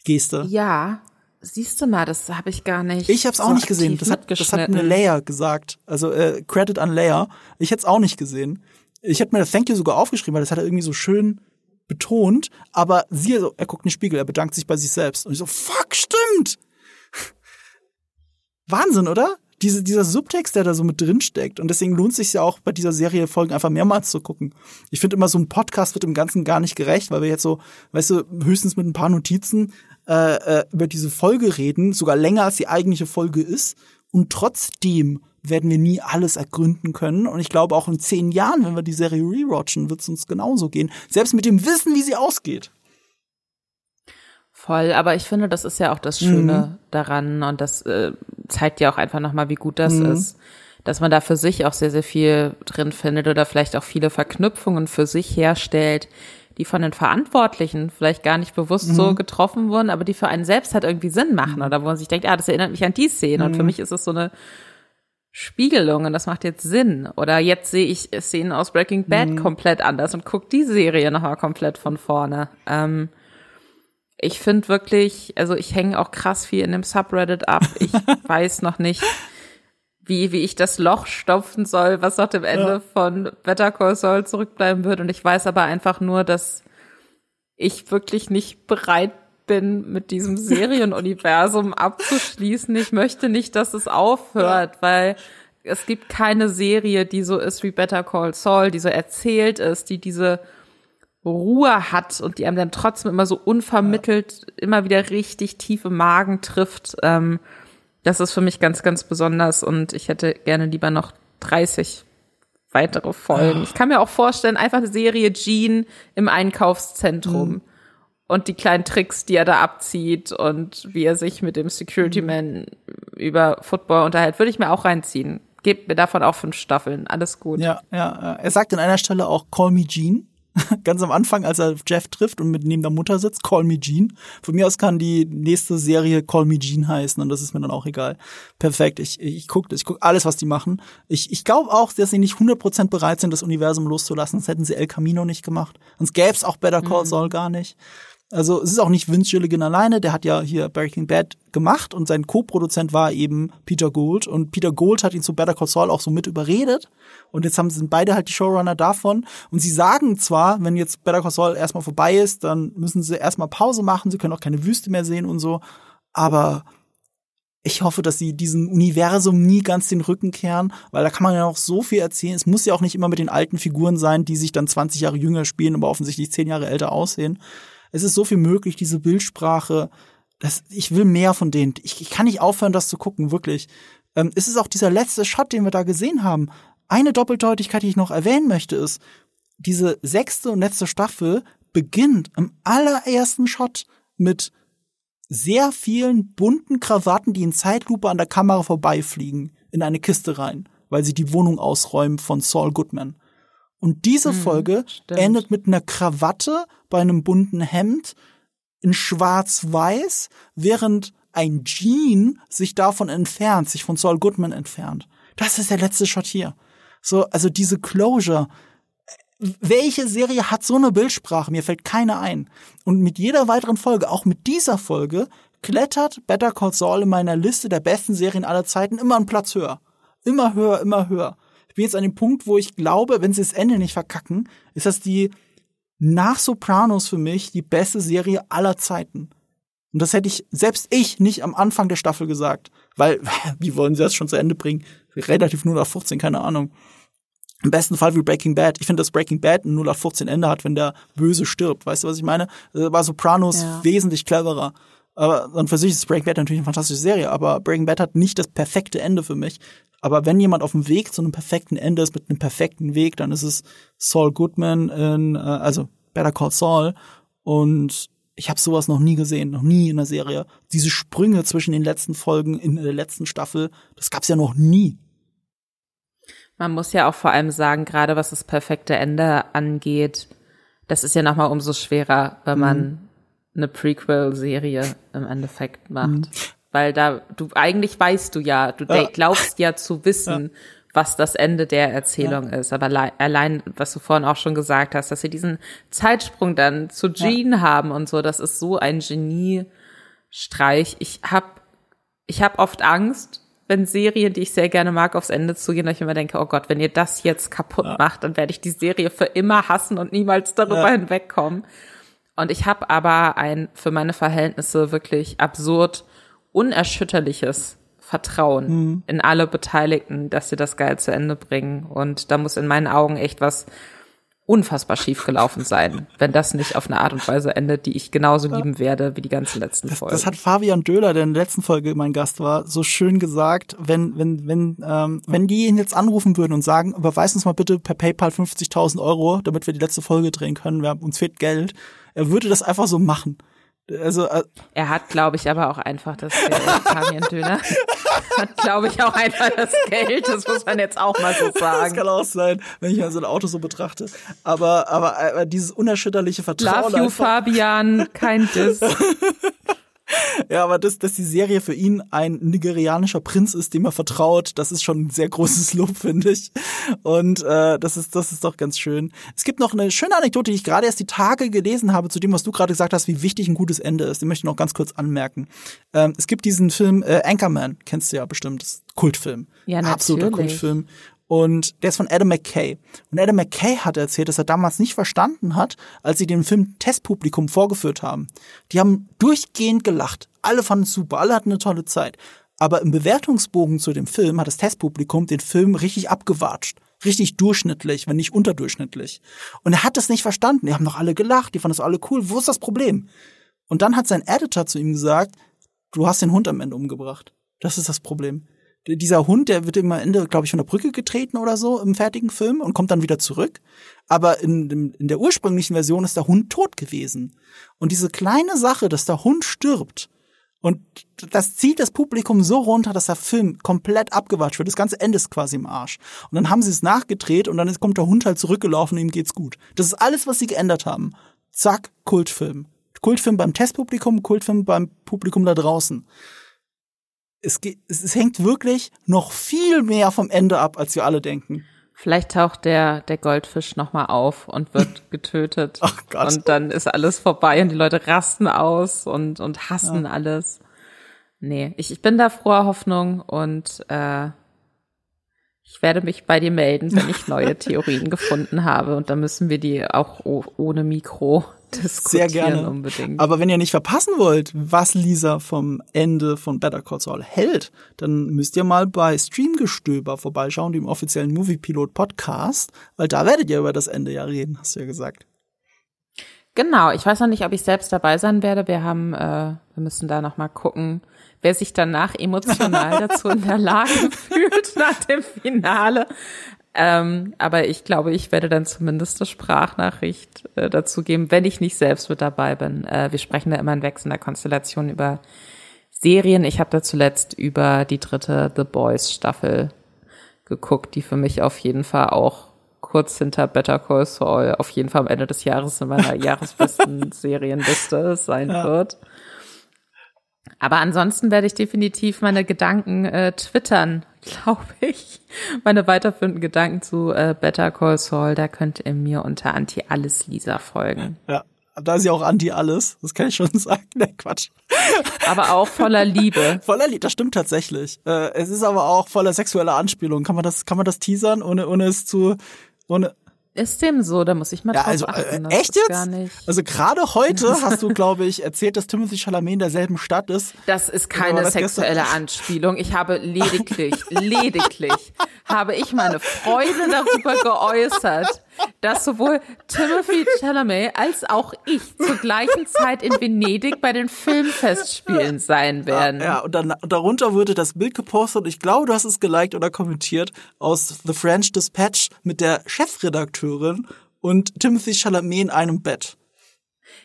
Geste. Ja, siehst du mal, das habe ich gar nicht. Ich habe es auch nicht gesehen. Das hat, das hat eine Layer gesagt. Also äh, Credit an Layer. Ich hätte es auch nicht gesehen. Ich hätte mir das Thank you sogar aufgeschrieben, weil das hat er irgendwie so schön betont. Aber sie, so, er guckt in den Spiegel, er bedankt sich bei sich selbst. Und ich so, fuck, stimmt. Wahnsinn, oder? Diese, dieser Subtext, der da so mit drin steckt. Und deswegen lohnt es sich ja auch bei dieser Serie Folgen einfach mehrmals zu gucken. Ich finde immer, so ein Podcast wird im Ganzen gar nicht gerecht, weil wir jetzt so, weißt du, höchstens mit ein paar Notizen äh, äh, über diese Folge reden, sogar länger als die eigentliche Folge ist. Und trotzdem werden wir nie alles ergründen können. Und ich glaube, auch in zehn Jahren, wenn wir die Serie rewatchen, wird es uns genauso gehen. Selbst mit dem Wissen, wie sie ausgeht. Voll, aber ich finde, das ist ja auch das Schöne mhm. daran und das äh, zeigt ja auch einfach nochmal, wie gut das mhm. ist, dass man da für sich auch sehr, sehr viel drin findet oder vielleicht auch viele Verknüpfungen für sich herstellt, die von den Verantwortlichen vielleicht gar nicht bewusst mhm. so getroffen wurden, aber die für einen selbst halt irgendwie Sinn machen oder wo man sich denkt, ah, das erinnert mich an die Szene mhm. und für mhm. mich ist es so eine Spiegelung und das macht jetzt Sinn. Oder jetzt sehe ich Szenen aus Breaking Bad mhm. komplett anders und gucke die Serie nochmal komplett von vorne. Ähm, ich finde wirklich, also ich hänge auch krass viel in dem Subreddit ab. Ich weiß noch nicht, wie, wie ich das Loch stopfen soll, was nach dem Ende ja. von Better Call Saul zurückbleiben wird. Und ich weiß aber einfach nur, dass ich wirklich nicht bereit bin, mit diesem Serienuniversum abzuschließen. Ich möchte nicht, dass es aufhört, ja. weil es gibt keine Serie, die so ist wie Better Call Saul, die so erzählt ist, die diese Ruhe hat und die einem dann trotzdem immer so unvermittelt ja. immer wieder richtig tief im Magen trifft. Ähm, das ist für mich ganz, ganz besonders und ich hätte gerne lieber noch 30 weitere Folgen. Ich kann mir auch vorstellen, einfach eine Serie Jean im Einkaufszentrum mhm. und die kleinen Tricks, die er da abzieht und wie er sich mit dem Security mhm. Man über Football unterhält, würde ich mir auch reinziehen. Gebt mir davon auch fünf Staffeln. Alles gut. Ja, ja. Er sagt an einer Stelle auch Call me Jean. ganz am Anfang, als er Jeff trifft und mit neben der Mutter sitzt, Call Me Jean. Von mir aus kann die nächste Serie Call Me Jean heißen und das ist mir dann auch egal. Perfekt, ich, ich gucke ich guck alles, was die machen. Ich, ich glaube auch, dass sie nicht 100% bereit sind, das Universum loszulassen, sonst hätten sie El Camino nicht gemacht. Sonst gäbe es auch Better Call mhm. Saul gar nicht. Also es ist auch nicht Vince Gilligan alleine, der hat ja hier Breaking Bad gemacht und sein Co-Produzent war eben Peter Gould und Peter Gould hat ihn zu Better Call Saul auch so mit überredet und jetzt haben sind beide halt die Showrunner davon und sie sagen zwar, wenn jetzt Better Call Saul erstmal vorbei ist, dann müssen sie erstmal Pause machen, sie können auch keine Wüste mehr sehen und so, aber ich hoffe, dass sie diesem Universum nie ganz den Rücken kehren, weil da kann man ja noch so viel erzählen. Es muss ja auch nicht immer mit den alten Figuren sein, die sich dann 20 Jahre jünger spielen, aber offensichtlich 10 Jahre älter aussehen. Es ist so viel möglich, diese Bildsprache. Das, ich will mehr von denen. Ich, ich kann nicht aufhören, das zu gucken, wirklich. Ähm, es ist auch dieser letzte Shot, den wir da gesehen haben. Eine Doppeldeutigkeit, die ich noch erwähnen möchte, ist, diese sechste und letzte Staffel beginnt im allerersten Shot mit sehr vielen bunten Krawatten, die in Zeitlupe an der Kamera vorbeifliegen, in eine Kiste rein, weil sie die Wohnung ausräumen von Saul Goodman. Und diese mhm, Folge stimmt. endet mit einer Krawatte bei einem bunten Hemd in schwarz-weiß, während ein Jean sich davon entfernt, sich von Saul Goodman entfernt. Das ist der letzte Shot hier. So, also diese Closure, welche Serie hat so eine Bildsprache? Mir fällt keine ein. Und mit jeder weiteren Folge, auch mit dieser Folge, klettert Better Call Saul in meiner Liste der besten Serien aller Zeiten immer einen Platz höher. Immer höher, immer höher. Ich bin jetzt an dem Punkt, wo ich glaube, wenn sie das Ende nicht verkacken, ist das die nach Sopranos für mich die beste Serie aller Zeiten. Und das hätte ich, selbst ich, nicht am Anfang der Staffel gesagt. Weil, wie wollen sie das schon zu Ende bringen? Relativ nur nach 15, keine Ahnung. Im besten Fall wie Breaking Bad. Ich finde, dass Breaking Bad ein 0 auf 14 Ende hat, wenn der Böse stirbt. Weißt du, was ich meine? Da war Sopranos ja. wesentlich cleverer. Aber und für sich ist Breaking Bad natürlich eine fantastische Serie, aber Breaking Bad hat nicht das perfekte Ende für mich. Aber wenn jemand auf dem Weg zu einem perfekten Ende ist, mit einem perfekten Weg, dann ist es Saul Goodman in, äh, also Better Call Saul. Und ich habe sowas noch nie gesehen, noch nie in der Serie. Diese Sprünge zwischen den letzten Folgen in der letzten Staffel, das gab's ja noch nie. Man muss ja auch vor allem sagen, gerade was das perfekte Ende angeht, das ist ja nochmal umso schwerer, wenn man mhm. Eine Prequel-Serie im Endeffekt macht. Mhm. Weil da, du, eigentlich weißt du ja, du ja. glaubst ja zu wissen, ja. was das Ende der Erzählung ja. ist. Aber allein, was du vorhin auch schon gesagt hast, dass sie diesen Zeitsprung dann zu Jean haben und so, das ist so ein Geniestreich. Ich hab, ich hab oft Angst, wenn Serien, die ich sehr gerne mag, aufs Ende zugehen, dass ich immer denke, oh Gott, wenn ihr das jetzt kaputt macht, dann werde ich die Serie für immer hassen und niemals darüber hinwegkommen. Und ich habe aber ein für meine Verhältnisse wirklich absurd unerschütterliches Vertrauen mhm. in alle Beteiligten, dass sie das geil zu Ende bringen. Und da muss in meinen Augen echt was unfassbar schief gelaufen sein, wenn das nicht auf eine Art und Weise endet, die ich genauso lieben werde wie die ganzen letzten Folgen. Das, das hat Fabian Döhler, der in der letzten Folge mein Gast war, so schön gesagt, wenn wenn wenn ähm, wenn die ihn jetzt anrufen würden und sagen, überweis uns mal bitte per PayPal 50.000 Euro, damit wir die letzte Folge drehen können, wir haben, uns fehlt Geld, er würde das einfach so machen. Also äh, er hat, glaube ich, aber auch einfach das Geld, Fabian Döner hat, glaube ich, auch einfach das Geld. Das muss man jetzt auch mal so sagen. Das kann auch sein, wenn ich mal so ein Auto so betrachte. Aber, aber, aber dieses unerschütterliche Vertrauen. Love you, Fabian, kein Diss. ja, aber dass, dass die Serie für ihn ein nigerianischer Prinz ist, dem er vertraut, das ist schon ein sehr großes Lob, finde ich. Und äh, das ist das ist doch ganz schön. Es gibt noch eine schöne Anekdote, die ich gerade erst die Tage gelesen habe, zu dem, was du gerade gesagt hast, wie wichtig ein gutes Ende ist. Den möchte ich noch ganz kurz anmerken. Ähm, es gibt diesen Film äh, Anchorman, kennst du ja bestimmt, das Kultfilm. Ja, natürlich. Absoluter Kultfilm. Und der ist von Adam McKay. Und Adam McKay hat erzählt, dass er damals nicht verstanden hat, als sie den Film Testpublikum vorgeführt haben. Die haben durchgehend gelacht. Alle fanden es super, alle hatten eine tolle Zeit. Aber im Bewertungsbogen zu dem Film hat das Testpublikum den Film richtig abgewatscht. Richtig durchschnittlich, wenn nicht unterdurchschnittlich. Und er hat das nicht verstanden. Die haben doch alle gelacht, die fanden das alle cool. Wo ist das Problem? Und dann hat sein Editor zu ihm gesagt, du hast den Hund am Ende umgebracht. Das ist das Problem dieser Hund, der wird immer Ende, glaube ich, von der Brücke getreten oder so im fertigen Film und kommt dann wieder zurück. Aber in, in der ursprünglichen Version ist der Hund tot gewesen. Und diese kleine Sache, dass der Hund stirbt, und das zieht das Publikum so runter, dass der Film komplett abgewatscht wird. Das ganze Ende ist quasi im Arsch. Und dann haben sie es nachgedreht und dann kommt der Hund halt zurückgelaufen und ihm geht's gut. Das ist alles, was sie geändert haben. Zack, Kultfilm. Kultfilm beim Testpublikum, Kultfilm beim Publikum da draußen es, es, es hängt wirklich noch viel mehr vom Ende ab, als wir alle denken. Vielleicht taucht der, der Goldfisch nochmal auf und wird getötet. Ach Gott. Und dann ist alles vorbei und die Leute rasten aus und, und hassen ja. alles. Nee, ich, ich bin da froher Hoffnung und äh, Ich werde mich bei dir melden, wenn ich neue Theorien gefunden habe. Und dann müssen wir die auch ohne Mikro diskutieren. Sehr gerne. Unbedingt. Aber wenn ihr nicht verpassen wollt, was Lisa vom Ende von Better Call Saul hält, dann müsst ihr mal bei Streamgestöber vorbeischauen, dem offiziellen Movie Pilot Podcast, weil da werdet ihr über das Ende ja reden, hast du ja gesagt. Genau, ich weiß noch nicht, ob ich selbst dabei sein werde. Wir haben, äh, wir müssen da noch mal gucken, wer sich danach emotional dazu in der Lage fühlt nach dem Finale. Ähm, aber ich glaube, ich werde dann zumindest eine Sprachnachricht äh, dazu geben, wenn ich nicht selbst mit dabei bin. Äh, wir sprechen da immer in wechselnder Konstellation über Serien. Ich habe da zuletzt über die dritte The Boys Staffel geguckt, die für mich auf jeden Fall auch kurz hinter Better Call Saul auf jeden Fall am Ende des Jahres in meiner jahresbesten Serienliste sein ja. wird. Aber ansonsten werde ich definitiv meine Gedanken äh, twittern, glaube ich. Meine weiterführenden Gedanken zu äh, Better Call Saul, da könnt ihr mir unter Anti-Alles-Lisa folgen. Ja, da ist ja auch Anti-Alles, das kann ich schon sagen. Ne, Quatsch. Aber auch voller Liebe. voller Liebe, das stimmt tatsächlich. Äh, es ist aber auch voller sexueller Anspielung. Kann man das, kann man das teasern, ohne, ohne es zu, ohne, ist dem so? Da muss ich mal ja, drauf also, achten. Äh, echt jetzt? Also gerade heute hast du, glaube ich, erzählt, dass Timothy Chalamet in derselben Stadt ist. Das ist keine das sexuelle gestern? Anspielung. Ich habe lediglich, lediglich habe ich meine Freude darüber geäußert, dass sowohl Timothy Chalamet als auch ich zur gleichen Zeit in Venedig bei den Filmfestspielen sein werden. Ja, ja und dann darunter wurde das Bild gepostet und ich glaube, du hast es geliked oder kommentiert aus The French Dispatch mit der Chefredakteurin und Timothy Chalamet in einem Bett.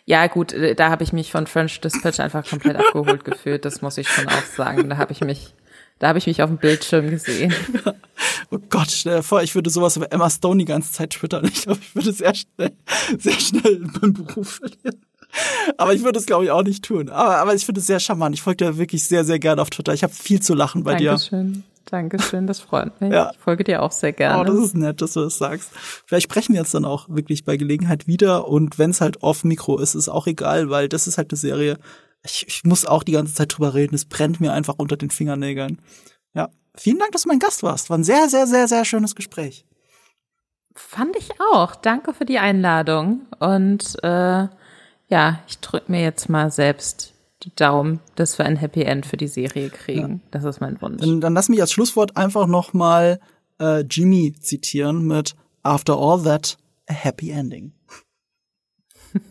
Ja, gut, äh, da habe ich mich von French Dispatch einfach komplett abgeholt gefühlt, das muss ich schon auch sagen. Da habe ich mich da habe ich mich auf dem Bildschirm gesehen. oh Gott, stell dir vor, ich würde sowas über Emma Stone die ganze Zeit twittern. Ich glaube, ich würde sehr schnell, sehr schnell meinen Beruf verlieren. Aber ich würde es, glaube ich, auch nicht tun. Aber, aber ich finde es sehr charmant. Ich folge dir wirklich sehr, sehr gerne auf Twitter. Ich habe viel zu lachen bei Dankeschön. dir. Dankeschön, das freut mich. Ja. Ich folge dir auch sehr gerne. Oh, das ist nett, dass du das sagst. Vielleicht sprechen wir jetzt dann auch wirklich bei Gelegenheit wieder. Und wenn es halt off-Mikro ist, ist auch egal, weil das ist halt eine Serie, ich, ich muss auch die ganze Zeit drüber reden. Es brennt mir einfach unter den Fingernägeln. Ja, vielen Dank, dass du mein Gast warst. War ein sehr, sehr, sehr, sehr schönes Gespräch. Fand ich auch. Danke für die Einladung. Und äh, ja, ich drücke mir jetzt mal selbst die Daumen, dass wir ein Happy End für die Serie kriegen. Ja. Das ist mein Wunsch. Dann, dann lass mich als Schlusswort einfach noch mal äh, Jimmy zitieren mit After all that, a happy ending.